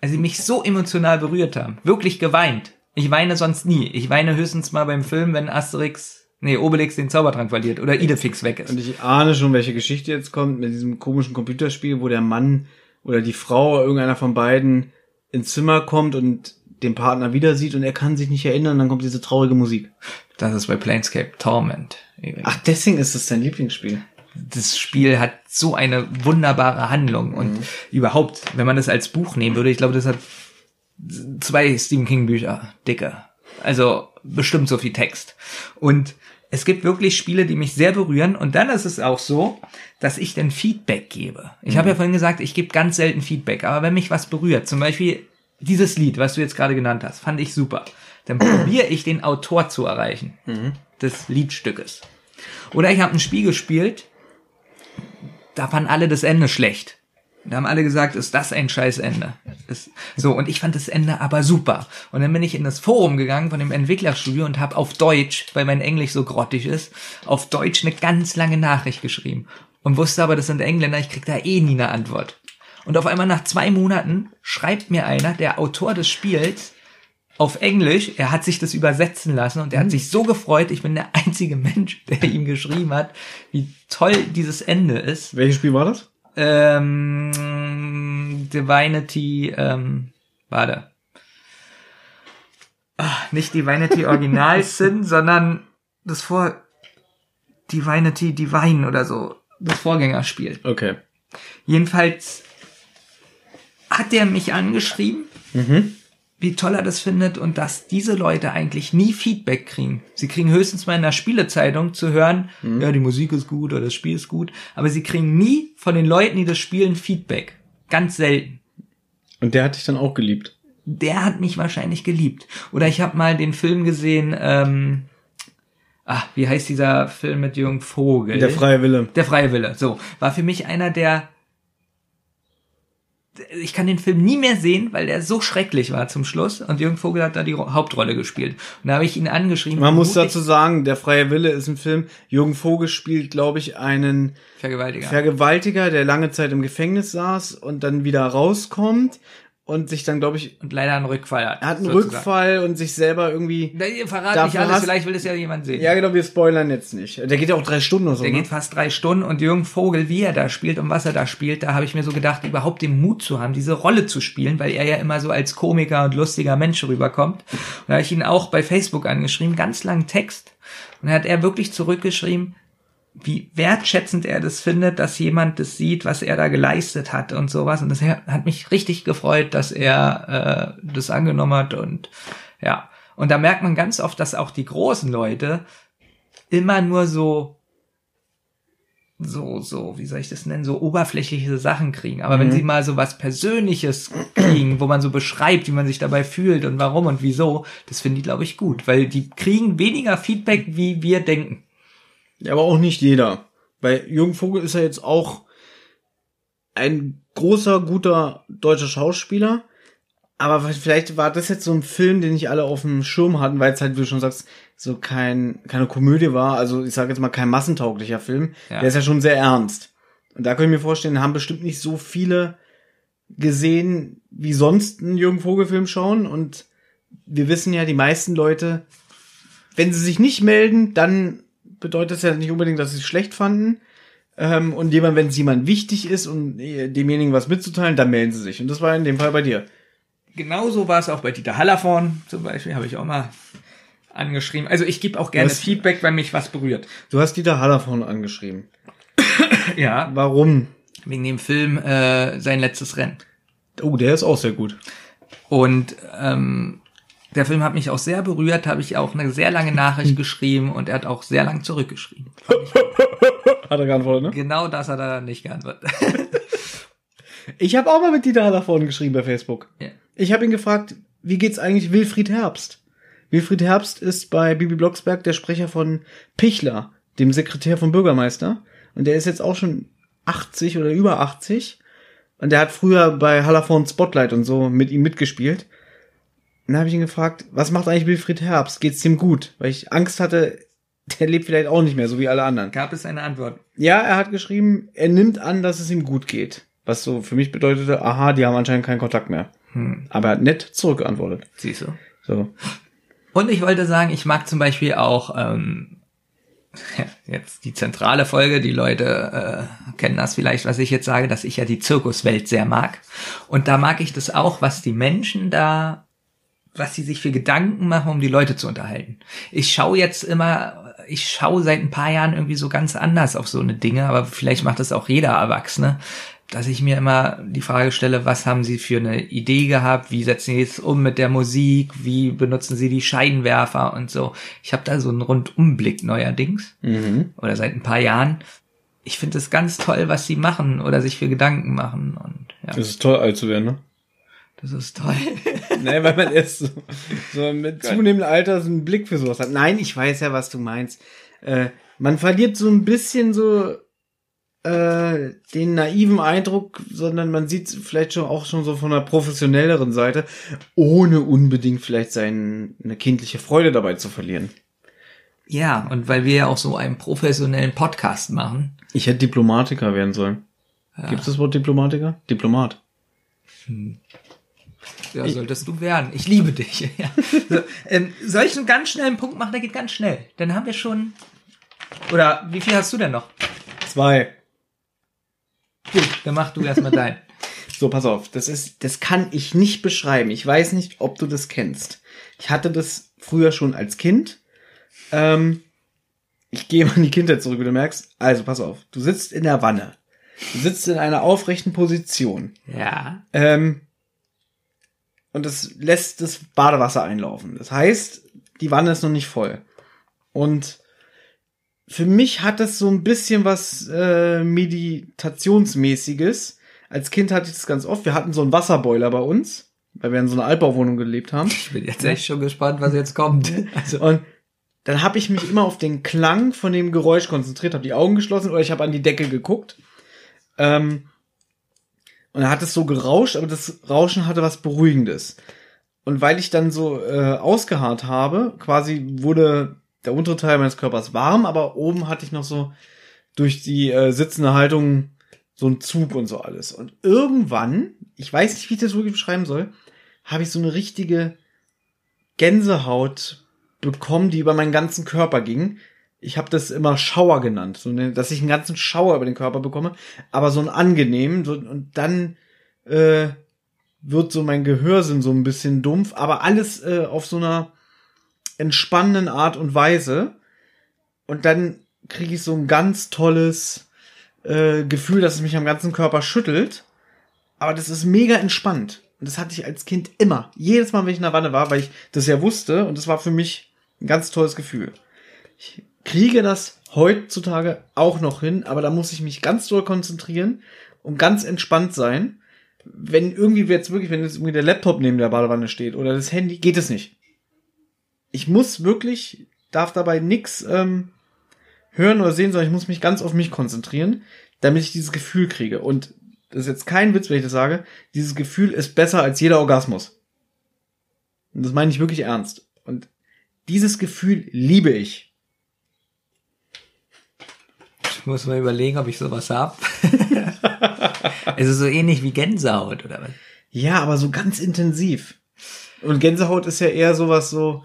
Also die mich so emotional berührt haben. Wirklich geweint. Ich weine sonst nie. Ich weine höchstens mal beim Film, wenn Asterix, nee, Obelix den Zaubertrank verliert oder Idefix weg ist. Und ich ahne schon, welche Geschichte jetzt kommt mit diesem komischen Computerspiel, wo der Mann oder die Frau oder irgendeiner von beiden ins Zimmer kommt und den Partner wieder sieht und er kann sich nicht erinnern, dann kommt diese traurige Musik. Das ist bei Planescape Torment. Ach, deswegen ist es dein Lieblingsspiel. das Spiel hat so eine wunderbare Handlung und überhaupt, wenn man das als Buch nehmen würde, ich glaube, das hat zwei Stephen King Bücher dicke. Also bestimmt so viel Text. Und es gibt wirklich Spiele, die mich sehr berühren und dann ist es auch so, dass ich dann Feedback gebe. Ich habe ja vorhin gesagt, ich gebe ganz selten Feedback, aber wenn mich was berührt, zum Beispiel dieses Lied, was du jetzt gerade genannt hast, fand ich super, dann probiere ich den Autor zu erreichen des Liedstückes. Oder ich habe ein Spiel gespielt, da fanden alle das Ende schlecht. Da haben alle gesagt, ist das ein scheiß Ende. Ist, so, und ich fand das Ende aber super. Und dann bin ich in das Forum gegangen von dem Entwicklerstudio und habe auf Deutsch, weil mein Englisch so grottig ist, auf Deutsch eine ganz lange Nachricht geschrieben. Und wusste aber, das sind Engländer, ich krieg da eh nie eine Antwort. Und auf einmal nach zwei Monaten schreibt mir einer, der Autor des Spiels, auf Englisch, er hat sich das übersetzen lassen und er hat sich so gefreut, ich bin der einzige Mensch, der ihm geschrieben hat, wie toll dieses Ende ist. Welches Spiel war das? Ähm, Divinity, ähm, warte. Ah, nicht Divinity Original Sin, sondern das Vor Divinity Divine oder so. Das Vorgängerspiel. Okay. Jedenfalls hat der mich angeschrieben, wie toll er das findet und dass diese Leute eigentlich nie Feedback kriegen. Sie kriegen höchstens mal in der Spielezeitung zu hören, ja, die Musik ist gut oder das Spiel ist gut, aber sie kriegen nie von den Leuten, die das spielen, Feedback. Ganz selten. Und der hat dich dann auch geliebt. Der hat mich wahrscheinlich geliebt. Oder ich habe mal den Film gesehen, ähm, ah, wie heißt dieser Film mit Jürgen Vogel? Der freie Wille. Der freie Wille, so. War für mich einer der. Ich kann den Film nie mehr sehen, weil der so schrecklich war zum Schluss. Und Jürgen Vogel hat da die Ro- Hauptrolle gespielt. Und da habe ich ihn angeschrieben. Man muss dazu sagen, der freie Wille ist ein Film. Jürgen Vogel spielt, glaube ich, einen Vergewaltiger. Vergewaltiger, der lange Zeit im Gefängnis saß und dann wieder rauskommt und sich dann, glaube ich, und leider einen Rückfall hat. er hat einen sozusagen. Rückfall und sich selber irgendwie. Na, ihr Dafür nicht alles, hast- vielleicht will es ja jemand sehen. Ja, genau, wir spoilern jetzt nicht. Der geht ja auch drei Stunden oder so. Der ne? geht fast drei Stunden und Jürgen Vogel, wie er da spielt und was er da spielt, da habe ich mir so gedacht, überhaupt den Mut zu haben, diese Rolle zu spielen, weil er ja immer so als Komiker und lustiger Mensch rüberkommt. Und da habe ich ihn auch bei Facebook angeschrieben, ganz langen Text. Und da hat er wirklich zurückgeschrieben, wie wertschätzend er das findet, dass jemand das sieht, was er da geleistet hat und sowas. Und das hat mich richtig gefreut, dass er äh, das angenommen hat und ja. Und da merkt man ganz oft, dass auch die großen Leute immer nur so so, so, wie soll ich das nennen, so oberflächliche Sachen kriegen. Aber wenn sie mal so was Persönliches kriegen, wo man so beschreibt, wie man sich dabei fühlt und warum und wieso, das finden die, glaube ich, gut. Weil die kriegen weniger Feedback, wie wir denken. Ja, aber auch nicht jeder. Weil Jürgen Vogel ist ja jetzt auch ein großer, guter deutscher Schauspieler. Aber vielleicht war das jetzt so ein Film, den nicht alle auf dem Schirm hatten, weil es halt, wie du schon sagst, so kein, keine Komödie war. Also ich sage jetzt mal kein massentauglicher Film. Ja. Der ist ja schon sehr ernst. Und da können ich mir vorstellen, haben bestimmt nicht so viele gesehen, wie sonst einen Jürgen Vogel-Film schauen. Und wir wissen ja, die meisten Leute, wenn sie sich nicht melden, dann bedeutet das ja nicht unbedingt, dass sie es schlecht fanden. Ähm, und jemand, wenn es jemand wichtig ist und äh, demjenigen was mitzuteilen, dann melden sie sich. Und das war in dem Fall bei dir. Genauso war es auch bei Dieter Hallervorn zum Beispiel, habe ich auch mal angeschrieben. Also ich gebe auch gerne Was- Feedback, wenn mich was berührt. Du hast Dieter Hallervorn angeschrieben. Ja, Warum? wegen dem Film äh, Sein letztes Rennen. Oh, der ist auch sehr gut. Und ähm, der Film hat mich auch sehr berührt, habe ich auch eine sehr lange Nachricht geschrieben und er hat auch sehr lang zurückgeschrieben. Hat er geantwortet, ne? Genau das hat er nicht geantwortet. Ich habe auch mal mit Dieter Hallervorden geschrieben bei Facebook. Ja. Ich habe ihn gefragt, wie geht's eigentlich Wilfried Herbst? Wilfried Herbst ist bei Bibi Blocksberg der Sprecher von Pichler, dem Sekretär vom Bürgermeister. Und der ist jetzt auch schon 80 oder über 80. Und der hat früher bei Hallervorden Spotlight und so mit ihm mitgespielt. Und dann habe ich ihn gefragt, was macht eigentlich Wilfried Herbst? Geht's dem gut? Weil ich Angst hatte, der lebt vielleicht auch nicht mehr, so wie alle anderen. Gab es eine Antwort? Ja, er hat geschrieben, er nimmt an, dass es ihm gut geht. Was so für mich bedeutete, aha, die haben anscheinend keinen Kontakt mehr. Hm. Aber er hat nett zurückgeantwortet. Siehst du. So. Und ich wollte sagen, ich mag zum Beispiel auch ähm, jetzt die zentrale Folge. Die Leute äh, kennen das vielleicht, was ich jetzt sage, dass ich ja die Zirkuswelt sehr mag. Und da mag ich das auch, was die Menschen da, was sie sich für Gedanken machen, um die Leute zu unterhalten. Ich schaue jetzt immer, ich schaue seit ein paar Jahren irgendwie so ganz anders auf so eine Dinge, aber vielleicht macht das auch jeder Erwachsene dass ich mir immer die Frage stelle, was haben Sie für eine Idee gehabt, wie setzen Sie es um mit der Musik, wie benutzen Sie die Scheinwerfer und so. Ich habe da so einen Rundumblick neuerdings Mhm. oder seit ein paar Jahren. Ich finde es ganz toll, was Sie machen oder sich für Gedanken machen und ja, Das ist toll, alt zu werden, ne? Das ist toll. nee, weil man erst so, so mit zunehmendem Alter so einen Blick für sowas hat. Nein, ich weiß ja, was du meinst. Äh, man verliert so ein bisschen so äh, den naiven Eindruck, sondern man sieht vielleicht schon auch schon so von einer professionelleren Seite, ohne unbedingt vielleicht seine kindliche Freude dabei zu verlieren. ja, und weil wir ja auch so einen professionellen Podcast machen. Ich hätte Diplomatiker werden sollen. Gibt es das Wort Diplomatiker? Diplomat. Ja, solltest du werden. Ich liebe dich. Ja. So, ähm, soll ich einen ganz schnellen Punkt machen? Der geht ganz schnell. Dann haben wir schon. Oder wie viel hast du denn noch? Zwei. Gut, dann mach du erstmal dein. So, pass auf, das ist, das kann ich nicht beschreiben. Ich weiß nicht, ob du das kennst. Ich hatte das früher schon als Kind. Ähm, ich gehe mal in die Kindheit zurück, wie du merkst. Also, pass auf, du sitzt in der Wanne. Du sitzt in einer aufrechten Position. Ja. Ähm, und es lässt das Badewasser einlaufen. Das heißt, die Wanne ist noch nicht voll. Und für mich hat das so ein bisschen was äh, Meditationsmäßiges. Als Kind hatte ich das ganz oft. Wir hatten so einen Wasserboiler bei uns, weil wir in so einer Altbauwohnung gelebt haben. Ich bin jetzt echt schon gespannt, was jetzt kommt. Also, Und dann habe ich mich immer auf den Klang von dem Geräusch konzentriert, habe die Augen geschlossen oder ich habe an die Decke geguckt. Ähm, und dann hat es so gerauscht, aber das Rauschen hatte was Beruhigendes. Und weil ich dann so äh, ausgeharrt habe, quasi wurde der untere Teil meines Körpers warm, aber oben hatte ich noch so durch die äh, sitzende Haltung so einen Zug und so alles. Und irgendwann, ich weiß nicht, wie ich das wirklich beschreiben soll, habe ich so eine richtige Gänsehaut bekommen, die über meinen ganzen Körper ging. Ich habe das immer Schauer genannt, so eine, dass ich einen ganzen Schauer über den Körper bekomme, aber so ein angenehm so, und dann äh, wird so mein Gehörsinn so ein bisschen dumpf, aber alles äh, auf so einer entspannenden Art und Weise. Und dann kriege ich so ein ganz tolles äh, Gefühl, dass es mich am ganzen Körper schüttelt, aber das ist mega entspannt. Und das hatte ich als Kind immer, jedes Mal, wenn ich in der Wanne war, weil ich das ja wusste und das war für mich ein ganz tolles Gefühl. Ich kriege das heutzutage auch noch hin, aber da muss ich mich ganz doll konzentrieren und ganz entspannt sein. Wenn irgendwie jetzt wirklich, wenn jetzt irgendwie der Laptop neben der Badewanne steht oder das Handy, geht es nicht. Ich muss wirklich, darf dabei nix ähm, hören oder sehen, sondern ich muss mich ganz auf mich konzentrieren, damit ich dieses Gefühl kriege. Und das ist jetzt kein Witz, wenn ich das sage, dieses Gefühl ist besser als jeder Orgasmus. Und das meine ich wirklich ernst. Und dieses Gefühl liebe ich. Ich muss mal überlegen, ob ich sowas hab. es ist so ähnlich wie Gänsehaut, oder was? Ja, aber so ganz intensiv. Und Gänsehaut ist ja eher sowas so,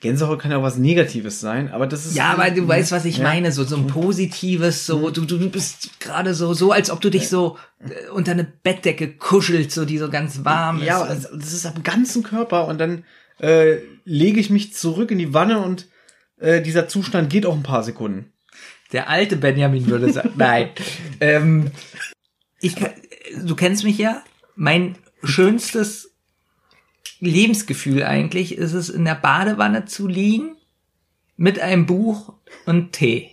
Gänsehaut kann ja auch was Negatives sein, aber das ist. Ja, aber du weißt, was ich Ja. meine, so, so ein positives, so, du, du bist gerade so, so, als ob du dich so äh, unter eine Bettdecke kuschelst, so, die so ganz warm Ja, ist. also das ist am ganzen Körper und dann äh, lege ich mich zurück in die Wanne und äh, dieser Zustand geht auch ein paar Sekunden. Der alte Benjamin würde sagen, nein. ähm, ich, du kennst mich ja. Mein schönstes Lebensgefühl eigentlich ist es, in der Badewanne zu liegen mit einem Buch und Tee.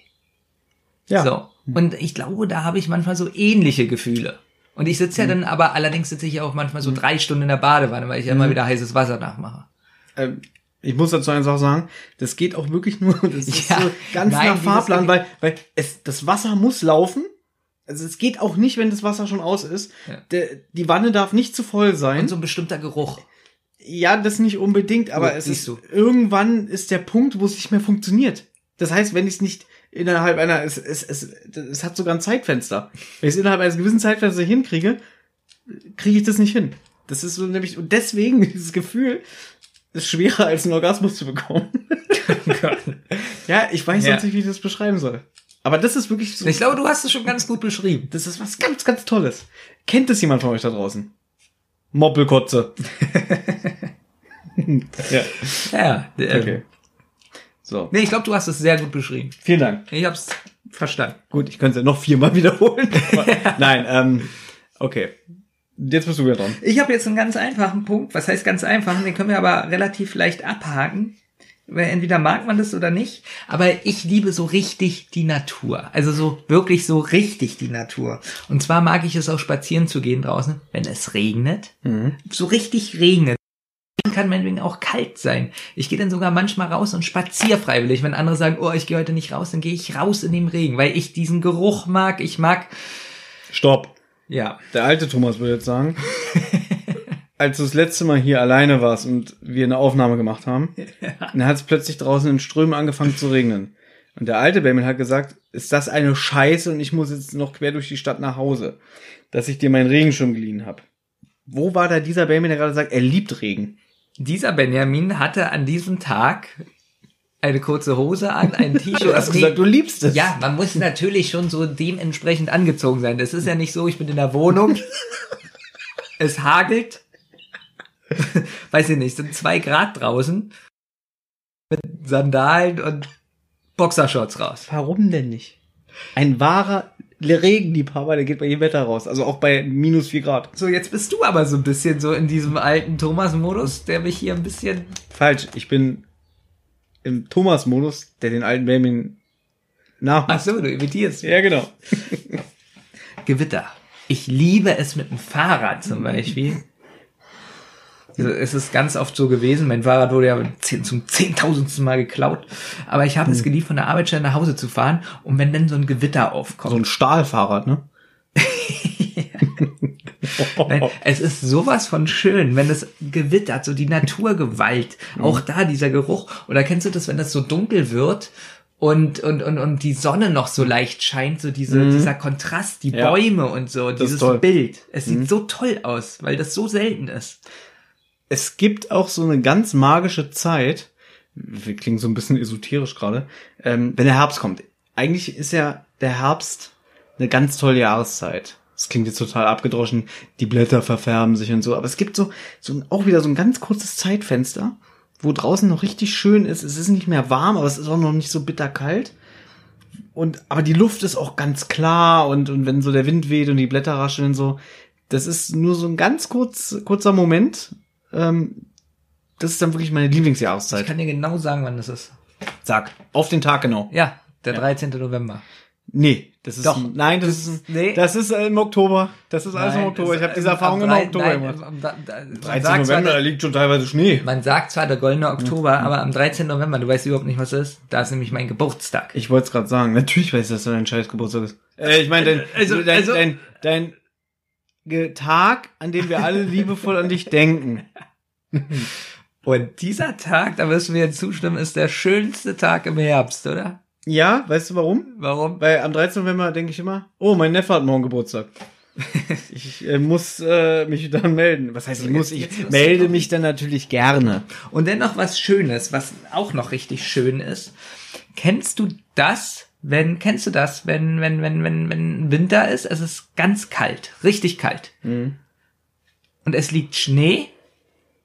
Ja. So. Und ich glaube, da habe ich manchmal so ähnliche Gefühle. Und ich sitze ja dann aber, allerdings sitze ich ja auch manchmal so drei Stunden in der Badewanne, weil ich ja immer wieder heißes Wasser nachmache. Ähm, ich muss dazu einfach sagen, das geht auch wirklich nur, das ist Ja, so ganz nein, nach Fahrplan, weil, weil es, das Wasser muss laufen. Also es geht auch nicht, wenn das Wasser schon aus ist. Ja. Der, die Wanne darf nicht zu voll sein. Und so ein bestimmter Geruch. Ja, das nicht unbedingt, aber Gut, es ist du. irgendwann ist der Punkt, wo es nicht mehr funktioniert. Das heißt, wenn ich es nicht innerhalb einer, es, es, es, es hat sogar ein Zeitfenster. Wenn ich es innerhalb eines gewissen Zeitfensters hinkriege, kriege ich das nicht hin. Das ist so nämlich, und deswegen dieses Gefühl ist schwerer als einen Orgasmus zu bekommen. ja, ich weiß Ja. sonst nicht, wie ich das beschreiben soll. Aber das ist wirklich so, Ich glaube, du hast es schon ganz gut beschrieben. das ist was ganz, ganz Tolles. Kennt es jemand von euch da draußen? Moppelkotze. ja. Ja, äh, Okay. So. Nee, ich glaube, du hast es sehr gut beschrieben. Vielen Dank. Ich hab's verstanden. Gut, ich könnte es ja noch viermal wiederholen. Nein, ähm, okay. Jetzt bist du wieder dran. Ich habe jetzt einen ganz einfachen Punkt. Was heißt ganz einfach? Den können wir aber relativ leicht abhaken. Entweder mag man das oder nicht. Aber ich liebe so richtig die Natur. Also so wirklich so richtig die Natur. Und zwar mag ich es auch spazieren zu gehen draußen, wenn es regnet. So richtig regnet. Kann meinetwegen auch kalt sein. Ich gehe dann sogar manchmal raus und spazier freiwillig. Wenn andere sagen, oh, ich gehe heute nicht raus, dann gehe ich raus in den Regen, weil ich diesen Geruch mag. Ich mag, Stopp. Ja, Der alte Thomas würde jetzt sagen, als du das letzte Mal hier alleine warst und wir eine Aufnahme gemacht haben, dann hat es plötzlich draußen in Strömen angefangen zu regnen. Und der alte Bamel hat gesagt, ist das eine Scheiße und ich muss jetzt noch quer durch die Stadt nach Hause, dass ich dir meinen Regenschirm geliehen habe. Wo war da dieser Bamel, der gerade sagt, er liebt Regen? Dieser Benjamin hatte an diesem Tag eine kurze Hose an, ein T-Shirt. Du hast gesagt, du liebst es. ja, man muss natürlich schon so dementsprechend angezogen sein. Das ist ja nicht so, ich bin in der Wohnung, es hagelt, weiß ich nicht, sind zwei Grad draußen mit Sandalen und Boxershorts raus. Warum denn nicht? Ein wahrer Regenliebhaber, der geht bei jedem Wetter raus. Also auch bei minus vier Grad. So, jetzt bist du aber so ein bisschen so in diesem alten Thomas-Modus, der mich hier ein bisschen Falsch, ich bin im Thomas-Modus, der den alten Benjamin nachmacht. Ach so, du imitierst. Ja, genau. Gewitter. Ich liebe es mit dem Fahrrad zum Beispiel. Also es ist ganz oft so gewesen, mein Fahrrad wurde ja zum zehntausendsten Mal geklaut, aber ich habe es geliebt, von der Arbeitsstelle nach Hause zu fahren und wenn dann so ein Gewitter aufkommt. So ein Stahlfahrrad, ne? Nein, es ist sowas von schön, wenn es gewittert, so die Naturgewalt, auch da dieser Geruch. Oder kennst du das, wenn das so dunkel wird und, und, und, und die Sonne noch so leicht scheint, so diese, dieser Kontrast, die Ja. Bäume und so, ist dieses. Bild. Es sieht so toll aus, weil das so selten ist. Es gibt auch so eine ganz magische Zeit, wir klingen so ein bisschen esoterisch gerade, ähm, wenn der Herbst kommt. Eigentlich ist ja der Herbst eine ganz tolle Jahreszeit. Das klingt jetzt total abgedroschen, die Blätter verfärben sich und so, aber es gibt so, so auch wieder so ein ganz kurzes Zeitfenster, wo draußen noch richtig schön ist. Es ist nicht mehr warm, aber es ist auch noch nicht so bitterkalt. Und, aber die Luft ist auch ganz klar und, und wenn so der Wind weht und die Blätter rascheln und so, das ist nur so ein ganz kurz, kurzer Moment. Ähm, das ist dann wirklich meine Ich Lieblingsjahreszeit. kann dir genau sagen, wann das ist. Sag, auf den Tag genau. Ja, der 13. November. Nee, das ist Doch. nein, das, ist nee. das ist äh, im Oktober. Das ist alles im Nein, Oktober. es- Ich habe diese Erfahrung im Oktober nein, gemacht. am- da- da- man 13. sagt zwar, November, da liegt schon teilweise Schnee. Man sagt zwar der goldene Oktober, aber am 13. November, du weißt überhaupt nicht, was das ist. Da ist nämlich mein Geburtstag. Ich wollte es gerade sagen. Natürlich weiß ich, dass dein scheiß Geburtstag ist. Äh, ich meine, dein, Also- dein, also- dein, dein Ge- Tag, an dem wir alle liebevoll an dich denken. Und dieser Tag, da wirst du mir zustimmen, ist der schönste Tag im Herbst, oder? Ja, weißt du warum? Warum? Weil am 13. November denke ich immer, oh, mein Neffe hat morgen Geburtstag. ich äh, muss äh, mich dann melden. Was heißt, ich muss? Ich melde mich dann natürlich gerne. Und dann noch was Schönes, was auch noch richtig schön ist. Kennst du das, wenn, kennst du das, wenn, wenn, wenn, wenn, wenn Winter ist, es ist ganz kalt, richtig kalt. Mhm. Und es liegt Schnee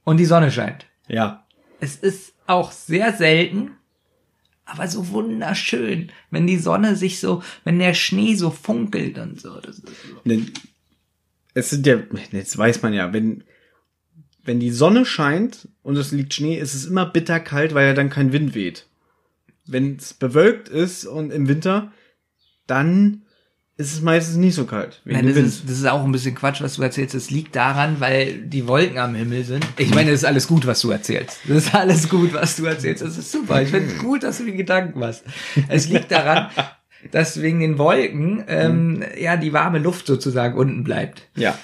und die Sonne scheint. Ja. Es ist auch sehr selten, aber so wunderschön, wenn die Sonne sich so, wenn der Schnee so funkelt und so. Das ist so. Es sind ja, jetzt weiß man ja, wenn, wenn die Sonne scheint und es liegt Schnee, ist es immer bitterkalt, weil ja dann kein Wind weht. Wenn es bewölkt ist und im Winter, dann ist es meistens nicht so kalt. Nein, das ist, das ist auch ein bisschen Quatsch, was du erzählst. Das liegt daran, weil die Wolken am Himmel sind. Ich meine, das ist alles gut, was du erzählst. Das ist alles gut, was du erzählst. Das ist super. Ich finde es gut, dass du die Gedanken machst. Es liegt daran, dass wegen den Wolken ähm, ja die warme Luft sozusagen unten bleibt. ja.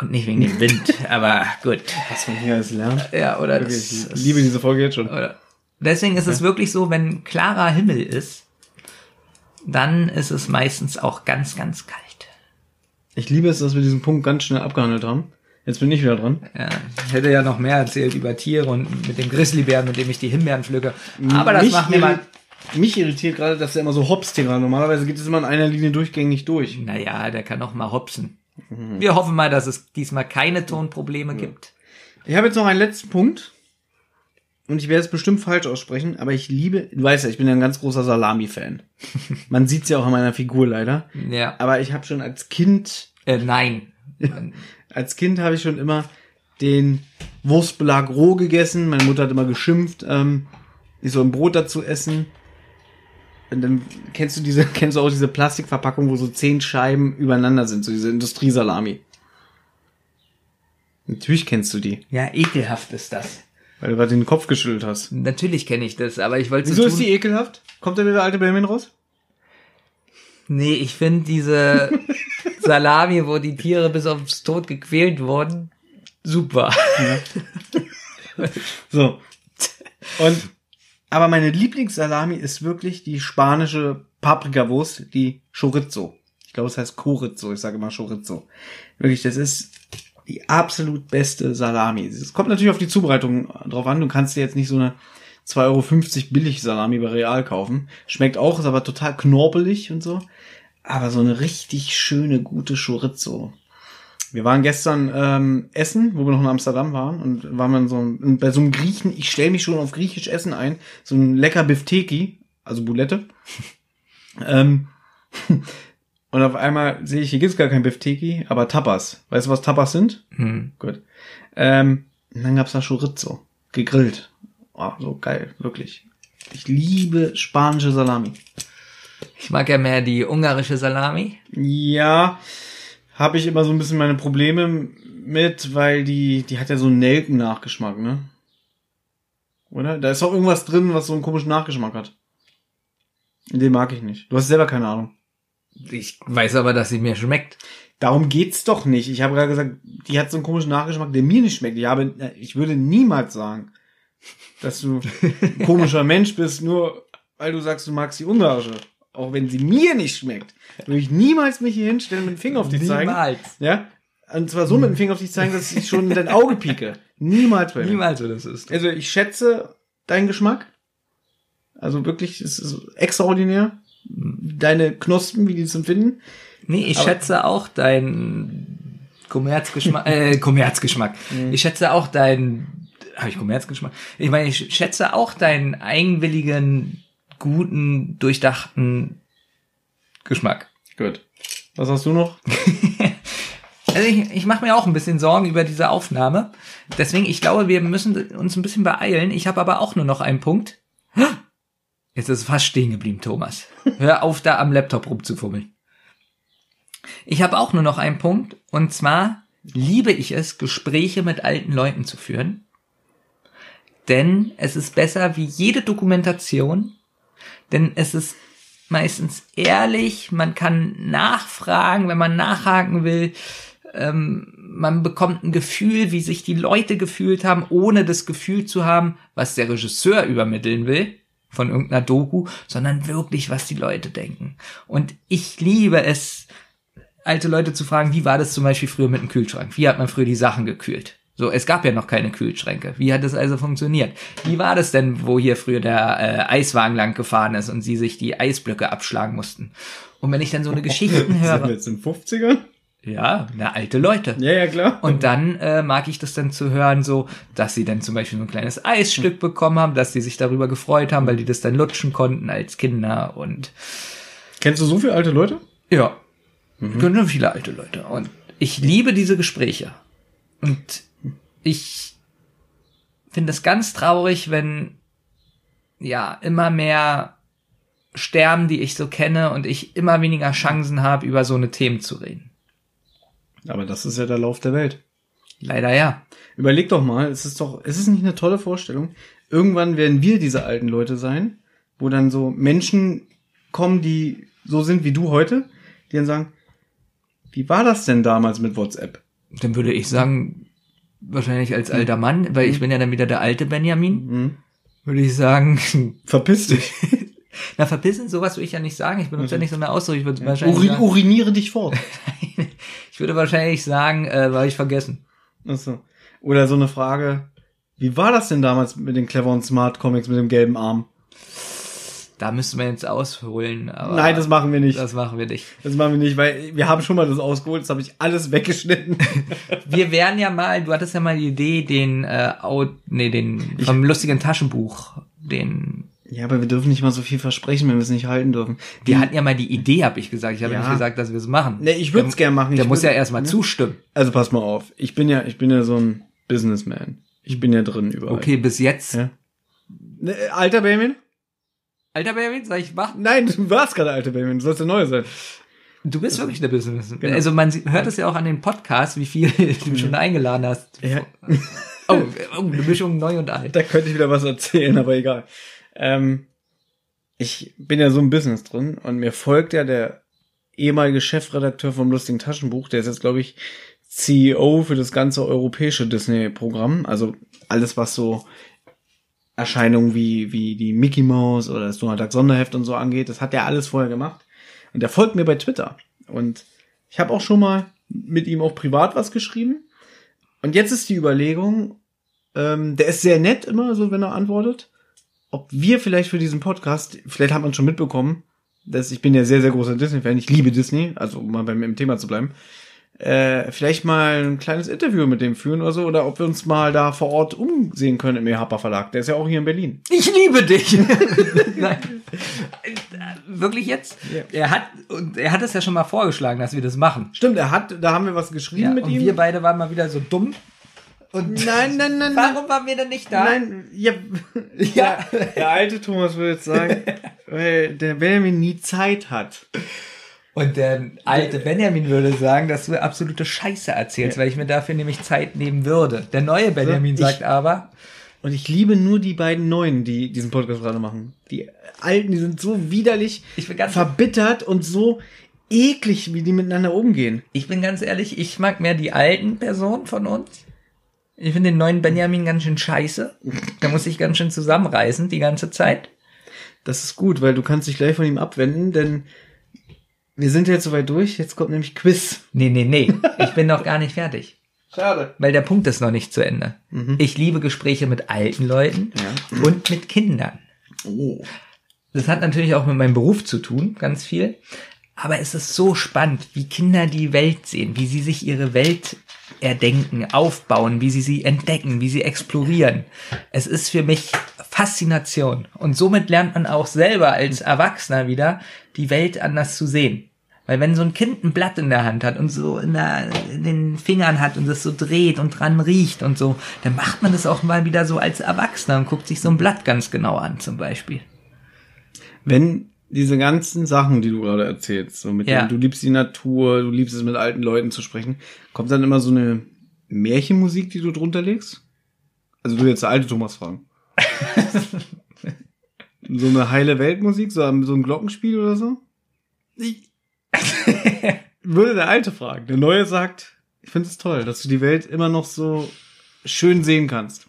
Und nicht wegen dem Wind. Aber gut. Was man hier alles lernt. Ja, oder Wirklich, das, ich liebe diese Folge jetzt schon. Oder deswegen ist es wirklich so, wenn klarer Himmel ist, dann ist es meistens auch ganz, ganz kalt. Ich liebe es, dass wir diesen Punkt ganz schnell abgehandelt haben. Jetzt bin ich wieder dran. Ja, ich hätte ja noch mehr erzählt über Tiere und mit dem Grizzlybären, mit dem ich die Himbeeren pflücke. Aber das Mich macht mir mal. Mich irritiert gerade, dass er immer so hier gerade. Normalerweise geht es immer in einer Linie durchgängig durch. Naja, der kann auch mal hopsen. Wir hoffen mal, dass es diesmal keine Tonprobleme gibt. Ich habe jetzt noch einen letzten Punkt. Und ich werde es bestimmt falsch aussprechen, aber ich liebe, du weißt ja, ich bin ja ein ganz großer Salami-Fan. Man sieht es ja auch an meiner Figur leider. Ja. Aber ich habe schon als Kind, Äh, nein. als Kind habe ich schon immer den Wurstbelag roh gegessen. Meine Mutter hat immer geschimpft, ähm, ich soll ein Brot dazu essen. Und dann kennst du diese, kennst du auch diese Plastikverpackung, wo so zehn Scheiben übereinander sind, so diese Industriesalami. Natürlich kennst du die, Ja, ekelhaft ist das. Weil du gerade den Kopf geschüttelt hast. Natürlich kenne ich das, aber ich wollte Wieso so ist die ekelhaft? Kommt da wieder der alte Benjamin raus? Nee, ich finde diese Salami, wo die Tiere bis aufs Tod gequält wurden, super. So. Und, aber meine Lieblingssalami ist wirklich die spanische Paprikawurst, die Chorizo. Ich glaube, es heißt Chorizo. Ich sage immer Chorizo. Wirklich, das ist die absolut beste Salami. Es kommt natürlich auf die Zubereitung drauf an. Du kannst dir jetzt nicht so eine 2,50 Euro billig Salami bei Real kaufen. Schmeckt auch, ist aber total knorpelig und so. Aber so eine richtig schöne, gute Chorizo. Wir waren gestern ähm, essen, wo wir noch in Amsterdam waren und waren wir in so einem, bei so einem Griechen, ich stelle mich schon auf griechisch Essen ein, so ein lecker Bifteki, also Boulette. ähm, und auf einmal sehe ich, hier gibt's gar kein Bifteki, aber Tapas. Weißt du, was Tapas sind? Hm. Gut. Ähm, und dann gab's da Chorizo, gegrillt. Oh, so geil, wirklich. Ich liebe spanische Salami. Ich mag ja mehr die ungarische Salami. Ja, habe ich immer so ein bisschen meine Probleme mit, weil die, die hat ja so einen Nelken-Nachgeschmack, ne? Oder? Da ist auch irgendwas drin, was so einen komischen Nachgeschmack hat. Den mag ich nicht. Du hast selber keine Ahnung. Ich weiß aber, dass sie mir schmeckt. Darum geht's doch nicht. Ich habe gerade gesagt, die hat so einen komischen Nachgeschmack, der mir nicht schmeckt. Ich habe, ich würde niemals sagen, dass du ein komischer Mensch bist, nur weil du sagst, du magst die ungarische. Auch wenn sie mir nicht schmeckt, würde ich niemals mich hier hinstellen mit dem Finger auf dich zeigen. Niemals. Ja? Und zwar so mit dem Finger auf dich zeigen, dass ich schon in dein Auge pieke. Niemals bei mir. Niemals, so das ist. Also ich schätze deinen Geschmack. Also wirklich, es ist extraordinär. Deine Knospen, wie die es empfinden. Nee, ich Aber- schätze auch deinen Kommerzgeschmack, äh, Kommerzgeschmack. Mhm. Ich schätze auch deinen, habe ich Kommerzgeschmack? Ich meine, ich schätze auch deinen eigenwilligen, guten, durchdachten Geschmack. Gut. Was hast du noch? Also ich, ich mache mir auch ein bisschen Sorgen über diese Aufnahme. Deswegen, ich glaube, wir müssen uns ein bisschen beeilen. Ich habe aber auch nur noch einen Punkt. Jetzt ist es fast stehen geblieben, Thomas. Hör auf, da am Laptop rumzufummeln. Ich habe auch nur noch einen Punkt. Und zwar liebe ich es, Gespräche mit alten Leuten zu führen. Denn es ist besser wie jede Dokumentation. Denn es ist meistens ehrlich. Man kann nachfragen, wenn man nachhaken will ähm, man bekommt ein Gefühl, wie sich die Leute gefühlt haben, ohne das Gefühl zu haben, was der Regisseur übermitteln will von irgendeiner Doku, sondern wirklich, was die Leute denken. Und ich liebe es, alte Leute zu fragen, wie war das zum Beispiel früher mit dem Kühlschrank? Wie hat man früher die Sachen gekühlt? So, es gab ja noch keine Kühlschränke. Wie hat das also funktioniert? Wie war das denn, wo hier früher der äh, Eiswagen lang gefahren ist und sie sich die Eisblöcke abschlagen mussten? Und wenn ich dann so eine Geschichten Sind wir höre, jetzt in den 50ern? Ja, na, alte Leute. Ja, ja, klar. Und dann äh, mag ich das dann zu hören, so, dass sie dann zum Beispiel so ein kleines Eisstück bekommen haben, dass sie sich darüber gefreut haben, weil die das dann lutschen konnten als Kinder und Kennst du so viele alte Leute? ja, mhm. können viele alte Leute. Und ich liebe diese Gespräche. Und ich finde es ganz traurig, wenn ja immer mehr sterben, die ich so kenne und ich immer weniger Chancen habe, über so eine Themen zu reden. Aber das ist ja der Lauf der Welt. Leider ja. Überleg doch mal, es ist doch, es ist nicht eine tolle Vorstellung. Irgendwann werden wir diese alten Leute sein, wo dann so Menschen kommen, die so sind wie du heute, die dann sagen, wie war das denn damals mit WhatsApp? Dann würde ich sagen, wahrscheinlich als alter Mann, weil ich bin ja dann wieder der alte Benjamin, Mhm. würde ich sagen, Verpiss dich. Na verpissen, sowas würde ich ja nicht sagen. Ich benutze ja nicht so eine Ausdruck. Ich würde wahrscheinlich, Uri sagen, uriniere dich fort. ich würde wahrscheinlich sagen, äh, war ich vergessen. Achso. Oder so eine Frage, wie war das denn damals mit den cleveren Smart Comics mit dem gelben Arm? Da müssten wir jetzt ausholen. Aber Nein, das machen wir nicht. Das machen wir nicht. Das machen wir nicht, weil wir haben schon mal das ausgeholt, das habe ich alles weggeschnitten. Wir wären ja mal, du hattest ja mal die Idee, den, äh, Out, nee, den vom lustigen Taschenbuch, den, ja, aber wir dürfen nicht mal so viel versprechen, wenn wir es nicht halten dürfen. wir hatten ja mal die Idee, habe ich gesagt. Ich habe Ja. nicht gesagt, dass wir es machen. Nee, ich würd's Der- gern machen. Der Ich muss ja würd- erstmal ne? zustimmen. Also pass mal auf. Ich bin ja, ich bin ja so ein Businessman. Ich bin ja drin überall. Okay, bis jetzt. Ja. Ne, alter Benjamin? Alter Baby, soll ich machen? Nein, du warst gerade alter Benjamin. Du sollst der Neue sein. Du bist wirklich der Business. Genau. Also man hört es ja auch an den Podcasts, wie viel du schon eingeladen hast. Ja. Oh, oh, eine Mischung neu und alt. Da könnte ich wieder was erzählen, aber egal. Ähm, ich bin ja so im Business drin und mir folgt ja der ehemalige Chefredakteur vom Lustigen Taschenbuch, der ist jetzt, glaube ich, CEO für das ganze europäische Disney-Programm. Also alles, was so Erscheinungen wie, wie die Mickey Mouse oder das Donald Duck Sonderheft und so angeht, das hat er alles vorher gemacht. Und der folgt mir bei Twitter. Und ich habe auch schon mal mit ihm auch privat was geschrieben. Und jetzt ist die Überlegung, ähm, der ist sehr nett immer, so wenn er antwortet. Ob wir vielleicht für diesen Podcast, vielleicht hat man schon mitbekommen, dass ich bin ja sehr, sehr großer Disney-Fan, ich liebe Disney, also um mal beim im Thema zu bleiben, äh, vielleicht mal ein kleines Interview mit dem führen oder so, oder ob wir uns mal da vor Ort umsehen können im EHPA Verlag. Der ist ja auch hier in Berlin. Ich liebe dich. Nein. Wirklich jetzt? Ja. Er hat und er hat es ja schon mal vorgeschlagen, dass wir das machen. Stimmt, er hat, da haben wir was geschrieben Ja, mit und ihm. wir beide waren mal wieder so dumm. Und nein, nein, nein, nein. warum waren wir denn nicht da? Nein, ja, Ja. Der, der alte Thomas würde jetzt sagen, weil der Benjamin nie Zeit hat. Und der alte Benjamin würde sagen, dass du absolute Scheiße erzählst, weil ich mir dafür nämlich Zeit nehmen würde. Der neue Benjamin ich- sagt aber, Und ich liebe nur die beiden Neuen, die diesen Podcast gerade machen. Die Alten, die sind so widerlich, Ich bin ganz- verbittert und so eklig, wie die miteinander umgehen. ich bin ganz ehrlich, ich mag mehr die alten Personen von uns. Ich finde den neuen Benjamin ganz schön scheiße. Der muss sich ganz schön zusammenreißen die ganze Zeit. Das ist gut, weil du kannst dich gleich von ihm abwenden, denn wir sind jetzt soweit durch. Jetzt kommt nämlich Quiz. Nee, nee, nee. Ich bin noch gar nicht fertig. Schade. Weil der Punkt ist noch nicht zu Ende. Mhm. Ich liebe Gespräche mit alten Leuten und mit Kindern. Oh. Das hat natürlich auch mit meinem Beruf zu tun, ganz viel. Aber es ist so spannend, wie Kinder die Welt sehen, wie sie sich ihre Welt erdenken, aufbauen, wie sie sie entdecken, wie sie explorieren. Es ist für mich Faszination. Und somit lernt man auch selber als Erwachsener wieder, die Welt anders zu sehen. Weil wenn so ein Kind ein Blatt in der Hand hat und so in, der, in den Fingern hat und das so dreht und dran riecht und so, dann macht man das auch mal wieder so als Erwachsener und guckt sich so ein Blatt ganz genau an zum Beispiel. Wenn diese ganzen Sachen, die du gerade erzählst, so mit Ja. dem, du liebst die Natur, du liebst es mit alten Leuten zu sprechen, kommt dann immer so eine Märchenmusik, die du drunter legst? Also du jetzt der alte Thomas fragen. so eine heile Weltmusik, so, so ein Glockenspiel oder so? Ich würde der alte fragen. Der neue sagt, ich finde es toll, dass du die Welt immer noch so schön sehen kannst.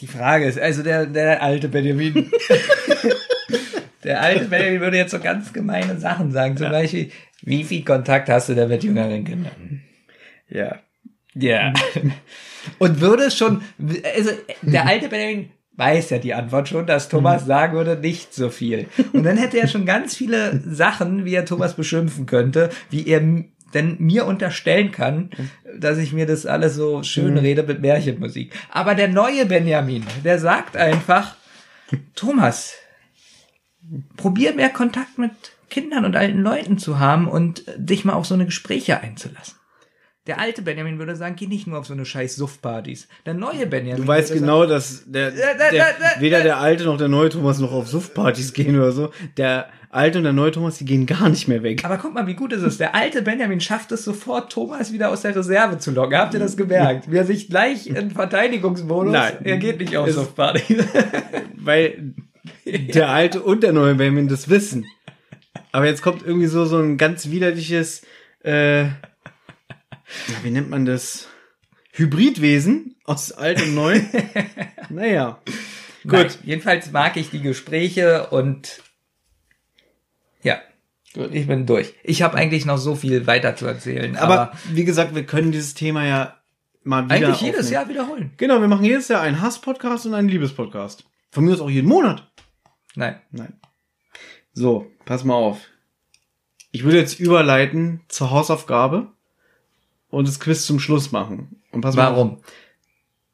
Die Frage ist, also der, der alte Benjamin. der alte Benjamin würde jetzt so ganz gemeine Sachen sagen. Zum Beispiel, wie viel Kontakt hast du denn mit jüngeren Kindern? Ja. Ja. Und würde es schon, also der alte Benjamin weiß ja die Antwort schon, dass Thomas sagen würde, nicht so viel. Und dann hätte er schon ganz viele Sachen, wie er Thomas beschimpfen könnte, wie er denn mir unterstellen kann, dass ich mir das alles so schön rede mit Märchenmusik. Aber der neue Benjamin, der sagt einfach, Thomas, probier mehr Kontakt mit Kindern und alten Leuten zu haben und dich mal auf so eine Gespräche einzulassen. Der alte Benjamin würde sagen, geh nicht nur auf so eine scheiß Suffpartys. Der neue Benjamin. Du weißt genau, dass der, Ja, da, der da, da, weder der alte noch der neue Thomas noch auf Suftpartys gehen oder so. Der alte und der neue Thomas, die gehen gar nicht mehr weg. Sagen, aber guck mal, wie gut ist es. Der alte Benjamin schafft es sofort, Thomas wieder aus der Reserve zu locken. Habt ihr das gemerkt? Wie er sich gleich in Verteidigungsmodus, Nein. er geht nicht auf Suffpartys. Weil der alte und der neue Benjamin das wissen. Aber jetzt kommt irgendwie so, so ein ganz widerliches, äh, ja, wie nennt man das? Hybridwesen aus alt und neu. naja. Nein, Gut. jedenfalls mag ich die Gespräche und ja, Gut. ich bin durch. Ich habe eigentlich noch so viel weiter zu erzählen, aber, Aber wie gesagt, wir können dieses Thema ja mal wieder eigentlich jedes aufnehmen. Jahr wiederholen. Genau, wir machen jedes Jahr einen Hass-Podcast und einen Liebes-Podcast. Von mir aus auch jeden Monat. Nein. Nein. So, pass mal auf. Ich würde jetzt überleiten zur Hausaufgabe und das Quiz zum Schluss machen. Und pass mal auf. Warum?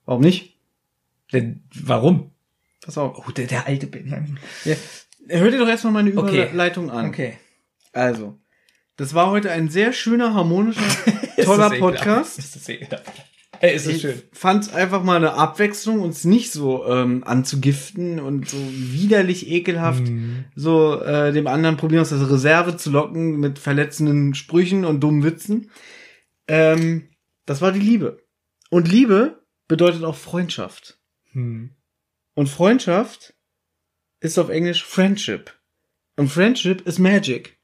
Warum nicht? Denn, warum? Pass auf. Oh, der, der alte Benjamin. Ja. Hör dir doch erstmal meine Okay. Überleitung an. Okay. Also, das war heute ein sehr schöner, harmonischer, toller? Podcast. Ist das ekelhaft? Ey, ist das Ich schön. fand einfach mal eine Abwechslung, uns nicht so ähm, anzugiften und so widerlich ekelhaft Mhm. so äh, dem anderen Problem aus der Reserve zu locken mit verletzenden Sprüchen und dummen Witzen. Ähm, das war die Liebe. Und Liebe bedeutet auch Freundschaft. Hm. Und Freundschaft ist auf Englisch Friendship. Und Friendship ist Magic.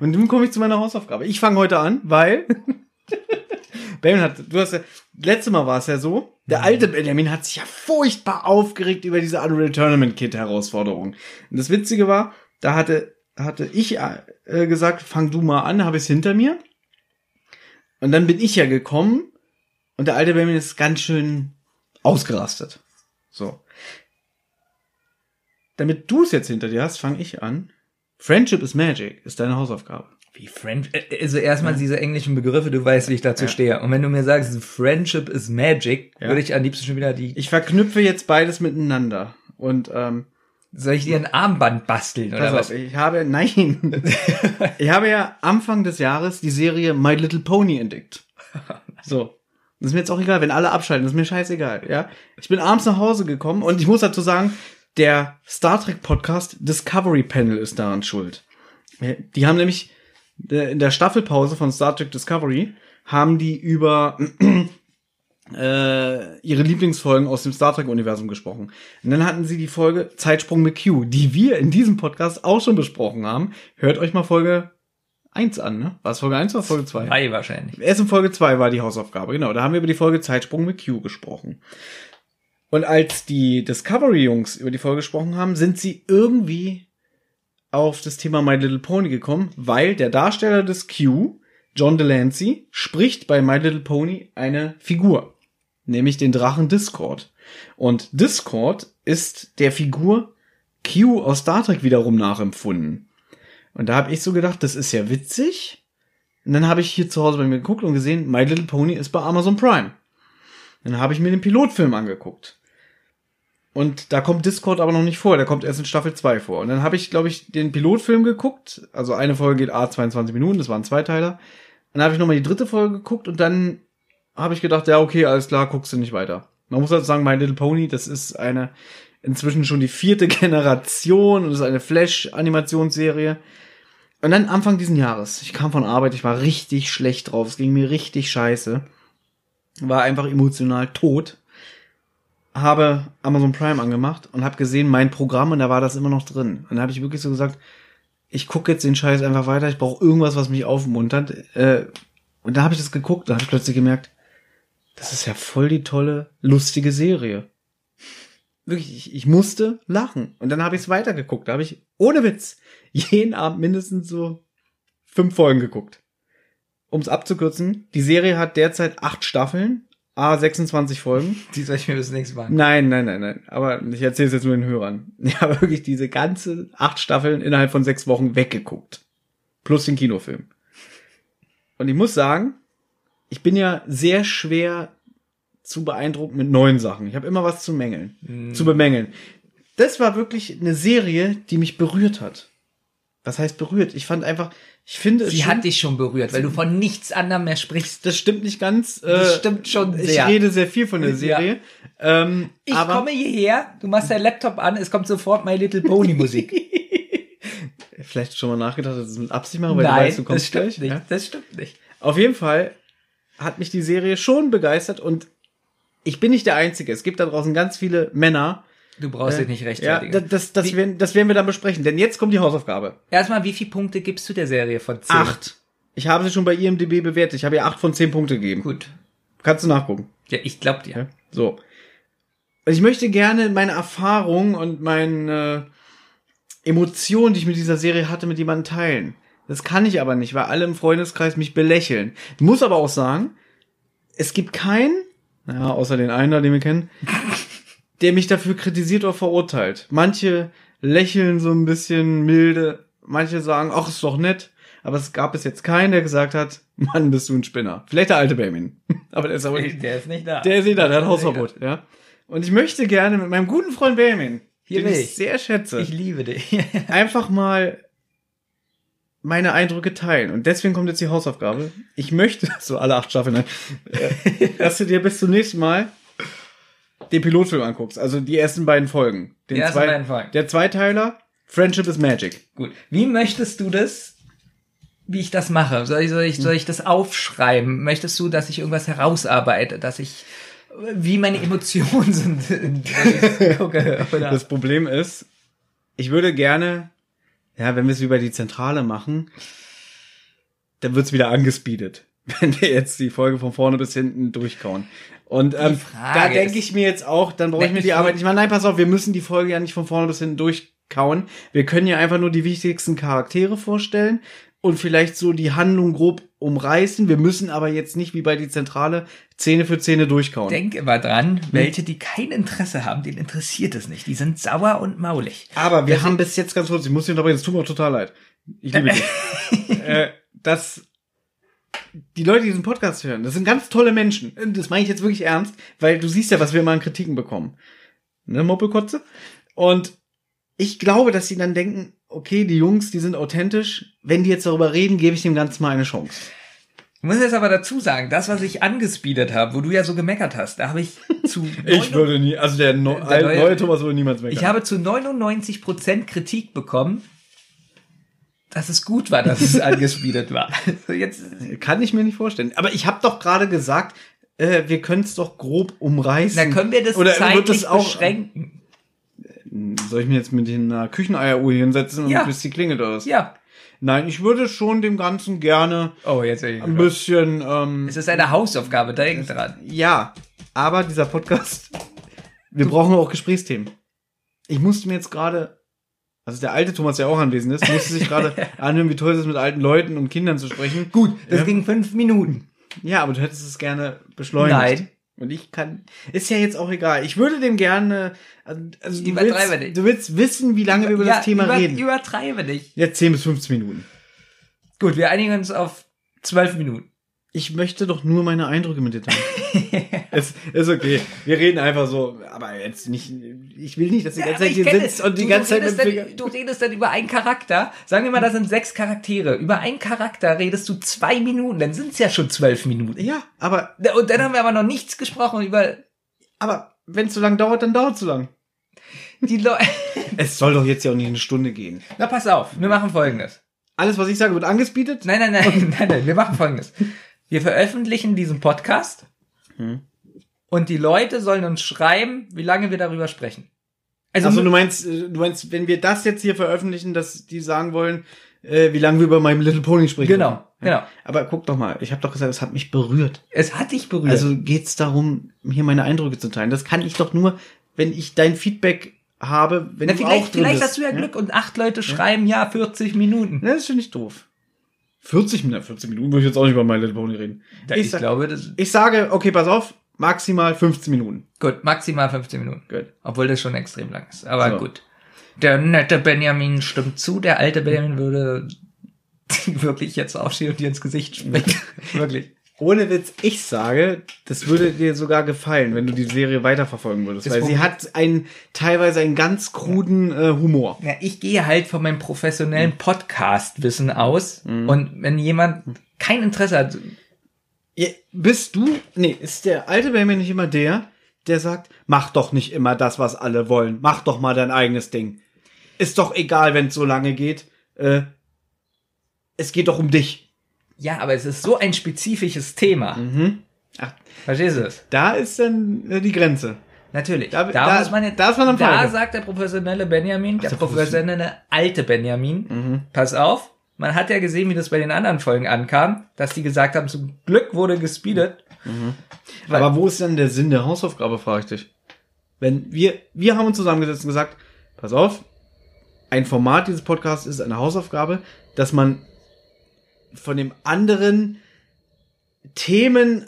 Und nun komme ich zu meiner Hausaufgabe. Ich fange heute an, weil Benjamin hat, du hast ja, letztes Mal war es ja so, der alte Benjamin hat sich ja furchtbar aufgeregt über diese Unreal Tournament Kit Herausforderung. Und das Witzige war, da hatte, hatte ich äh, gesagt, fang du mal an, habe ich es hinter mir. Und dann bin ich ja gekommen und der alte Benjamin ist ganz schön ausgerastet. So. Damit du es jetzt hinter dir hast, fange ich an. Friendship is Magic ist deine Hausaufgabe. Wie Friend, äh, also erstmal diese englischen Begriffe, du weißt, wie ich dazu stehe. Und wenn du mir sagst, Friendship is Magic, Ja. würde ich am liebsten schon wieder die, Ich verknüpfe jetzt beides miteinander. Und ähm, soll ich dir ein Armband basteln oder pass was? auf, ich habe, nein, ich habe ja Anfang des Jahres die Serie My Little Pony entdeckt. So. Das ist mir jetzt auch egal, wenn alle abschalten, das ist mir scheißegal, ja. Ich bin abends nach Hause gekommen und ich muss dazu sagen, der Star Trek Podcast Discovery Panel ist daran schuld. Die haben nämlich äh, in der Staffelpause von Star Trek Discovery haben die über äh, ihre Lieblingsfolgen aus dem Star Trek Universum gesprochen. Und dann hatten sie die Folge Zeitsprung mit Q, die wir in diesem Podcast auch schon besprochen haben. Hört euch mal Folge 1 an, ne? War es Folge 1 oder Folge 2? Drei wahrscheinlich. Erst in Folge 2 war die Hausaufgabe, genau. Da haben wir über die Folge Zeitsprung mit Q gesprochen. Und als die Discovery-Jungs über die Folge gesprochen haben, sind sie irgendwie auf das Thema My Little Pony gekommen, weil der Darsteller des Q, John Delancey, spricht bei My Little Pony eine Figur, nämlich den Drachen Discord. Und Discord ist der Figur Q aus Star Trek wiederum nachempfunden. Und da habe ich so gedacht, das ist ja witzig. Und dann habe ich hier zu Hause bei mir geguckt und gesehen, My Little Pony ist bei Amazon Prime. Dann habe ich mir den Pilotfilm angeguckt. Und da kommt Discord aber noch nicht vor, der kommt erst in Staffel 2 vor. Und dann habe ich, glaube ich, den Pilotfilm geguckt. Also eine Folge geht A 22 Minuten, das waren zwei Teiler. Dann habe ich nochmal die dritte Folge geguckt und dann habe ich gedacht, ja, okay, alles klar, guckst du nicht weiter. Man muss halt sagen, My Little Pony, das ist eine inzwischen schon die vierte Generation und ist eine Flash-Animationsserie. Und dann Anfang diesen Jahres, ich kam von Arbeit, ich war richtig schlecht drauf, es ging mir richtig scheiße, war einfach emotional tot, habe Amazon Prime angemacht und habe gesehen, mein Programm und da war das immer noch drin. Und dann habe ich wirklich so gesagt, ich gucke jetzt den Scheiß einfach weiter, ich brauche irgendwas, was mich aufmuntert. Äh, und da habe ich das geguckt, da habe ich plötzlich gemerkt, das ist ja voll die tolle, lustige Serie. Wirklich, ich, ich musste lachen. Und dann habe ich es weitergeguckt. Da habe ich, ohne Witz, jeden Abend mindestens so fünf Folgen geguckt. Um es abzukürzen, die Serie hat derzeit acht Staffeln, a 26 Folgen. Die soll ich mir bis nächstes Mal. Nein, nein, nein, nein. Aber ich erzähle es jetzt nur den Hörern. Ich habe wirklich diese ganze acht Staffeln innerhalb von sechs Wochen weggeguckt. Plus den Kinofilm. Und ich muss sagen, ich bin ja sehr schwer zu beeindrucken mit neuen Sachen. Ich habe immer was zu mängeln, zu bemängeln. Das war wirklich eine Serie, die mich berührt hat. was heißt berührt? Ich fand einfach, ich finde es Sie schon- hat dich schon berührt, weil du von nichts anderem mehr sprichst. das stimmt nicht ganz. Das äh, stimmt schon Ich sehr. rede sehr viel von der Ja. Serie. Ähm, Ich komme hierher, du machst dein Laptop an, es kommt sofort My Little Pony Musik. vielleicht schon mal nachgedacht, dass ich es mit Absicht mache, weil du Nein, weißt, du das kommst stimmt gleich. nicht. Ja? Das stimmt nicht. Auf jeden Fall hat mich die Serie schon begeistert und ich bin nicht der Einzige. Es gibt da draußen ganz viele Männer. Du brauchst dich nicht Ja, rechtfertigen. das, das, das, werden, das werden wir dann besprechen, denn jetzt kommt die Hausaufgabe. Erstmal, wie viele Punkte gibst du der Serie von 10? Acht. Ich habe sie schon bei IMDb bewertet. Ich habe ihr acht von zehn Punkte gegeben. Gut. Kannst du nachgucken. Ja, ich glaub dir. Ja? So. Ich möchte gerne meine Erfahrung und meine äh, Emotionen, die ich mit dieser Serie hatte, mit jemandem teilen. Das kann ich aber nicht, weil alle im Freundeskreis mich belächeln. Ich muss aber auch sagen, es gibt keinen, naja, außer den einen, da, den wir kennen, der mich dafür kritisiert oder verurteilt. Manche lächeln so ein bisschen milde, manche sagen, ach, ist doch nett. Aber es gab bis jetzt keinen, der gesagt hat, Mann, bist du ein Spinner. Vielleicht der alte Benjamin. aber der ist aber nicht, Der ist nicht da. der ist nicht da, der hat Hausverbot, ja. Und ich möchte gerne mit meinem guten Freund Benjamin, Hier den ich. sehr schätze, Ich liebe dich. einfach mal meine Eindrücke teilen. Und deswegen kommt jetzt die Hausaufgabe. Ich möchte, so alle acht Staffeln, dass du dir bis zum nächsten Mal den Pilotfilm anguckst. Also die ersten beiden Folgen. Den Die ersten zwei- beiden Folgen. Der Zweiteiler, Friendship is Magic. Gut. Wie möchtest du das, wie ich das mache? Soll ich, soll ich, soll ich das aufschreiben? Möchtest du, dass ich irgendwas herausarbeite, dass ich, wie meine Emotionen sind, gucke? Das Problem ist, ich würde gerne, ja, wenn wir es bei die Zentrale machen, dann wird's wieder angespeedet, wenn wir jetzt die Folge von vorne bis hinten durchkauen. Und ähm, da denke ich mir jetzt auch, dann brauche ich mir die Arbeit nicht mal. Nein, pass auf, wir müssen die Folge ja nicht von vorne bis hinten durchkauen. Wir können ja einfach nur die wichtigsten Charaktere vorstellen und vielleicht so die Handlung grob umreißen. Wir müssen aber jetzt nicht wie bei die Zentrale Szene für Szene durchkauen. Denk immer dran, welche, die kein Interesse haben, denen interessiert es nicht. Die sind sauer und maulig. Aber wir haben bis jetzt ganz kurz, ich muss dir unterbrechen, es tut mir auch total leid. Ich liebe dich. äh, dass die Leute, die diesen Podcast hören, das sind ganz tolle Menschen. Das meine ich jetzt wirklich ernst, weil du siehst ja, was wir immer an Kritiken bekommen. Ne, Moppelkotze? Und ich glaube, dass sie dann denken, okay, die Jungs, die sind authentisch. Wenn die jetzt darüber reden, gebe ich dem Ganzen mal eine Chance. Ich muss jetzt aber dazu sagen, das, was ich angespeedet habe, wo du ja so gemeckert hast, da habe ich zu neun- nie, also der, no, Der neue- neue Thomas würde niemals meckern. ich habe zu 99% Kritik bekommen, dass es gut war, dass es angespeedet war. Also jetzt Kann ich mir nicht vorstellen. Aber ich habe doch gerade gesagt, äh, wir können es doch grob umreißen. da können wir das Oder wird zeitlich das auch- beschränken. Soll ich mir jetzt mit einer Kücheneieruhr hinsetzen und Ja. bis die klingelt aus? Ja. Nein, ich würde schon dem Ganzen gerne Oh, jetzt ich ein gespannt. bisschen, ähm, Es ist eine Hausaufgabe, denk dran. ja, aber dieser Podcast, wir brauchen auch Gesprächsthemen. Ich musste mir jetzt gerade, also der alte Thomas, der auch anwesend ist, musste sich gerade anhören, wie toll es ist, mit alten Leuten und Kindern zu sprechen. Gut, das Ja. ging fünf Minuten. Ja, aber du hättest es gerne beschleunigt. Nein. Und ich kann, ist ja jetzt auch egal. Ich würde dem gerne, also also du willst, nicht. du willst wissen, wie lange wir über das Thema über, reden. Übertreibe nicht. Jetzt 10 bis 15 Minuten. Gut, wir einigen uns auf zwölf Minuten. Ich möchte doch nur meine Eindrücke mit dir teilen. es ist okay. Wir reden einfach so, aber jetzt nicht, ich will nicht, dass die ganze aber Zeit hier sitzt es. und die Du- ganze du Zeit mit dann, Du redest dann über einen Charakter. Sagen wir mal, das sind sechs Charaktere. Über einen Charakter redest du zwei Minuten, dann sind es ja schon zwölf Minuten. Ja, aber, Und dann haben wir aber noch nichts gesprochen über aber wenn es so lang dauert, dann dauert es so lang. die Leute. Es soll doch jetzt ja auch nicht eine Stunde gehen. Na, pass auf, wir machen folgendes. Alles, was ich sage, wird angespeedet. Nein, nein, nein, nein, nein, wir machen folgendes. Wir veröffentlichen diesen Podcast Hm. und die Leute sollen uns schreiben, wie lange wir darüber sprechen. Also, Also du meinst, äh, du meinst, wenn wir das jetzt hier veröffentlichen, dass die sagen wollen, äh, wie lange wir über meinem Little Pony sprechen. Genau, wollen. genau. Aber guck doch mal, ich habe doch gesagt, es hat mich berührt. es hat dich berührt. Also geht's darum, hier meine Eindrücke zu teilen. Das kann ich doch nur, wenn ich dein Feedback habe, wenn Na, du auch vielleicht, drin vielleicht bist. hast du ja Glück und acht Leute schreiben, ja, 40 Minuten. Ne, das finde ich doof. 40 Minuten, 40 Minuten würde ich jetzt auch nicht über My Little Pony reden. Ich, ich sag, glaube, das ich sage, okay, pass auf, maximal 15 Minuten. gut, maximal 15 Minuten. Gut. Obwohl das schon extrem lang ist. Aber So. gut. Der nette Benjamin stimmt zu, der alte Benjamin würde wirklich jetzt aufstehen und dir ins Gesicht springen. wirklich. Ohne Witz, ich sage, das würde dir sogar gefallen, wenn du die Serie weiterverfolgen würdest, Das weil sie hat einen teilweise einen ganz kruden äh, Humor. Ja, ich gehe halt von meinem professionellen Mhm. Podcast-Wissen aus. Und wenn jemand kein Interesse hat, Ja, bist du? Nee, ist der alte Benjamin nicht immer der, der sagt, mach doch nicht immer das, was alle wollen. Mach doch mal dein eigenes Ding. Ist doch egal, wenn es so lange geht. Äh, es geht doch um dich. Ja, aber es ist so ein spezifisches Thema. Mhm. Ach, Verstehst du es? da ist dann äh, die Grenze. Natürlich. Da- Da, muss man jetzt, da ist man am da Falke. sagt der professionelle Benjamin, der der professionelle alte Benjamin, Mhm. pass auf, man hat ja gesehen, wie das bei den anderen Folgen ankam, dass die gesagt haben, zum Glück wurde gespeedet. Weil- Aber wo ist denn der Sinn der Hausaufgabe, frage ich dich. Wenn wir, wir haben uns zusammengesetzt und gesagt, pass auf, ein Format dieses Podcasts ist eine Hausaufgabe, dass man von dem anderen Themen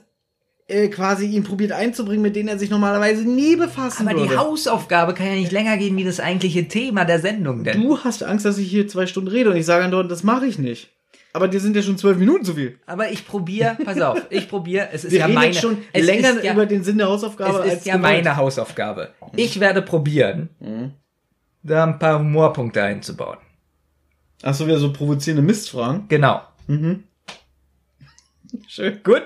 äh, quasi ihn probiert einzubringen, mit denen er sich normalerweise nie befassen Aber die würde. Hausaufgabe kann ja nicht länger gehen wie das eigentliche Thema der Sendung. Denn du hast Angst, dass ich hier zwei Stunden rede und ich sage andauernd, das mache ich nicht. Aber dir sind ja schon zwölf Minuten zu viel. aber ich probiere, pass auf, ich probiere, es ist Wir ja meine, schon es länger ist ja, über den Sinn der Hausaufgabe es als ist ja gewollt. meine Hausaufgabe. Ich werde probieren, da ein paar Humorpunkte einzubauen. Ach so, wieder so provozierende Mistfragen. Genau. Schön, gut.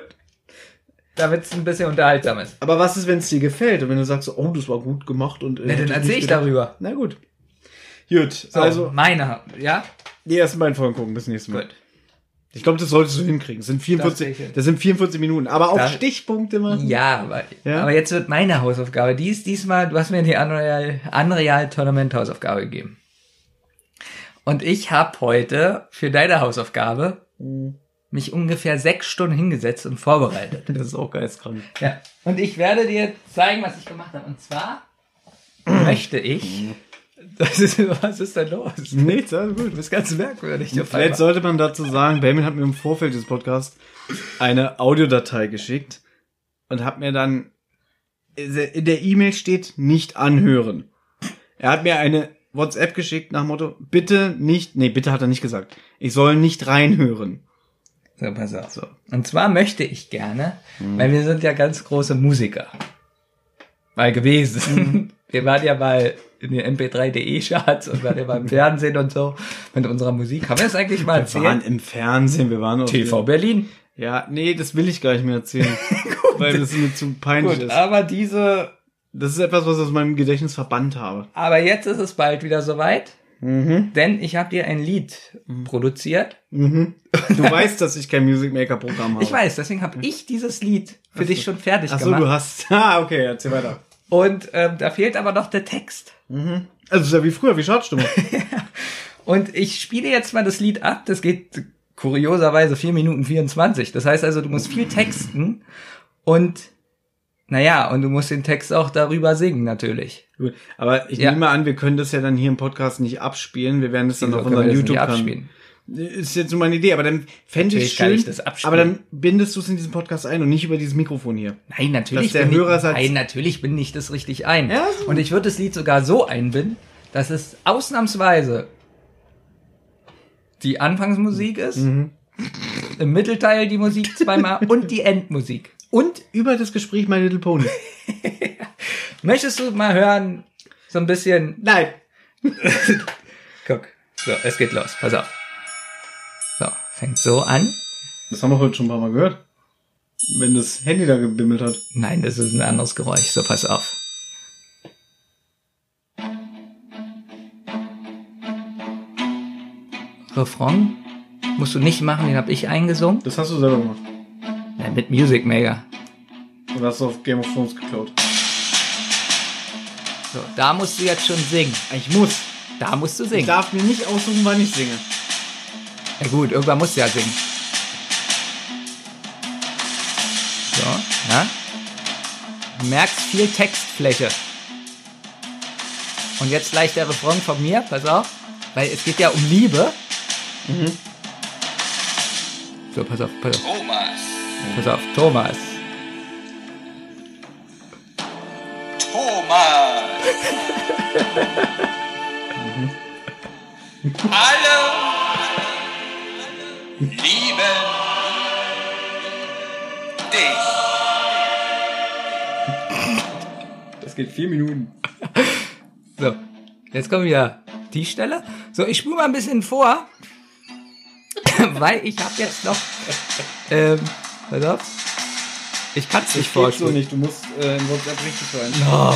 Damit es ein bisschen unterhaltsam ist. Aber was ist, wenn es dir gefällt und wenn du sagst, oh, das war gut gemacht und äh, Na, dann ich erzähl nicht ich darüber. Na gut. Gut, So, also meine, ja? die ersten beiden Folgen gucken bis nächstes Mal. Gut. Ich glaube, das solltest du hinkriegen. Das sind Das krieg 44, ich hin. das sind 44 Minuten, aber auch Da- Stichpunkte machen. Ja, aber, Ja? aber jetzt wird meine Hausaufgabe. Die ist diesmal, du hast mir die Unreal, Unreal Tournament Hausaufgabe gegeben. Und ich habe heute für deine Hausaufgabe mich ungefähr sechs Stunden hingesetzt und vorbereitet. Das ist auch geistkrank. Ja. Und ich werde dir zeigen, was ich gemacht habe. Und zwar möchte ich. Das ist, was ist denn los? Nichts, alles gut. Du bist ganz merkwürdig. Vielleicht sollte man dazu sagen, Benjamin hat mir im Vorfeld des Podcasts eine Audiodatei geschickt und hat mir dann in der E-Mail steht nicht anhören. Er hat mir eine WhatsApp geschickt nach Motto, bitte nicht, nee, bitte hat er nicht gesagt. Ich soll nicht reinhören. So, pass auf. So. Und zwar möchte ich gerne, weil wir sind ja ganz große Musiker. Mal gewesen. Wir waren ja mal in den MP3.de-Charts und waren ja mal im Fernsehen und so mit unserer Musik. Haben wir das eigentlich mal Wir waren erzählt? im Fernsehen, wir waren auf TV Berlin. Ja, nee, das will ich gar nicht mehr erzählen. weil das mir zu peinlich Gut, ist. aber diese, Das ist etwas, was ich aus meinem Gedächtnis verbannt habe. aber jetzt ist es bald wieder soweit, Mhm. denn ich habe dir ein Lied produziert. Mhm. Du weißt, dass ich kein Music Maker Programm habe. Ich weiß, deswegen habe ich dieses Lied für dich schon fertig Ach so, gemacht. du hast. Ah, okay, erzähl weiter. Und ähm, da fehlt aber noch der Text. Also, es ist ja wie früher, wie Schadstimme. Und ich spiele jetzt mal das Lied ab. Das geht kurioserweise 4 Minuten 24. Das heißt also, du musst viel texten und naja, und du musst den Text auch darüber singen, natürlich. Gut, aber ich Ja. nehme an, wir können das ja dann hier im Podcast nicht abspielen. Wir werden das dann Wieso auf unserem das nicht YouTube abspielen? Ist jetzt nur meine Idee, aber dann fände ich schön. ich das abspielen. aber dann bindest du es in diesen Podcast ein und nicht über dieses Mikrofon hier. Nein, natürlich Dass der bin Hörer ich, sagt- nein, natürlich bin ich das richtig ein. Ja, so. Und ich würde das Lied sogar so einbinden, dass es ausnahmsweise die Anfangsmusik ist, Mhm. im Mittelteil die Musik zweimal und die Endmusik. Und über das Gespräch My Little Pony. Möchtest du mal hören, so ein bisschen Nein. Guck. So, es geht los. Pass auf. So, fängt so an. Das haben wir heute schon ein paar Mal gehört. Wenn das Handy da gebimmelt hat. Nein, das ist ein anderes Geräusch. So, pass auf. Refrain musst du nicht machen, den habe ich eingesungen. Das hast du selber gemacht. Ja, mit Music Maker. Oder hast du auf Game of Thrones geklaut? So, da musst du jetzt schon singen. Ich muss. Da musst du Ich singen. darf mir nicht aussuchen, wann ich singe. Ja gut, irgendwann musst du ja singen. So, ja. Du merkst viel Textfläche. Und jetzt gleich der Refrain von mir, pass auf. Weil es geht ja um Liebe. So, pass auf, pass auf. Thomas. Pass auf, Thomas. Thomas! mhm. Alle lieben dich. Das geht vier Minuten. So, jetzt kommen wieder die Stelle. So, ich spule mal ein bisschen vor, weil ich habe jetzt noch ähm, pass auf. Ich kann es nicht Geht so nicht, du musst äh, in WhatsApp richtig rein. Oh.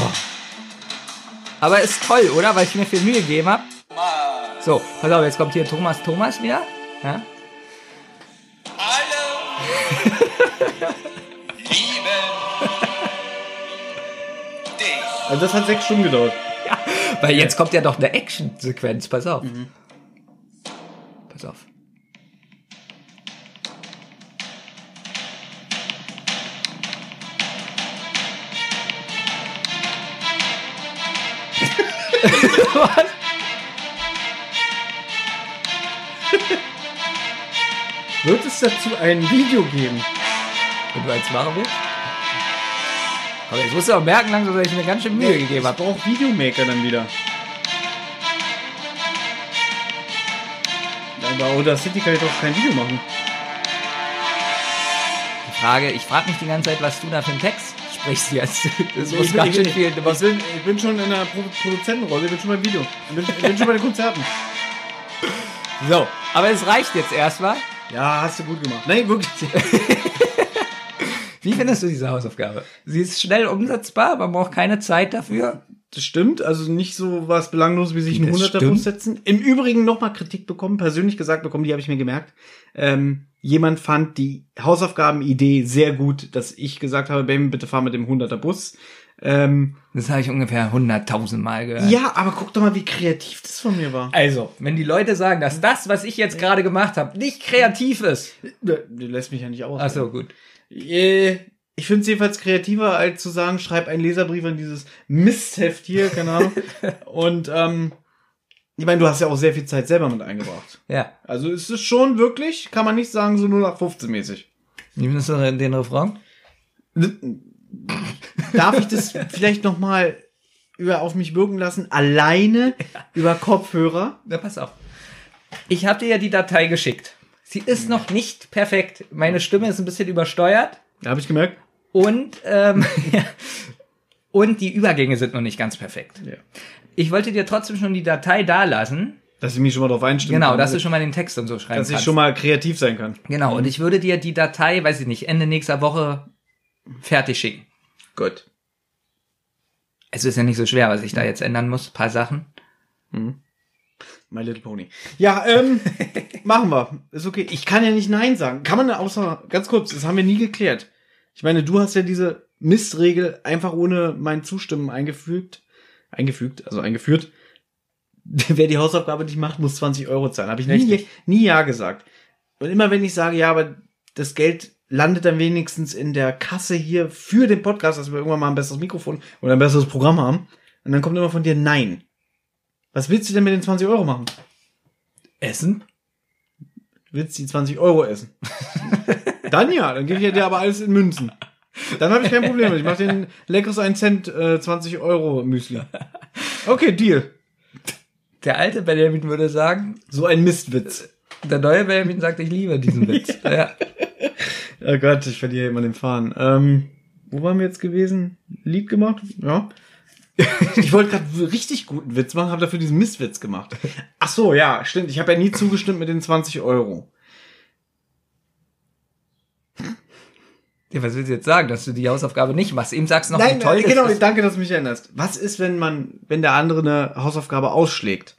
Aber ist toll, oder? Weil ich mir viel Mühe gegeben habe. So, pass auf, jetzt kommt hier Thomas Thomas wieder. Ja? Also das hat sechs Stunden gedauert. Weil jetzt kommt ja doch eine Action-Sequenz, pass auf. Pass auf. Was? Wird es dazu ein Video geben? Wenn du eins machen willst? Aber jetzt musst du auch merken langsam, dass ich mir ganz schön Mühe gegeben Ich habe. brauche Videomaker dann wieder. Nein, bei Audacity kann ich doch kein Video machen. Die Frage, ich frage mich die ganze Zeit, was du da für einen Text sprichst jetzt. Das Ich muss bin- ganz schön viel. Ich bin, ich bin schon in der Pro Produzentenrolle, ich bin schon beim Video. Ich bin, ich bin schon bei den Konzerten. so, aber es reicht jetzt erstmal. Ja, hast du gut gemacht. Nein, wirklich. Wie findest du diese Hausaufgabe? Sie ist schnell umsetzbar, man braucht keine Zeit dafür. Das stimmt, also nicht so was belanglos wie sich ein Das 100er stimmt. Bus setzen. Im Übrigen nochmal Kritik bekommen, persönlich gesagt bekommen, die habe ich mir gemerkt. Ähm, jemand fand die Hausaufgabenidee sehr gut, dass ich gesagt habe, Baby, bitte fahr mit dem 100er Bus. Ähm, Das habe ich ungefähr 100.000 Mal gehört. ja, aber guck doch mal, wie kreativ das von mir war. Also, wenn die Leute sagen, dass das, was ich jetzt gerade gemacht habe, nicht kreativ ist. Du lässt mich ja nicht aus. Ach so, gut. Äh, Ich finde es jedenfalls kreativer, als zu sagen, schreib einen Leserbrief an dieses Mistheft hier, Ahnung. Und ähm, ich meine, du hast ja auch sehr viel Zeit selber mit eingebracht. Ja. Also ist es schon wirklich, kann man nicht sagen, so nur nach 15 mäßig. Findest du den Refrain? Darf ich das vielleicht noch mal über auf mich wirken lassen, alleine über Kopfhörer? Na, pass auf. Ich habe dir ja die Datei geschickt. Sie ist noch nicht perfekt. Meine Stimme ist ein bisschen übersteuert. Da habe ich gemerkt. Und, ähm, ja. und die Übergänge sind noch nicht ganz perfekt. Ja. Ich wollte dir trotzdem schon die Datei da lassen. Dass ich mich schon mal drauf einstimmen Genau, dass du schon mal den Text und so schreiben dass ich kannst. schon mal kreativ sein kann. genau, und ich würde dir die Datei, weiß ich nicht, Ende nächster Woche fertig schicken. Gut. Es ist ja nicht so schwer, was ich da jetzt ändern muss. Ein paar Sachen. My Little Pony. Ja, ähm, machen wir. Ist okay. Ich kann ja nicht Nein sagen. Kann man außer, ganz kurz, das haben wir nie geklärt. Ich meine, du hast ja diese Mistregel einfach ohne mein Zustimmen eingefügt. Eingefügt, also eingeführt. Wer die Hausaufgabe nicht macht, muss 20 Euro zahlen. Habe ich nie, nie Ja gesagt. Und immer wenn ich sage, ja, aber das Geld landet dann wenigstens in der Kasse hier für den Podcast, dass wir irgendwann mal ein besseres Mikrofon oder ein besseres Programm haben. Und dann kommt immer von dir Nein. Was willst du denn mit den 20 Euro machen? Essen? Du willst die 20 Euro essen. dann ja, dann gebe ich dir aber alles in Münzen. Dann habe ich kein Problem. Ich mache den leckeres 1 Cent äh, 20 Euro Müsli. Okay, Deal. Der alte Benjamin würde sagen, So ein Mistwitz. der neue Benjamin sagt, ich liebe diesen Witz. ja. Oh Gott, ich verliere immer den Faden. Ähm, wo waren wir jetzt gewesen? Lied gemacht? Ja. Ich wollte gerade richtig guten Witz machen, habe dafür diesen Mistwitz gemacht. Ach so, ja, stimmt. Ich habe ja nie zugestimmt mit den 20 Euro. Ja. Was willst du jetzt sagen, dass du die Hausaufgabe nicht machst? Ihm sagst du noch, Nein, wie toll äh, das genau, ist. danke, dass du mich erinnerst. Was ist, wenn man, wenn der andere eine Hausaufgabe ausschlägt?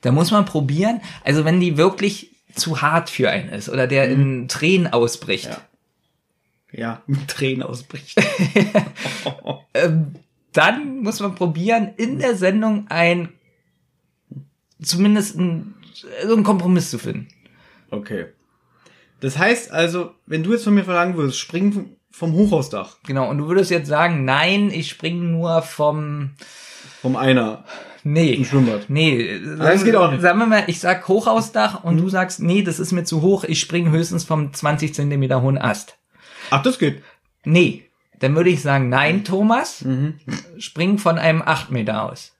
Da muss man probieren, also wenn die wirklich zu hart für einen ist oder der in Tränen ausbricht, Ja. Ja, mit Tränen ausbricht. ähm, dann muss man probieren, in der Sendung ein zumindest ein, so einen Kompromiss zu finden. Okay. Das heißt also, wenn du jetzt von mir verlangen würdest, springen vom- Hochhausdach, Genau, und du würdest jetzt sagen, nein, ich springe nur vom vom einer Nee. im Schwimmbad. Nee, das geht auch nicht. Sagen wir mal, ich sag Hochhausdach und du sagst, nee, das ist mir zu hoch, ich springe höchstens vom 20 Zentimeter hohen Ast. Ach, das geht. Nee, dann würde ich sagen, nein, Thomas, Mhm. spring von einem 8 Meter aus.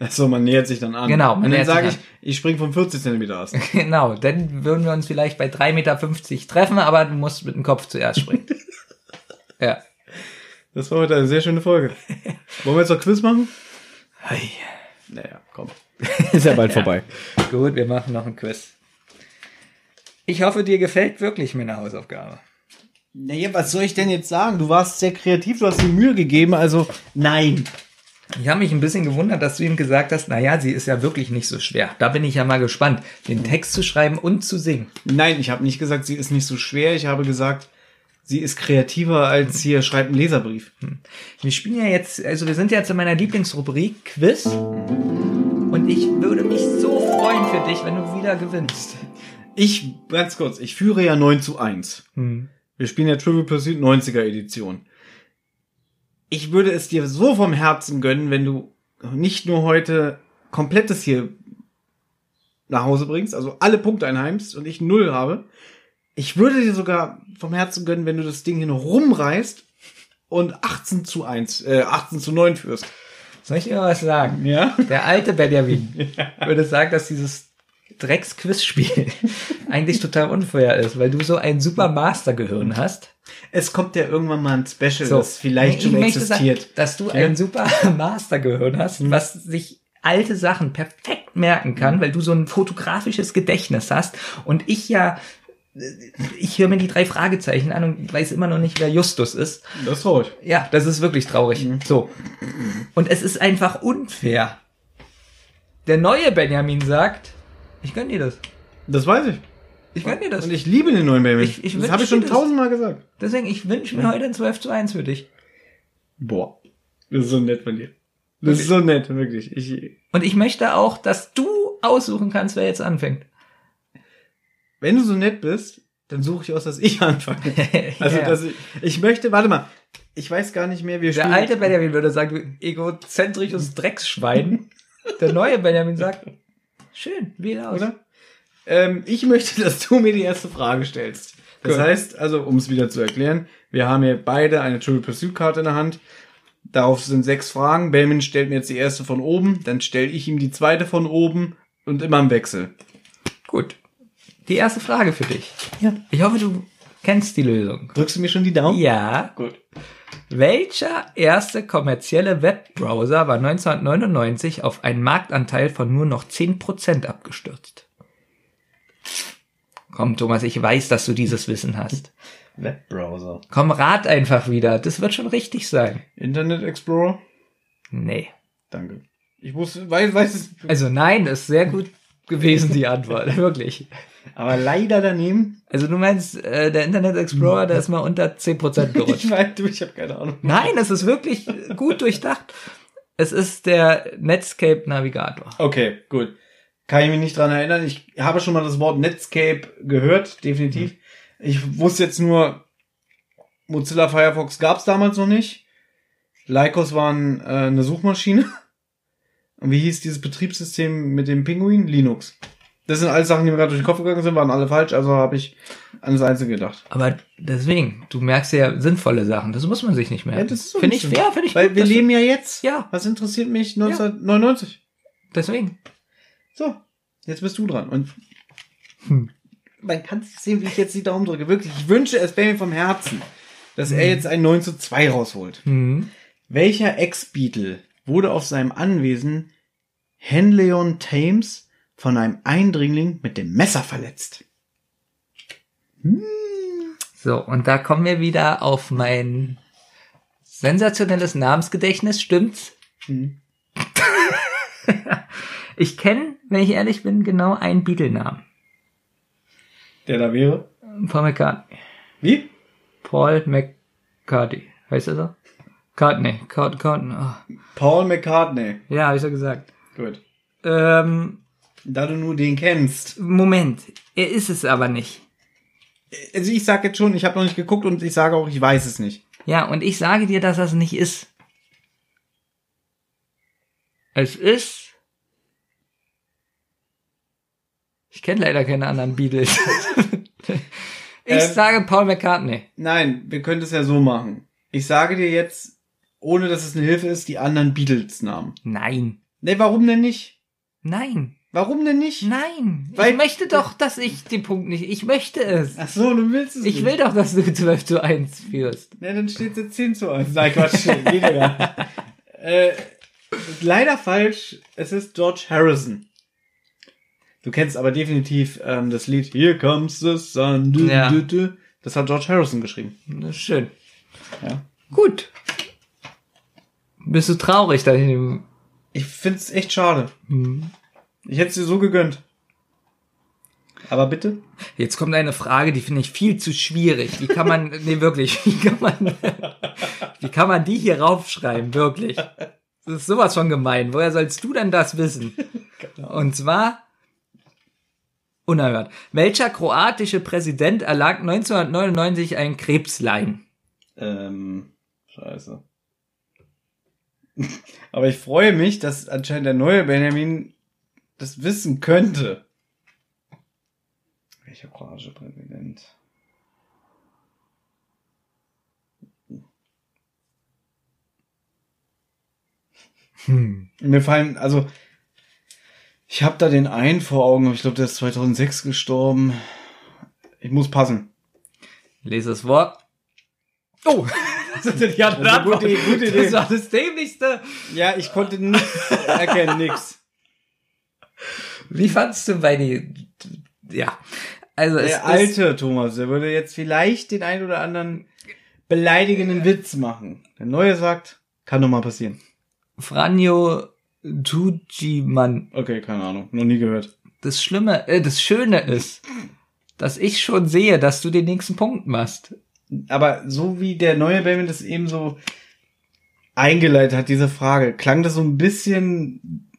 Achso, man nähert sich dann an. Genau, man Und dann sage ich, an. ich spring vom 40 Zentimeter aus. Genau, dann würden wir uns vielleicht bei 3,50 Meter treffen, aber du musst mit dem Kopf zuerst springen. ja. Das war heute eine sehr schöne Folge. Wollen wir jetzt noch Quiz machen? Hey. Naja, komm. Ist ja bald vorbei. Gut, wir machen noch ein Quiz. Ich hoffe, dir gefällt wirklich meine Hausaufgabe. Naja, was soll ich denn jetzt sagen? Du warst sehr kreativ, du hast dir Mühe gegeben, also nein. Ich habe mich ein bisschen gewundert, dass du ihm gesagt hast, naja, sie ist ja wirklich nicht so schwer. Da bin ich ja mal gespannt, den Text zu schreiben und zu singen. Nein, ich habe nicht gesagt, sie ist nicht so schwer. Ich habe gesagt, sie ist kreativer als hier schreibt einen Leserbrief. Wir spielen ja jetzt, also wir sind jetzt in meiner Lieblingsrubrik Quiz. Und ich würde mich so freuen für dich, wenn du wieder gewinnst. Ich, ganz kurz, ich führe ja 9 zu 1. Wir spielen ja Trivial Pursuit 90er Edition. Ich würde es dir so vom Herzen gönnen, wenn du nicht nur heute komplettes hier nach Hause bringst, also alle Punkte einheimst und ich null habe. Ich würde dir sogar vom Herzen gönnen, wenn du das Ding hier noch rumreißt und 18 zu 1, äh, 18 zu 9 führst. Soll ich dir mal was sagen? Ja? Der alte Benjamin würde sagen, dass dieses Drecks-Quiz-Spiel eigentlich total unfair ist, weil du so ein super Master-Gehirn hast. Es kommt ja irgendwann mal ein Special, So, das vielleicht ich schon existiert. Sagen, dass du Ja. ein super Master-Gehirn hast, was sich alte Sachen perfekt merken kann, weil du so ein fotografisches Gedächtnis hast und ich ja ich höre mir die drei Fragezeichen an und weiß immer noch nicht, wer Justus ist. Das ist traurig. Ja, das ist wirklich traurig. So. Und es ist einfach unfair. Der neue Benjamin sagt, ich gönn dir das. Das weiß ich. Ich gönn dir das. Und ich liebe den neuen Baby. Ich- ich das habe ich schon tausendmal gesagt. Deswegen, ich wünsche mir heute ein 12 zu 1 für dich. Boah. Das ist so nett von dir. Das ist so nett, wirklich. Ich, Und ich möchte auch, dass du aussuchen kannst, wer jetzt anfängt. wenn du so nett bist, dann suche ich aus, dass ich anfange. Also, Ja. dass ich, ich möchte, warte mal. Ich weiß gar nicht mehr, wir Der alte Benjamin würde sagen, du egozentrisches Drecksschwein. Der neue Benjamin sagt, schön, wähle aus. oder? Ähm, ich möchte, dass du mir die erste Frage stellst. Das Gut. heißt, also, um es wieder zu erklären, wir haben hier beide eine Triple Pursuit Karte in der Hand. Darauf sind sechs Fragen. Benjamin stellt mir jetzt die erste von oben, dann stelle ich ihm die zweite von oben und immer im Wechsel. Gut. Die erste Frage für dich. Ja. Ich hoffe, du kennst die Lösung. Drückst du mir schon die Daumen? Ja. Gut. Welcher erste kommerzielle Webbrowser war 1999 auf einen Marktanteil von nur noch 10% abgestürzt? Komm, Thomas, ich weiß, dass du dieses Wissen hast. Webbrowser. Komm, rat einfach wieder. Das wird schon richtig sein. Internet Explorer? Nee. Danke. Ich wusste, weiß, weiß es. Also nein, ist sehr gut gewesen, die Antwort. Wirklich. Aber leider daneben. Also du meinst, äh, der Internet Explorer, der ist mal unter 10% gerutscht. Ich weiß, du, ich habe keine Ahnung. Nein, es ist wirklich gut durchdacht. Es ist der Netscape Navigator. Okay, gut. Kann ich mich nicht dran erinnern. Ich habe schon mal das Wort Netscape gehört, definitiv. Ich wusste jetzt nur, Mozilla Firefox gab es damals noch nicht. Lycos waren äh, eine Suchmaschine. Und wie hieß dieses Betriebssystem mit dem Pinguin? Linux. Das sind alles Sachen, die mir gerade durch den Kopf gegangen sind, waren alle falsch, also habe ich an das Einzige gedacht. Aber deswegen, du merkst ja sinnvolle Sachen. Das muss man sich nicht merken. Ja, das ist so finde ich fair, finde ich Weil gut, wir leben ja jetzt. Ja. Was interessiert mich 1999? Deswegen. So, jetzt bist du dran. Und Hm. man kann sich sehen, wie ich jetzt die Daumen drücke. Wirklich, ich wünsche es Benjamin vom Herzen, dass Hm. er jetzt ein 9 zu 2 rausholt. Hm. Welcher Ex-Beatle wurde auf seinem Anwesen Henleon Thames von einem Eindringling mit dem Messer verletzt? So, und da kommen wir wieder auf mein sensationelles Namensgedächtnis, stimmt's? Hm. Ich kenne, wenn ich ehrlich bin, genau einen Beatle-Namen. Der da wäre? Paul McCartney. Wie? Paul McCartney. Heißt er so? Cartney. Cart Cartney. Oh. Paul McCartney. Ja, habe ich so gesagt. Gut. Ähm, Da du nur den kennst. Moment. Er ist es aber nicht. Also ich sag jetzt schon, ich habe noch nicht geguckt und ich sage auch, ich weiß es nicht. Ja, und ich sage dir, dass das nicht ist. Es ist. Ich kenne leider keine anderen Beatles. ich Ähm, sage Paul McCartney. Nein, wir können das ja so machen. Ich sage dir jetzt, ohne dass es eine Hilfe ist, die anderen Beatles-Namen. Nein. Ne, warum denn nicht? Nein. Warum denn nicht? Nein, Weil- ich möchte doch, dass ich den Punkt nicht. Ich möchte es. Ach so, du willst es Ich nicht. will doch, dass du 12 zu 1 führst. Ja, dann steht jetzt 10 zu 1. Nein, Quatsch. geht ja. äh, leider falsch. Es ist George Harrison. Du kennst aber definitiv ähm, das Lied Here Comes the Sun. Du, Ja. du, du. Das hat George Harrison geschrieben. Ist schön. Ja. Gut. Bist du traurig da hinten? Ich find's echt schade. Hm. Ich hätte es dir so gegönnt. Aber bitte? Jetzt kommt eine Frage, die finde ich viel zu schwierig. Wie kann man, nee, wirklich, wie kann man, wie kann man die hier raufschreiben, wirklich? Das ist sowas von gemein. Woher sollst du denn das wissen? Und zwar, unerhört. Welcher kroatische Präsident erlag 1999 ein Krebslein? Ähm, scheiße. Aber ich freue mich, dass anscheinend der neue Benjamin das wissen könnte. Welcher kroatische Präsident? Hm. Mir fallen, also, ich habe da den einen vor Augen, aber ich glaube, der ist 2006 gestorben. Ich muss passen. Lese das Wort. Oh! Das ist ja Das ist eine gute- gute Idee. Das war das dämlichste. Ja, ich konnte nichts erkennen, nix. Wie fandst du bei die, ja. Also es Der ist, alte Thomas, der würde jetzt vielleicht den ein oder anderen beleidigenden Witz machen. Der neue sagt, kann doch mal passieren. Franjo Tujiman. Okay, keine Ahnung, noch nie gehört. Das Schlimme, äh, das Schöne ist, dass ich schon sehe, dass du den nächsten Punkt machst. Aber so wie der neue Benjamin das eben so eingeleitet hat, diese Frage, klang das so ein bisschen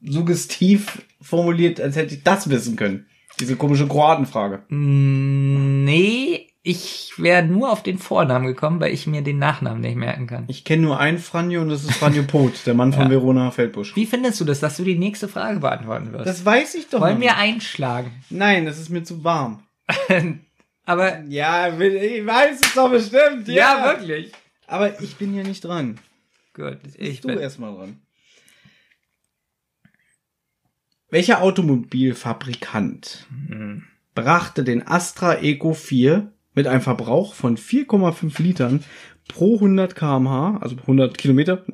suggestiv formuliert, als hätte ich das wissen können. Diese komische Kroatenfrage. Mm, Nee, ich wäre nur auf den Vornamen gekommen, weil ich mir den Nachnamen nicht merken kann. Ich kenne nur einen Franjo und das ist Franjo Pot, der Mann von Ja. Verona Feldbusch. Wie findest du das, dass du die nächste Frage beantworten wirst? Das weiß ich doch Wollen wir einschlagen? Nein, das ist mir zu warm. Aber Ja, ich weiß es doch bestimmt. ja, wirklich. Aber ich bin ja nicht dran. Gut, ich du bin. erstmal dran. Welcher Automobilfabrikant Hm. brachte den Astra Eco 4 mit einem Verbrauch von 4,5 Litern pro 100 kmh, also 100 Kilometer?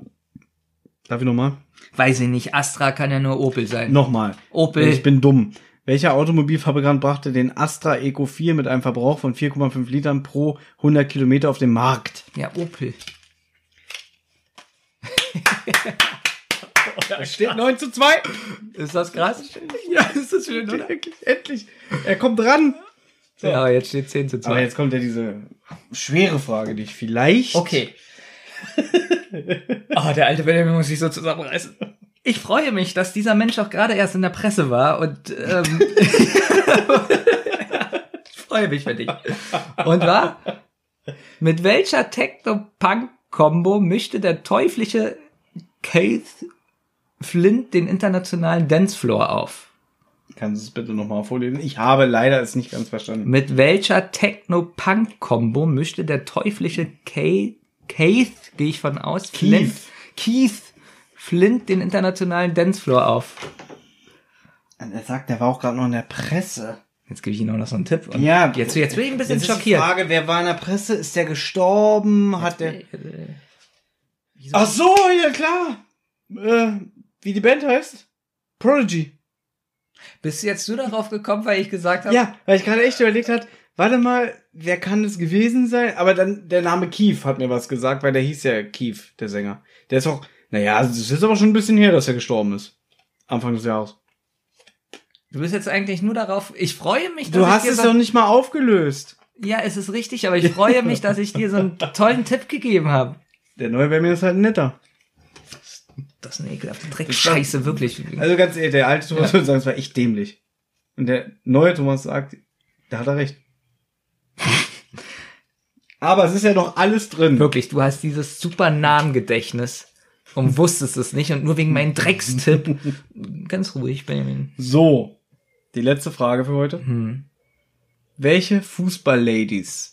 Darf ich nochmal? Weiß ich nicht, Astra kann ja nur Opel sein. Nochmal. Opel. Ich bin dumm. Welcher Automobilfabrikant brachte den Astra Eco 4 mit einem Verbrauch von 4,5 Litern pro 100 Kilometer auf den Markt? Ja, Opel. Es steht 9 zu 2. Ist das krass? Ja, ist das schön, oder? Endlich, endlich. Er kommt dran. Ja, aber jetzt steht 10 zu 2. Aber jetzt kommt ja diese schwere Frage, die ich vielleicht. Okay. oh, der alte Benjamin muss sich so zusammenreißen. Ich freue mich, dass dieser Mensch auch gerade erst in der Presse war und ähm, ich freue mich für dich. Und war? Mit welcher Techno-Punk-Kombo mischte der teuflische Keith Flint den internationalen Dancefloor auf? Kannst du es bitte nochmal vorlesen? Ich habe leider es nicht ganz verstanden. Mit welcher Techno-Punk-Kombo mischte der teuflische Keith, Keith gehe ich von aus, Flint, Keith Flint den internationalen Dancefloor auf? Er sagt, der war auch gerade noch in der Presse. Jetzt gebe ich Ihnen auch noch so einen Tipp. Und Ja. jetzt, jetzt bin ich ein bisschen Jetzt ist die schockiert. Frage, wer war in der Presse? Ist der gestorben? Hat der. Wieso- Ach so, ja klar. Äh, wie die Band heißt? Prodigy. Bist jetzt du darauf gekommen, weil ich gesagt habe, Ja, weil ich gerade echt überlegt hat, warte mal, wer kann es gewesen sein? Aber dann der Name Keith hat mir was gesagt, weil der hieß ja Keith, der Sänger. Der ist auch, naja, es ist aber schon ein bisschen her, dass er gestorben ist. Anfang des Jahres. du bist jetzt eigentlich nur darauf, ich freue mich, dass Du ich hast dir es doch nicht mal aufgelöst. Ja, es ist richtig, aber ich freue mich, dass ich dir so einen tollen Tipp gegeben habe. Der neue Benjamin ist halt netter. Das ist eine ekelhafte Dreckscheiße, wirklich. Also ganz ehrlich, der alte Thomas würde sagen, es war echt dämlich. Und der neue Thomas sagt, da hat er recht. Aber es ist ja noch alles drin. Wirklich, du hast dieses super Namengedächtnis und wusstest es nicht und nur wegen meinem Dreckstipp. Ganz ruhig, Benjamin. So, die letzte Frage für heute. Hm. Welche Fußballladies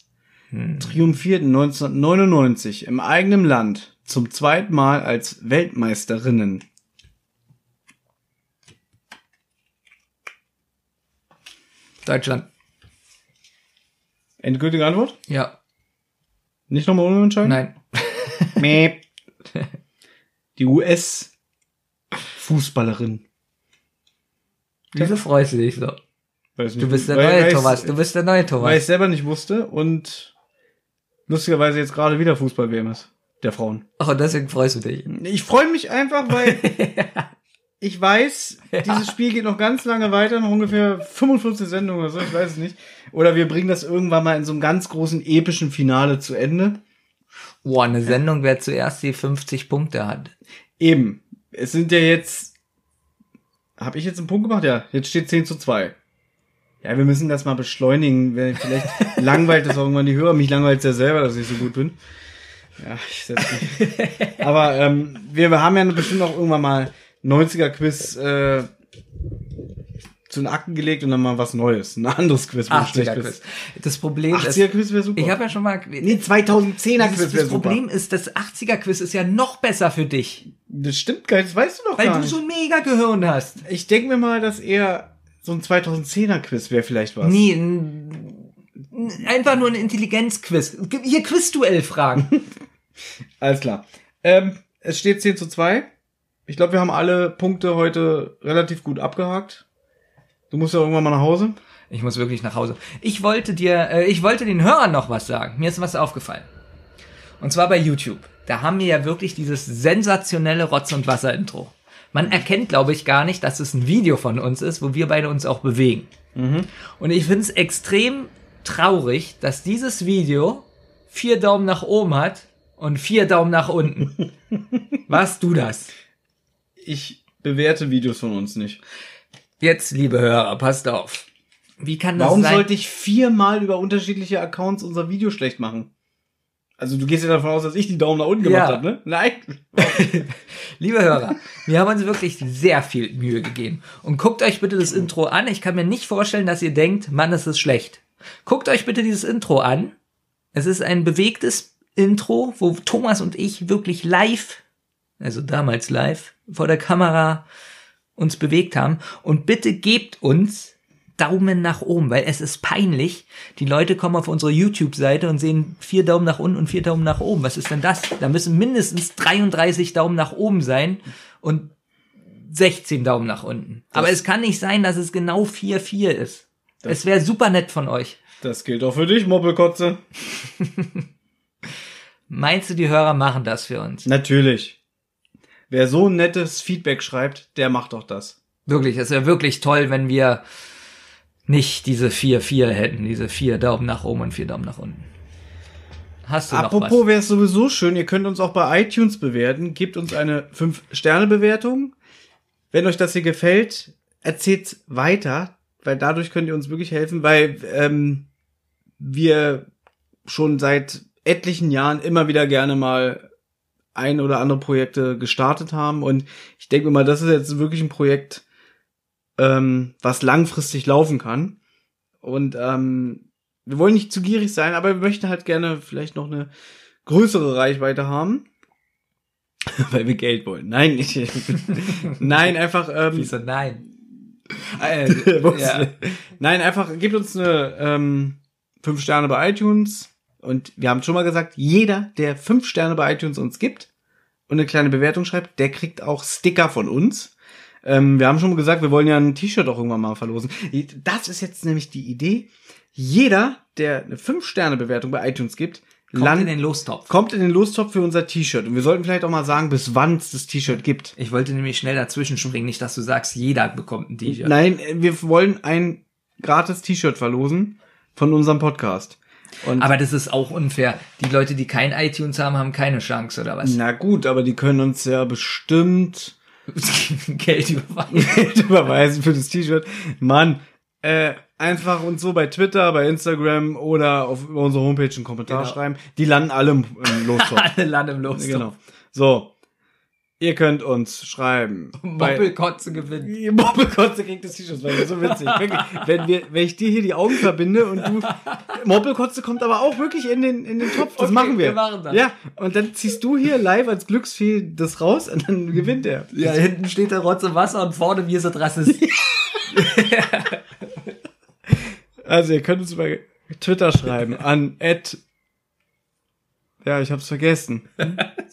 Hm. triumphierten 1999 im eigenen Land zum zweiten Mal als Weltmeisterinnen? Deutschland. Endgültige Antwort? Ja. Nicht nochmal unentscheiden? Nein. Mäh. Die US-Fußballerin. Wieso freust du dich so? Weiß Du bist der Weil- neue Thomas. Du bist der neue Weil ich Thomas. selber nicht wusste und lustigerweise jetzt gerade wieder Fußball-WM ist. Der Frauen. Ach, und deswegen freust du dich. Ich freue mich einfach, weil ich weiß, dieses Spiel geht noch ganz lange weiter, noch ungefähr 55 Sendungen oder so, ich weiß es nicht. Oder wir bringen das irgendwann mal in so einem ganz großen epischen Finale zu Ende. Boah, eine Sendung, wer zuerst die 50 Punkte hat. Eben. Es sind ja jetzt. Habe ich jetzt einen Punkt gemacht? Ja, jetzt steht 10 zu 2. Ja, wir müssen das mal beschleunigen. weil Vielleicht langweilt das auch irgendwann die Hörer. Mich langweilt es ja selber, dass ich so gut bin. Ja, ich setz mich. Aber ähm, wir haben ja bestimmt auch irgendwann mal 90er-Quiz äh, zu den Akten gelegt und dann mal was Neues. Ein anderes Quiz. wo du schlecht 80er bist. Quiz. Das Problem ist, 80er-Quiz wäre super. ich habe ja schon mal, nee, 2010er-Quiz das, wäre das. Problem ist, das 80er Quiz ist ja noch besser für dich, Das stimmt gar nicht, das weißt du doch weil gar du nicht. so ein mega Gehirn hast. Ich denke mir mal, dass eher so ein 2010er Quiz wäre vielleicht was. Nee, ein, ein- einfach nur ein Intelligenzquiz. Hier Quizduell-Fragen. Alles klar. Ähm, es steht 10 zu 2. Ich glaube, wir haben alle Punkte heute relativ gut abgehakt. Du musst ja irgendwann mal nach Hause. Ich muss wirklich nach Hause. Ich wollte dir, äh, ich wollte den Hörern noch was sagen. Mir ist was aufgefallen. Und zwar bei YouTube. Da haben wir ja wirklich dieses sensationelle Rotz- und Wasser-Intro. Man erkennt, glaube ich, gar nicht, dass es ein Video von uns ist, wo wir beide uns auch bewegen. Und ich finde es extrem traurig, dass dieses Video vier Daumen nach oben hat und vier Daumen nach unten. Warst du das? Ich bewerte Videos von uns nicht. Jetzt, liebe Hörer, passt auf. Wie kann das Warum sein? sollte ich viermal über unterschiedliche Accounts unser Video schlecht machen? Also du gehst ja davon aus, dass ich die Daumen nach unten gemacht Ja. habe, ne? Nein. Liebe Hörer, wir haben uns wirklich sehr viel Mühe gegeben. Und guckt euch bitte das Intro an. Ich kann mir nicht vorstellen, dass ihr denkt, Mann, es ist schlecht. Guckt euch bitte dieses Intro an. Es ist ein bewegtes Intro, wo Thomas und ich wirklich live, also damals live, vor der Kamera uns bewegt haben. Und bitte gebt uns Daumen nach oben, weil es ist peinlich. Die Leute kommen auf unsere YouTube-Seite und sehen vier Daumen nach unten und vier Daumen nach oben. Was ist denn das? Da müssen mindestens 33 Daumen nach oben sein und 16 Daumen nach unten. Aber es kann nicht sein, dass es genau 4-4 ist. Es wäre super nett von euch. Das gilt auch für dich, Moppelkotze. Meinst du, die Hörer machen das für uns? Natürlich. Wer so ein nettes Feedback schreibt, der macht doch das. Wirklich, es wäre wirklich toll, wenn wir nicht diese 4-4 hätten, diese vier Daumen nach oben und vier Daumen nach unten. Hast du Apropos wäre es sowieso schön, ihr könnt uns auch bei iTunes bewerten. Gebt uns eine 5-Sterne-Bewertung. Wenn euch das hier gefällt, erzählt's weiter, weil dadurch könnt ihr uns wirklich helfen, weil ähm, wir schon seit etlichen Jahren immer wieder gerne mal ein oder andere Projekte gestartet haben. Und ich denke mal, das ist jetzt wirklich ein Projekt, ähm, was langfristig laufen kann. Und ähm, wir wollen nicht zu gierig sein, aber wir möchten halt gerne vielleicht noch eine größere Reichweite haben. Weil wir Geld wollen. Nein, nicht. Nein, einfach. Ähm, Wieso nein? Wo- ja. Nein, einfach gebt uns eine ähm, 5 Sterne bei iTunes. Und wir haben schon mal gesagt, jeder, der 5 Sterne bei iTunes uns gibt und eine kleine Bewertung schreibt, der kriegt auch Sticker von uns. Ähm, wir haben schon mal gesagt, wir wollen ja ein T-Shirt auch irgendwann mal verlosen. Das ist jetzt nämlich die Idee. Jeder, der eine 5-Sterne-Bewertung bei iTunes gibt, Kommt land- in den Lostopf. kommt in den Lostopf für unser T-Shirt. Und wir sollten vielleicht auch mal sagen, bis wann es das T-Shirt gibt. Ich wollte nämlich schnell dazwischen springen, nicht, dass du sagst, jeder bekommt ein T-Shirt. Nein, wir wollen ein gratis T-Shirt verlosen von unserem Podcast. Und Aber das ist auch unfair. Die Leute, die kein iTunes haben, haben keine Chance, oder was? na gut, aber die können uns ja bestimmt Geld überweisen. Geld überweisen für das T-Shirt. Mann, äh, einfach uns so bei Twitter, bei Instagram oder auf unsere Homepage einen Kommentar Genau. schreiben. Die landen alle im, im Lostopf. Alle landen im Lostopf. genau. So. Ihr könnt uns schreiben. Moppelkotze gewinnt. Moppelkotze kriegt das T-Shirt, weil das so witzig. Wirklich, wenn, wir, wenn ich dir hier die Augen verbinde und du. Moppelkotze kommt aber auch wirklich in den, in den Topf. Das Okay, machen wir. wir machen das. Ja, und dann ziehst du hier live als Glücksfee das raus und dann gewinnt er. Ja, hinten steht der Rotze Wasser und vorne wir sind Rassist. Also ihr könnt uns bei Twitter schreiben an Ed. Ja, ich hab's vergessen.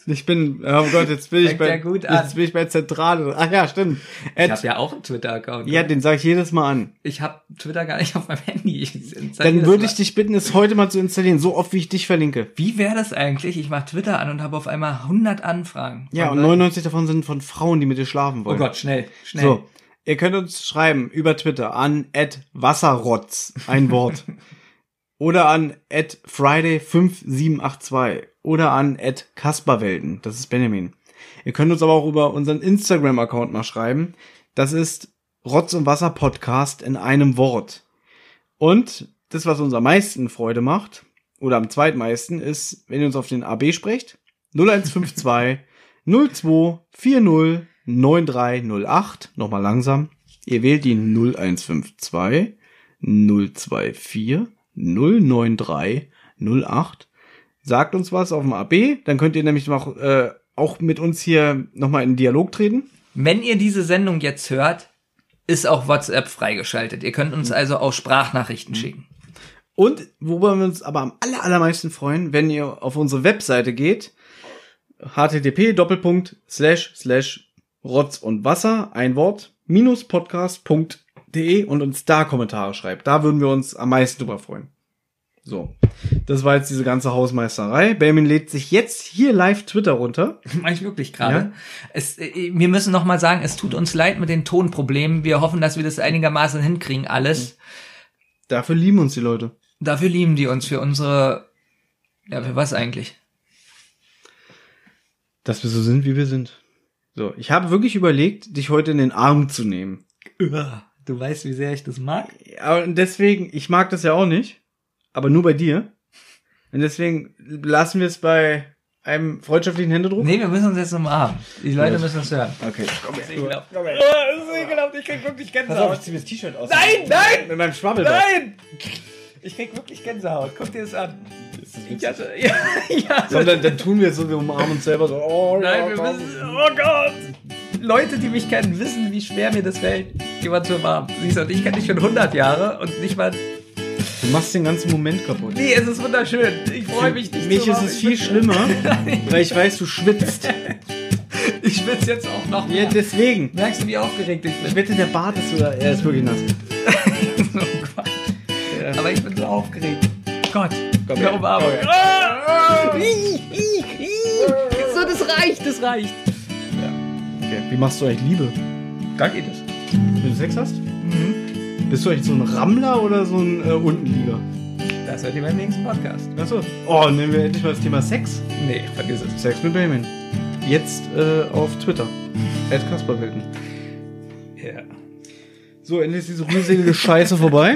Ich bin, oh Gott, jetzt bin ich bei, ja jetzt bin ich bei Zentrale. Ach ja, stimmt. Ich Ed, habe ja auch einen Twitter-Account. ja, den sage ich jedes Mal an. Ich habe Twitter gar nicht auf meinem Handy. Ich Dann würde ich dich bitten, es heute mal zu installieren, so oft wie ich dich verlinke. Wie wäre das eigentlich? Ich mache Twitter an und habe auf einmal 100 Anfragen. Ja, und Leuten- 99 davon sind von Frauen, die mit dir schlafen Oh wollen. Gott, schnell, schnell. So, ihr könnt uns schreiben über Twitter an @wasserrotz, ein Wort. oder an @friday5782 oder an @kasperwelten, das ist Benjamin. Ihr könnt uns aber auch über unseren Instagram Account mal schreiben. Das ist Rotz und Wasser Podcast in einem Wort. Und das was uns am meisten Freude macht oder am zweitmeisten ist, wenn ihr uns auf den AB sprecht. 0152 02 40 9308. Nochmal langsam. Ihr wählt die 0152 024 093 08. Sagt uns was auf dem AB, dann könnt ihr nämlich noch, äh, auch mit uns hier nochmal in Dialog treten. Wenn ihr diese Sendung jetzt hört, ist auch WhatsApp freigeschaltet. Ihr könnt Mhm. uns also auch Sprachnachrichten schicken. Und worüber wir uns aber am aller, allermeisten freuen, wenn ihr auf unsere Webseite geht, http doppelpunkt slash slash rotz und wasser, ein Wort, minus podcast.de und uns da Kommentare schreibt. Da würden wir uns am meisten drüber freuen. So. Das war jetzt diese ganze Hausmeisterei. Benjamin lädt sich jetzt hier live Twitter runter. Mach ich wirklich gerade. Ja. Äh, wir müssen noch mal sagen, es tut uns leid mit den Tonproblemen. Wir hoffen, dass wir das einigermaßen hinkriegen, alles. Dafür lieben uns die Leute. Dafür lieben die uns für unsere, ja, für was eigentlich? Dass wir so sind, wie wir sind. So. Ich habe wirklich überlegt, dich heute in den Arm zu nehmen. Du weißt, wie sehr ich das mag? Aber deswegen, ich mag das ja auch nicht, aber nur bei dir. Und deswegen lassen wir es bei einem freundschaftlichen Händedruck. Nee, wir müssen uns jetzt umarmen. Die Leute müssen es hören. Okay. Das ist ekelhaft. Oh, das ist ekelhaft. Ich krieg wirklich Gänsehaut. zieh mir das T-Shirt aus. Nein, nein! Mit meinem Schwabbel. Nein! Ich krieg wirklich Gänsehaut. Guck dir das an. Ich hatte, ja, ja. Sondern dann tun wir es so, wir umarmen uns selber so. Oh, Nein, ja, wir komm. müssen. Oh Gott! Leute, die mich kennen, wissen, wie schwer mir das fällt, jemand zu umarmen. Siehst du, und ich kenne dich schon 100 Jahre und nicht mal. Du machst den ganzen Moment kaputt. Nee, es ist wunderschön. Ich freue mich nicht Mich ist umarmen. es Ich viel schlimmer, weil ich weiß, du schwitzt. Ich schwitze jetzt auch noch Ja, mehr. deswegen. Merkst du, wie aufgeregt ich Ich bin? wette, der Bart ist sogar, er ist wirklich nass. oh Gott. Aber ich bin so aufgeregt. Gott, Komm. Umarmung. Komm Ah! So, das reicht, das reicht. Okay, wie machst du eigentlich Liebe? Da geht es. Wenn du Sex hast? Bist du eigentlich so ein Rammler oder so ein äh, Untenlieger? Das hört ihr beim nächsten Podcast. Achso. Oh, nehmen wir endlich mal das Thema Sex. Nee, vergiss es. Sex mit Benjamin. Jetzt äh, auf Twitter. Ed Kasperwelten. Ja. So, endlich ist diese rührselige Scheiße vorbei.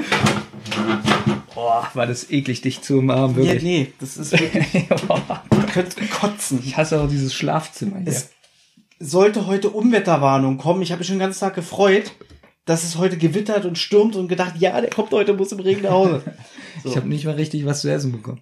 Boah, war das eklig, dich zu umarmen, wirklich. nee, das ist wirklich. Könntest kotzen. ich hasse auch dieses Schlafzimmer hier. Es sollte heute Unwetterwarnung kommen. Ich habe mich schon den ganzen Tag gefreut, dass es heute gewittert und stürmt und gedacht, ja, der kommt heute, muss im Regen nach Hause. Ich habe nicht mal richtig was zu essen bekommen.